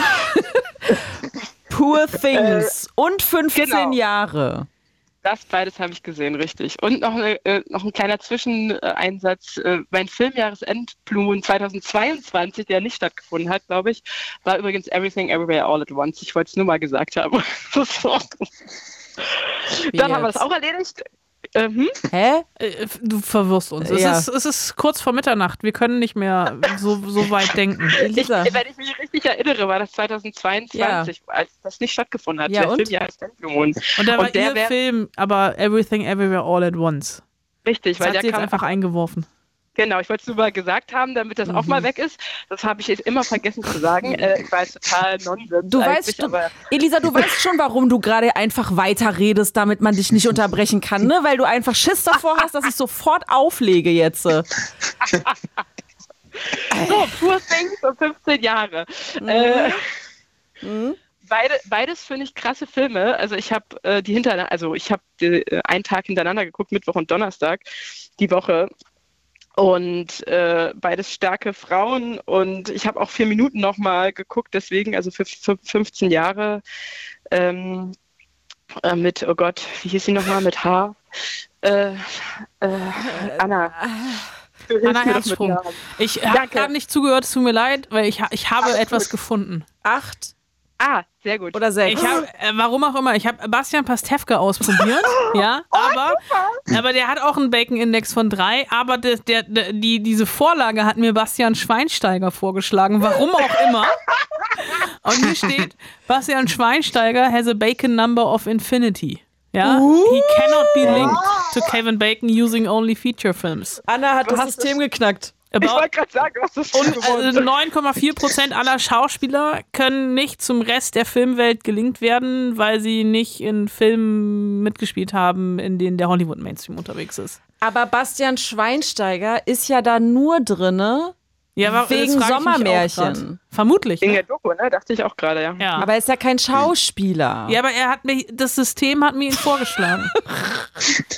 Poor Things und 15 genau. Jahre. Das beides habe ich gesehen, richtig. Und noch, eine, äh, noch ein kleiner Zwischeneinsatz. Äh, mein Filmjahresendblumen 2022, der nicht stattgefunden hat, glaube ich, war übrigens Everything Everywhere All at Once. Ich wollte es nur mal gesagt haben. so. Dann haben wir das jetzt? auch erledigt. Ähm, Hä? Äh, Du verwirrst uns. Es, Ja. ist, es ist kurz vor Mitternacht. Wir können nicht mehr so, so weit denken. ich, Elisa. wenn ich mich richtig erinnere, war das 2022, als das nicht stattgefunden hat. Ja, der und? Filmjahresendblumen. Und da war Und der ihr wär- Film, aber Everything Everywhere All at Once. Richtig, Das weil hat der sie jetzt kam einfach eingeworfen. Genau, ich wollte es nur mal gesagt haben, damit das auch Mhm. mal weg ist. Das habe ich jetzt immer vergessen zu sagen. Äh, ich weiß total Nonsens. Du weißt, du, Elisa, du weißt schon, warum du gerade einfach weiterredest, damit man dich nicht unterbrechen kann, ne? Weil du einfach Schiss davor hast, dass ich sofort auflege jetzt. so, Poor Things und 15 Jahre. Äh, Beide, beides finde ich krasse Filme. Also ich habe äh, die hintereinander, also ich habe äh, einen Tag hintereinander geguckt, Mittwoch und Donnerstag, die Woche. Und äh, beides starke Frauen. Und ich habe auch vier Minuten nochmal geguckt, deswegen, also für, für 15 Jahre ähm, äh, mit, oh Gott, wie hieß sie nochmal, mit H? Äh, äh, Anna. Anna Herzsprung. Ich habe gerade nicht zugehört, es tut mir leid, weil ich, ich habe Alles etwas gut. gefunden. Acht Ah, sehr gut. oder sechs? Ich hab, äh, warum auch immer, ich habe Bastian Pastewka ausprobiert, ja, aber, aber der hat auch einen Bacon-Index von drei, aber der, der, der, die, diese Vorlage hat mir Bastian Schweinsteiger vorgeschlagen, warum auch immer. Und hier steht, Bastian Schweinsteiger has a Bacon number of infinity. Ja, he cannot be linked to Kevin Bacon using only feature films. Anna hat das hast System geknackt. Ich About wollte gerade sagen, was ist und äh, 9,4 Prozent aller Schauspieler können nicht zum Rest der Filmwelt gelingt werden, weil sie nicht in Filmen mitgespielt haben, in denen der Hollywood-Mainstream unterwegs ist. Aber Bastian Schweinsteiger ist ja da nur drinne. Ja, aber Wegen ich Sommermärchen. Vermutlich. Wegen Ne? der Doku, ne? Dachte ich auch gerade, ja. Ja. Aber er ist ja kein Schauspieler. ja, aber er hat mir, das System hat mir ihn vorgeschlagen.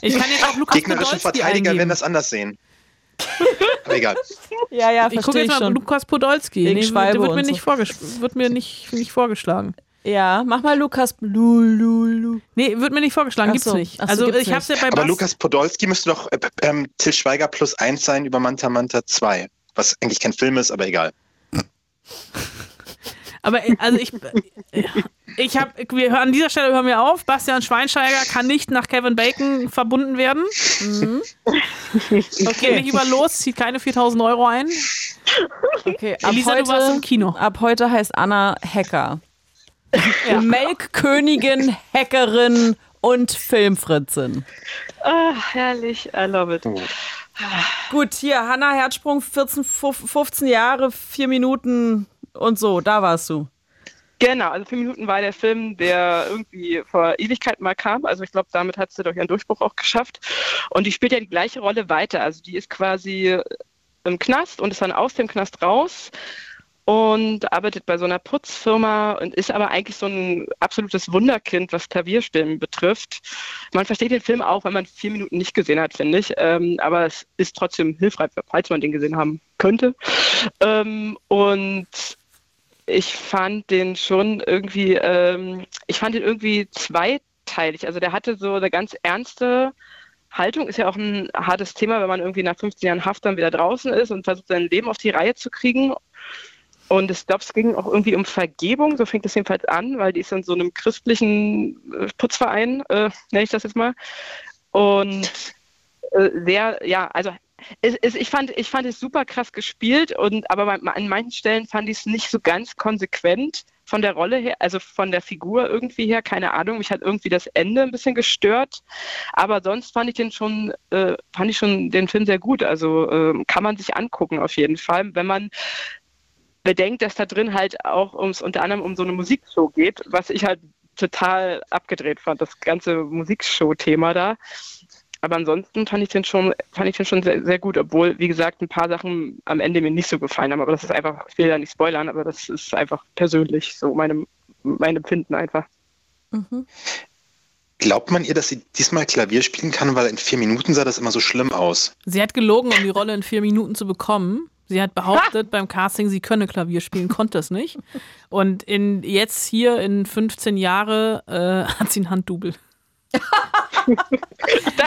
Ich kann jetzt auch Lukas Gegnerische Podolski Verteidiger werden eingeben. das anders sehen. Aber egal. ja, ja Ich gucke jetzt ich mal schon. Lukas Podolski. Wegen Nee, wird, Schwalbe wird, mir nicht so. vorgesch- wird mir nicht, nicht vorgeschlagen. Ja, mach mal Lukas. Lu, lu, lu. Nee, wird mir nicht vorgeschlagen, gibt's so. nicht. Ach so, also gibt's ich hab's ja bei Aber Bas- Lukas Podolski müsste doch äh, ähm, Till Schweiger plus eins sein über Manta Manta 2. Was eigentlich kein Film ist, aber egal. Aber äh, also ich, äh, ich habe, wir hören an dieser Stelle hören wir auf. Bastian Schweinsteiger kann nicht nach Kevin Bacon verbunden werden. Mhm. Geht nicht über los, zieht keine 4000 Euro ein. Okay, ab Elisa, heute, du warst im Kino. Ab heute heißt Anna Hacker. Melkkönigin, Hackerin und Filmfritzin. Ah, herrlich, I love it. Gut, hier, Hanna Herzsprung, 14, 15 Jahre, 4 Minuten und so, da warst du. Genau, also vier Minuten war der Film, der irgendwie vor Ewigkeit mal kam. Also ich glaube, damit hat sie doch ihren Durchbruch auch geschafft. Und die spielt ja die gleiche Rolle weiter. Also die ist quasi im Knast und ist dann aus dem Knast raus und arbeitet bei so einer Putzfirma und ist aber eigentlich so ein absolutes Wunderkind, was Klavierspielen betrifft. Man versteht den Film auch, wenn man vier Minuten nicht gesehen hat, finde ich. Ähm, aber es ist trotzdem hilfreich, falls man den gesehen haben könnte. Ähm, und ich fand den schon irgendwie, ähm, ich fand den irgendwie zweiteilig. Also der hatte so eine ganz ernste Haltung ist ja auch ein hartes Thema, wenn man irgendwie nach 15 Jahren Haft dann wieder draußen ist und versucht, sein Leben auf die Reihe zu kriegen. Und ich glaube, es ging auch irgendwie um Vergebung, so fängt es jedenfalls an, weil die ist in so einem christlichen äh, Putzverein, äh, nenne ich das jetzt mal. Und äh, sehr, ja, also es, es, ich, fand, ich fand es super krass gespielt, und, aber an manchen Stellen fand ich es nicht so ganz konsequent von der Rolle her, also von der Figur irgendwie her, keine Ahnung. Mich hat irgendwie das Ende ein bisschen gestört. Aber sonst fand ich den schon, äh, fand ich schon den Film sehr gut. Also äh, kann man sich angucken auf jeden Fall, wenn man bedenkt, dass da drin halt auch ums unter anderem um so eine Musikshow geht, was ich halt total abgedreht fand, das ganze Musikshow-Thema da. Aber ansonsten fand ich den schon, fand ich den schon sehr, sehr gut, obwohl, wie gesagt, ein paar Sachen am Ende mir nicht so gefallen haben. Aber das ist einfach, ich will ja nicht spoilern, aber das ist einfach persönlich so meine, mein Empfinden einfach. Mhm. Glaubt man ihr, dass sie diesmal Klavier spielen kann, weil in vier Minuten sah das immer so schlimm aus? Sie hat gelogen, um die Rolle in vier Minuten zu bekommen. Sie hat behauptet ha! beim Casting, sie könne Klavier spielen, konnte es nicht. Und in, jetzt hier in 15 Jahre äh, hat sie ein Handdouble.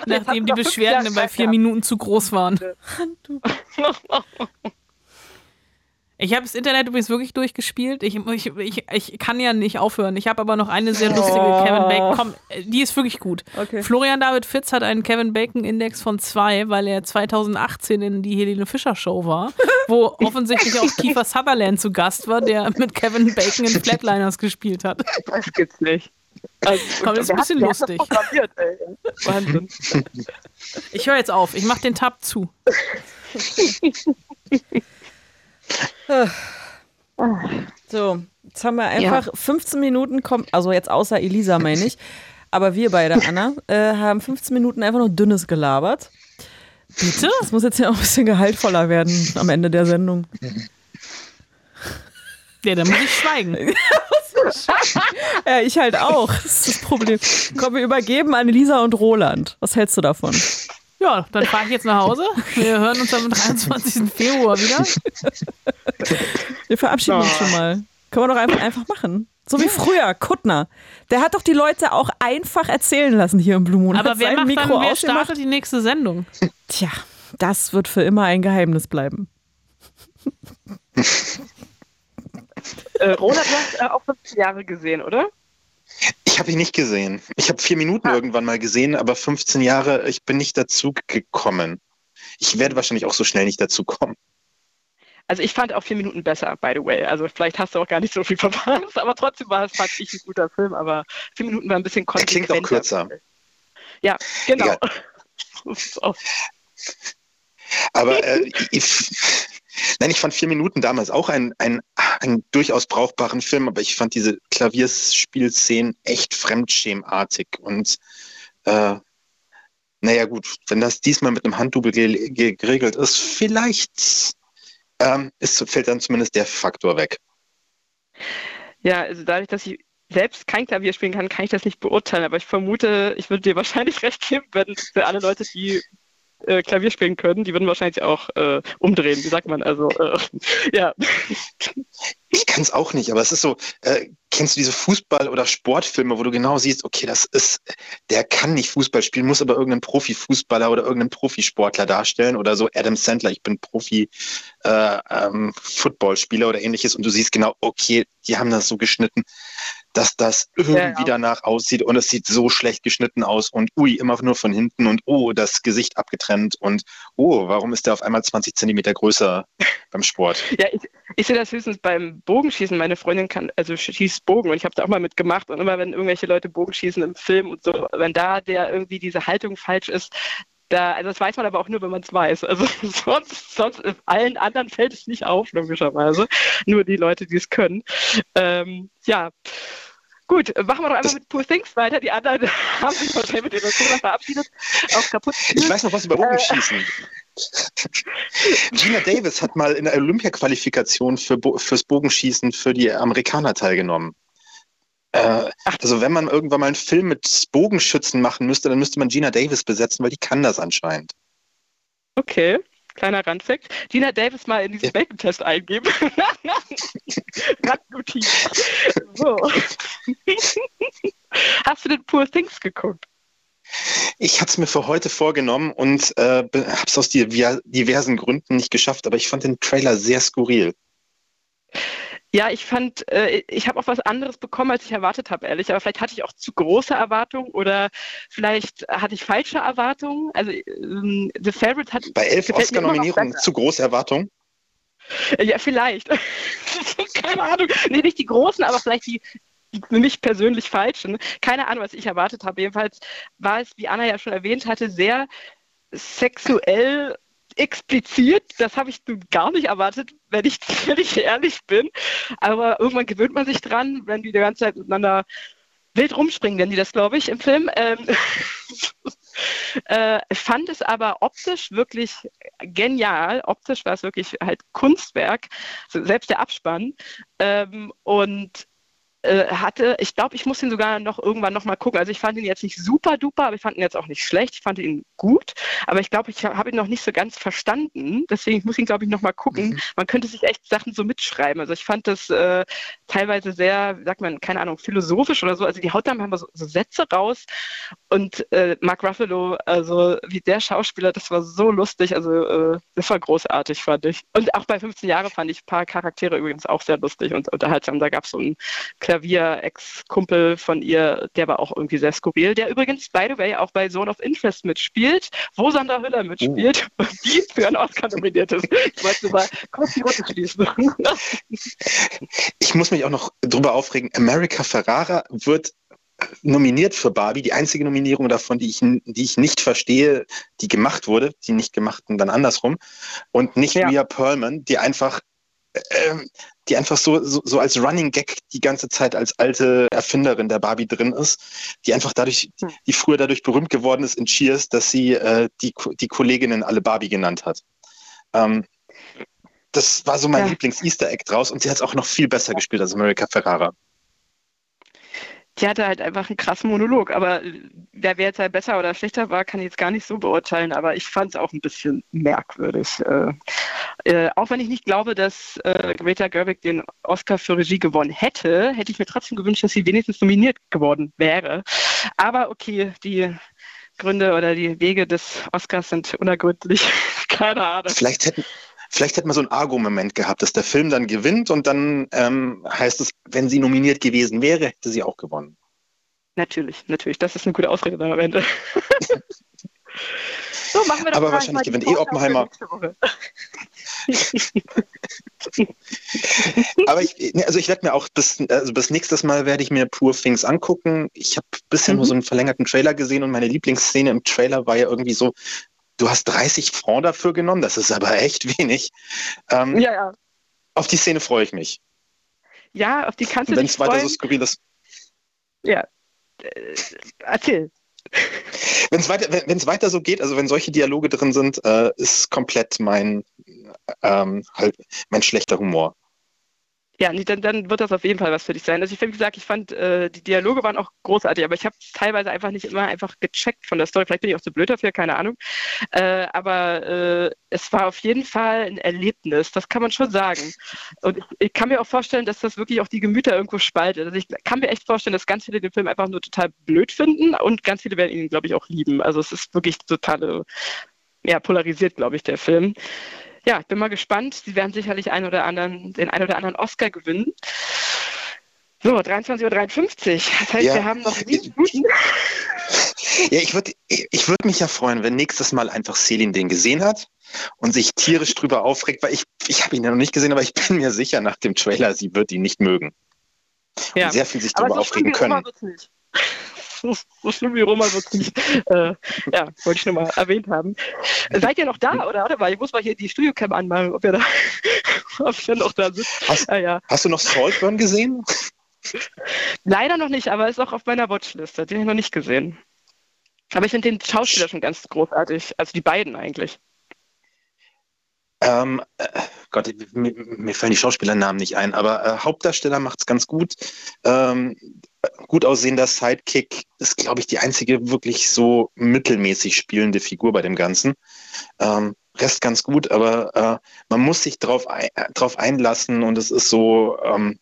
Nachdem die Beschwerden bei vier Minuten zu groß waren. Ich habe das Internet übrigens wirklich durchgespielt. Ich, ich, ich, ich kann ja nicht aufhören. Ich habe aber noch eine sehr lustige oh. Kevin Bacon. Komm, die ist wirklich gut. Okay. Florian David Fitz hat einen Kevin Bacon Index von zwei, weil er 2018 in die Helene Fischer Show war, wo offensichtlich auch Kiefer Sutherland zu Gast war, der mit Kevin Bacon in Flatliners gespielt hat. Das gibt's nicht. Also, Komm, das ist ein bisschen lustig. Wahnsinn. Ich höre jetzt auf. Ich mache den Tab zu. so, jetzt haben wir einfach ja. 15 Minuten, kommt, also jetzt außer Elisa meine ich, aber wir beide, Anna, äh, haben 15 Minuten einfach nur Dünnes gelabert. Bitte? Das muss jetzt ja auch ein bisschen gehaltvoller werden am Ende der Sendung. Ja, dann muss ich schweigen. ja, ich halt auch. Das ist das Problem. Komm, wir übergeben an Lisa und Roland. Was hältst du davon? Ja, dann fahre ich jetzt nach Hause. Wir hören uns am 23. Februar wieder. Wir verabschieden uns schon mal. Können wir doch einfach, einfach machen. So wie früher, Kuttner. Der hat doch die Leute auch einfach erzählen lassen hier im Blue Aber wer macht Mikro dann, wer startet die nächste Sendung? Tja, das wird für immer ein Geheimnis bleiben. Äh, Ronald, du hast äh, auch 15 Jahre gesehen, oder? Ich habe ihn nicht gesehen. Ich habe vier Minuten ah. irgendwann mal gesehen, aber 15 Jahre, ich bin nicht dazu gekommen. Ich werde wahrscheinlich auch so schnell nicht dazu kommen. Also ich fand auch vier Minuten besser, by the way. Also vielleicht hast du auch gar nicht so viel verpasst, aber trotzdem war es, fand ich, ein guter Film, aber vier Minuten war ein bisschen konsequenter. Er klingt auch kürzer. Ja, genau. aber äh, ich, Nein, ich fand vier Minuten damals auch einen, einen, durchaus brauchbaren Film, aber ich fand diese Klavierspielszenen echt fremdschemartig und äh, naja gut, wenn das diesmal mit einem Handdouble geregelt ist, vielleicht ähm, ist, fällt dann zumindest der Faktor weg. Ja, also dadurch, dass ich selbst kein Klavier spielen kann, kann ich das nicht beurteilen, aber ich vermute, ich würde dir wahrscheinlich recht geben, wenn für alle Leute, die äh, Klavier spielen können, die würden wahrscheinlich auch äh, umdrehen, wie sagt man, also äh, ja. Ich kann es auch nicht, aber es ist so, äh, kennst du diese Fußball- oder Sportfilme, wo du genau siehst, okay, das ist, der kann nicht Fußball spielen, muss aber irgendeinen Profifußballer oder irgendeinen Profisportler darstellen oder so Adam Sandler, ich bin Profi-Footballspieler äh, ähm, oder ähnliches und du siehst genau, okay, die haben das so geschnitten, dass das irgendwie danach aussieht und es sieht so schlecht geschnitten aus und ui, immer nur von hinten und oh, das Gesicht abgetrennt und oh, warum ist der auf einmal 20 Zentimeter größer beim Sport? Ja, ich, ich sehe das höchstens beim Bogenschießen. Meine Freundin kann, also schießt Bogen und ich habe da auch mal mitgemacht und immer wenn irgendwelche Leute Bogenschießen im Film und so, wenn da der irgendwie diese Haltung falsch ist, da, also das weiß man aber auch nur, wenn man es weiß. Also sonst, sonst allen anderen fällt es nicht auf, logischerweise. Nur die Leute, die es können. Ähm, ja. Gut, machen wir doch einfach mit Poor Things weiter. Die anderen haben sich wahrscheinlich mit ihrer Cola verabschiedet. Auch kaputt. Ich weiß noch was über Bogenschießen. Äh. Gina Davis hat mal in der Olympia-Qualifikation für Bo fürs Bogenschießen für die Amerikaner teilgenommen. Äh, also wenn man irgendwann mal einen Film mit Bogenschützen machen müsste, dann müsste man Gina Davis besetzen, weil die kann das anscheinend. Okay, kleiner Randfact. Gina Davis mal in diesen ja. Bacon-Test eingeben. Randnotiz. So. Hast du den Poor Things geguckt? Ich hatte es mir für heute vorgenommen und äh, habe es aus diversen Gründen nicht geschafft, aber ich fand den Trailer sehr skurril. Ja, ich fand, äh, ich habe auch was anderes bekommen, als ich erwartet habe, ehrlich. Aber vielleicht hatte ich auch zu große Erwartungen oder vielleicht hatte ich falsche Erwartungen. Also ähm, The Favorite hat. Bei elf Oscar-Nominierungen zu große Erwartungen? Ja, vielleicht. Keine Ahnung. Nee, nicht die großen, aber vielleicht die, die für mich persönlich falschen. Keine Ahnung, was ich erwartet habe. Jedenfalls war es, wie Anna ja schon erwähnt hatte, sehr sexuell explizit. Das habe ich gar nicht erwartet, wenn ich, wenn ich ehrlich bin. Aber irgendwann gewöhnt man sich dran, wenn die die ganze Zeit miteinander wild rumspringen, nennen die das, glaube ich, im Film. Ähm, äh, fand es aber optisch wirklich genial. Optisch war es wirklich halt Kunstwerk, also selbst der Abspann. Ähm, und äh, hatte, ich glaube, ich muss ihn sogar noch irgendwann noch mal gucken. Also ich fand ihn jetzt nicht super duper, aber ich fand ihn jetzt auch nicht schlecht. Ich fand ihn gut, aber ich glaube, ich habe ihn noch nicht so ganz verstanden. Deswegen ich muss ihn, glaube ich, noch mal gucken. Mhm. Man könnte sich echt Sachen so mitschreiben. Also ich fand das äh, teilweise sehr, sagt man, keine Ahnung, philosophisch oder so. Also die Hautdamen haben so, so Sätze raus und äh, Mark Ruffalo, also wie der Schauspieler, das war so lustig. Also äh, das war großartig, fand ich. Und auch bei 15 Jahre fand ich ein paar Charaktere übrigens auch sehr lustig und unterhaltsam. Da gab es so einen Klavier-Ex-Kumpel von ihr, der war auch irgendwie sehr skurril, der übrigens, by the way, auch bei Zone of Interest mitspielt, wo Sandra Hüller mitspielt, oh. die für einen Oscar nominiert ist. Ich wollte mal kurz die Runde schließen. ich muss mich auch noch drüber aufregen, America Ferrara wird nominiert für Barbie. Die einzige Nominierung davon, die ich, die ich nicht verstehe, die gemacht wurde, die nicht gemachten dann andersrum. Und nicht ja. Mia Perlman, die einfach äh, die einfach so, so, so als Running Gag die ganze Zeit als alte Erfinderin der Barbie drin ist, die einfach dadurch, hm. die früher dadurch berühmt geworden ist in Cheers, dass sie äh, die, die Kolleginnen alle Barbie genannt hat. Ähm, das war so mein ja. Lieblings-Easter Egg draus und sie hat es auch noch viel besser gespielt als America Ferrara die hatte halt einfach einen krassen Monolog. Aber wer, jetzt halt besser oder schlechter war, kann ich jetzt gar nicht so beurteilen. Aber ich fand es auch ein bisschen merkwürdig. Äh, äh, auch wenn ich nicht glaube, dass äh, Greta Gerwig den Oscar für Regie gewonnen hätte, hätte ich mir trotzdem gewünscht, dass sie wenigstens nominiert geworden wäre. Aber okay, die Gründe oder die Wege des Oscars sind unergründlich. Keine Ahnung. Vielleicht hätten, Vielleicht hätte man so ein Argo-Moment gehabt, dass der Film dann gewinnt und dann ähm, heißt es, wenn sie nominiert gewesen wäre, hätte sie auch gewonnen. Natürlich, natürlich. Das ist eine gute Ausrede dann am Ende. so, machen wir doch Aber wahrscheinlich gewinnt eh Oppenheimer. Aber ich, also ich werde mir auch bis, also bis nächstes Mal werde ich mir Poor Things angucken. Ich habe bisher mhm. nur so einen verlängerten Trailer gesehen und meine Lieblingsszene im Trailer war ja irgendwie so, du hast 30 Francs dafür genommen, das ist aber echt wenig. Ähm, ja, ja. Auf die Szene freue ich mich. Ja, auf die kannst du Wenn es weiter so skurril ist. Ja, äh, erzähl. Wenn es weiter, wenn, weiter so geht, also wenn solche Dialoge drin sind, äh, ist komplett mein, ähm, halt, mein schlechter Humor. Ja, nee, dann, dann wird das auf jeden Fall was für dich sein. Also ich, wie gesagt, ich fand, äh, die Dialoge waren auch großartig, aber ich habe teilweise einfach nicht immer einfach gecheckt von der Story. Vielleicht bin ich auch zu blöd dafür, keine Ahnung. Äh, aber äh, es war auf jeden Fall ein Erlebnis, das kann man schon sagen. Und ich, ich, kann mir auch vorstellen, dass das wirklich auch die Gemüter irgendwo spaltet. Also ich kann mir echt vorstellen, dass ganz viele den Film einfach nur total blöd finden und ganz viele werden ihn, glaube ich, auch lieben. Also es ist wirklich total ja, polarisiert, glaube ich, der Film ja, ich bin mal gespannt. Sie werden sicherlich einen oder anderen, den einen oder anderen Oscar gewinnen. So, 23.53 Uhr. Das heißt, ja. wir haben noch sieben Minuten. Ja, ich würde ich würd mich ja freuen, wenn nächstes Mal einfach Selin den gesehen hat und sich tierisch drüber aufregt, weil ich, ich habe ihn ja noch nicht gesehen, aber ich bin mir sicher nach dem Trailer, sie wird ihn nicht mögen. Ja. Und sehr viel sich darüber so aufregen können so schlimm wie Roma wird es nicht. Äh, ja, wollte ich nur mal erwähnt haben. Seid ihr noch da, oder? Warte mal, ich muss mal hier die Studiocam anmachen, ob ihr da, ob ihr noch da sitzt. Hast, ah, ja. hast du noch Saltburn gesehen? Leider noch nicht, aber ist auch auf meiner Watchliste. Den habe ich noch nicht gesehen. Aber ich finde den Schauspieler schon ganz großartig. Also die beiden eigentlich. Ähm, äh, Gott, mir, mir, fallen die Schauspielernamen nicht ein, aber äh, Hauptdarsteller macht es ganz gut. Ähm, gut aussehender Sidekick ist, glaube ich, die einzige wirklich so mittelmäßig spielende Figur bei dem Ganzen. Ähm, Rest ganz gut, aber äh, man muss sich drauf, ein, drauf einlassen und es ist so, ähm,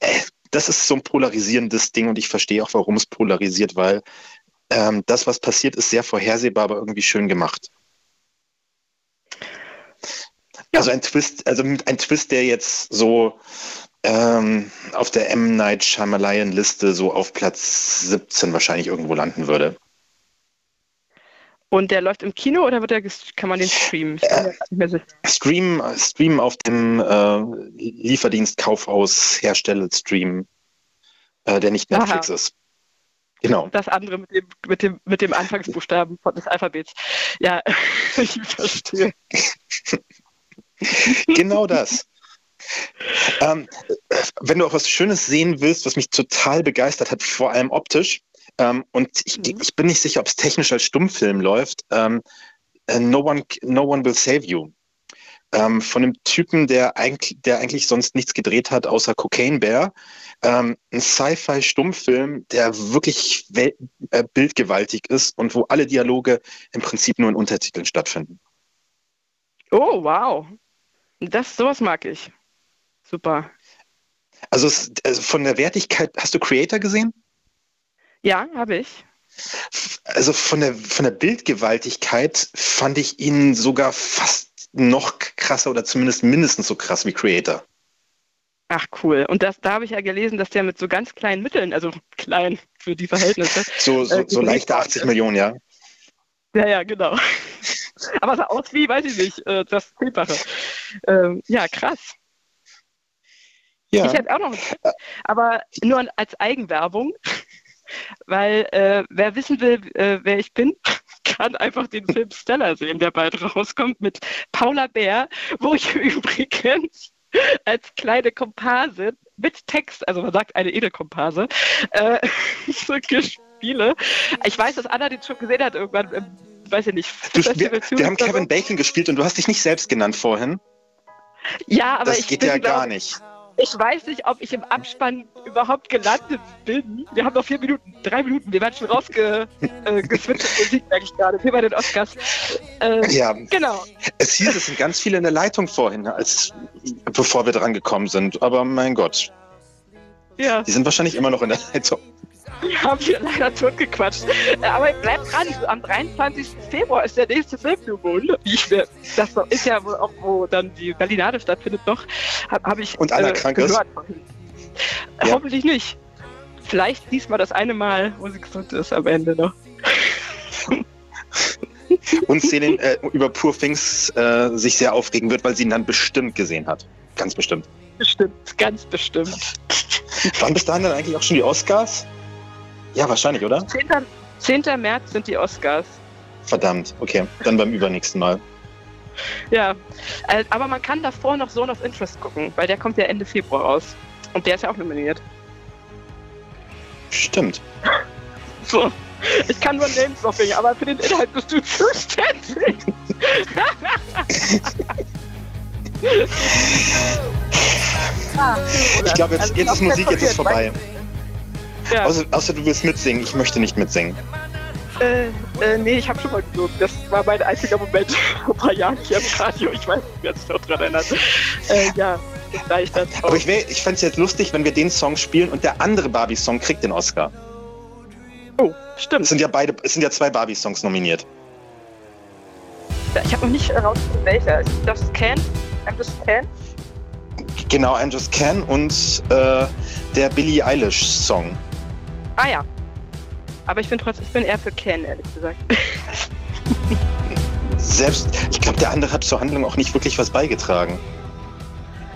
äh, das ist so ein polarisierendes Ding und ich verstehe auch, warum es polarisiert, weil ähm, das, was passiert, ist sehr vorhersehbar, aber irgendwie schön gemacht. Also ein Twist, also ein Twist, der jetzt so ähm, auf der M. Night Shyamalan Liste so auf Platz 17 wahrscheinlich irgendwo landen würde. Und der läuft im Kino oder wird der, kann man den streamen? Äh, Stream, Stream auf dem äh, Lieferdienst Kaufhaus Hersteller Stream, äh, der nicht Netflix Aha. ist. Genau. Das andere mit dem, mit dem, mit dem Anfangsbuchstaben des Alphabets. Ja, ich verstehe. genau das. Ähm, wenn du auch was Schönes sehen willst, was mich total begeistert hat, vor allem optisch, ähm, und ich, mhm. ich, bin nicht sicher, ob es technisch als Stummfilm läuft, ähm, äh, no, one, no One Will Save You. Ähm, von einem Typen, der eigentlich, der eigentlich sonst nichts gedreht hat, außer Cocaine Bear. Ähm, ein Sci-Fi-Stummfilm, der wirklich äh, bildgewaltig ist und wo alle Dialoge im Prinzip nur in Untertiteln stattfinden. Oh, wow. Das, sowas mag ich. Super. Also, es, also von der Wertigkeit, hast du Creator gesehen? Ja, habe ich. Also von der, von der Bildgewaltigkeit fand ich ihn sogar fast noch krasser oder zumindest mindestens so krass wie Creator. Ach cool. Und das, da habe ich ja gelesen, dass der mit so ganz kleinen Mitteln, also klein für die Verhältnisse. So, so, äh, so leichte 80 Millionen, ja. Ja, ja, genau. Aber sah aus wie, weiß ich nicht, äh, das Zehnfache. Ähm, ja, krass. Ja. Ich hätte auch noch, aber nur als Eigenwerbung, weil äh, wer wissen will, äh, wer ich bin, kann einfach den Film Stella sehen, der bald rauskommt mit Paula Bär, wo ich übrigens als kleine Komparsin mit Text, also man sagt eine Edelkomparse, äh, so gespiele. Ich weiß, dass Anna den schon gesehen hat irgendwann im weiß ich nicht. Du, wir, wir haben Kevin Bacon gespielt und du hast dich nicht selbst genannt vorhin. Ja, aber das ich geht ja gar nicht. Ich weiß nicht, ob ich im Abspann überhaupt gelandet bin. Wir haben noch vier Minuten, drei Minuten. Wir werden schon rausgeswitcht äh, Musik, merke ich gerade. Hier bei den Oscars. Äh, ja, genau. Es hieß, es sind ganz viele in der Leitung vorhin, als bevor wir dran gekommen sind. Aber mein Gott. Ja. Die sind wahrscheinlich immer noch in der Leitung. Haben wir leider totgequatscht. Äh, aber bleibt dran, am 23. Februar ist der nächste Film Moon. Ich, das ist ja auch, wo dann die Berlinade stattfindet noch. Habe hab ich Und Anna äh, krank gehört. Ist. Ja. Hoffentlich nicht. Vielleicht diesmal das eine Mal, wo sie gesund ist am Ende noch. Und Selin äh, über Poor Things äh, sich sehr aufregen wird, weil sie ihn dann bestimmt gesehen hat. Ganz bestimmt. Bestimmt, ganz bestimmt. Wann bis dahin dann eigentlich auch schon die Oscars? Ja, wahrscheinlich, oder? 10. 10. März sind die Oscars. Verdammt, okay. Dann beim übernächsten Mal. Ja, äh, aber man kann davor noch Zone of Interest gucken, weil der kommt ja Ende Februar raus. Und der ist ja auch nominiert. Stimmt. So, ich kann nur Name-Dropping, aber für den Inhalt bist du zuständig. ich glaube, jetzt, jetzt ist Musik, jetzt ist vorbei. Ja. Außer, außer, du willst mitsingen. Ich möchte nicht mitsingen. Äh, äh, nee, ich habe schon mal gesungen. Das war mein einziger Moment vor ein paar Jahren hier im Radio. Ich weiß nicht, wer sich noch dran erinnert. Äh, ja, da ich das Aber ich, ich fände es jetzt lustig, wenn wir den Song spielen und der andere Barbie-Song kriegt den Oscar. Oh, stimmt. Es sind ja beide, es sind ja zwei Barbie-Songs nominiert. Ich habe noch nicht herausgefunden, welcher. Ist das Can? I'm Just Can? Genau, I'm Just Can und äh, der Billie Eilish-Song. Ah ja. Aber ich bin trotzdem, ich bin eher für Ken, ehrlich gesagt. Selbst, ich glaube, der andere hat zur Handlung auch nicht wirklich was beigetragen.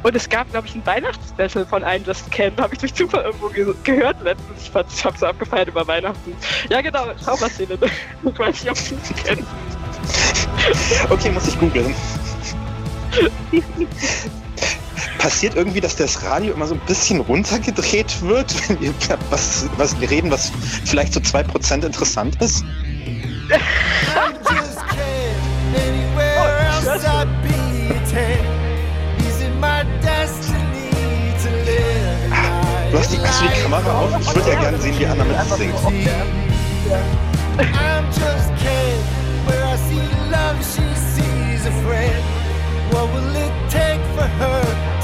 Und es gab, glaube ich, ein Weihnachtsspecial von einem Just Ken. Habe ich durch Zufall irgendwo ge gehört letztens. Ich, ich habe so abgefeiert über Weihnachten. Ja, genau, schau mal Szene. Ich weiß nicht, ob du es. Okay, muss ich googeln. passiert irgendwie, dass das Radio immer so ein bisschen runtergedreht wird, wenn wir was, was wir reden, was vielleicht so 2% interessant ist? Du hast die, hast du die Kamera auf? Ich würde ja gerne sehen, wie Anna mitsingt. I'm just Ken, where I see love, she sees a friend. What will it take for her?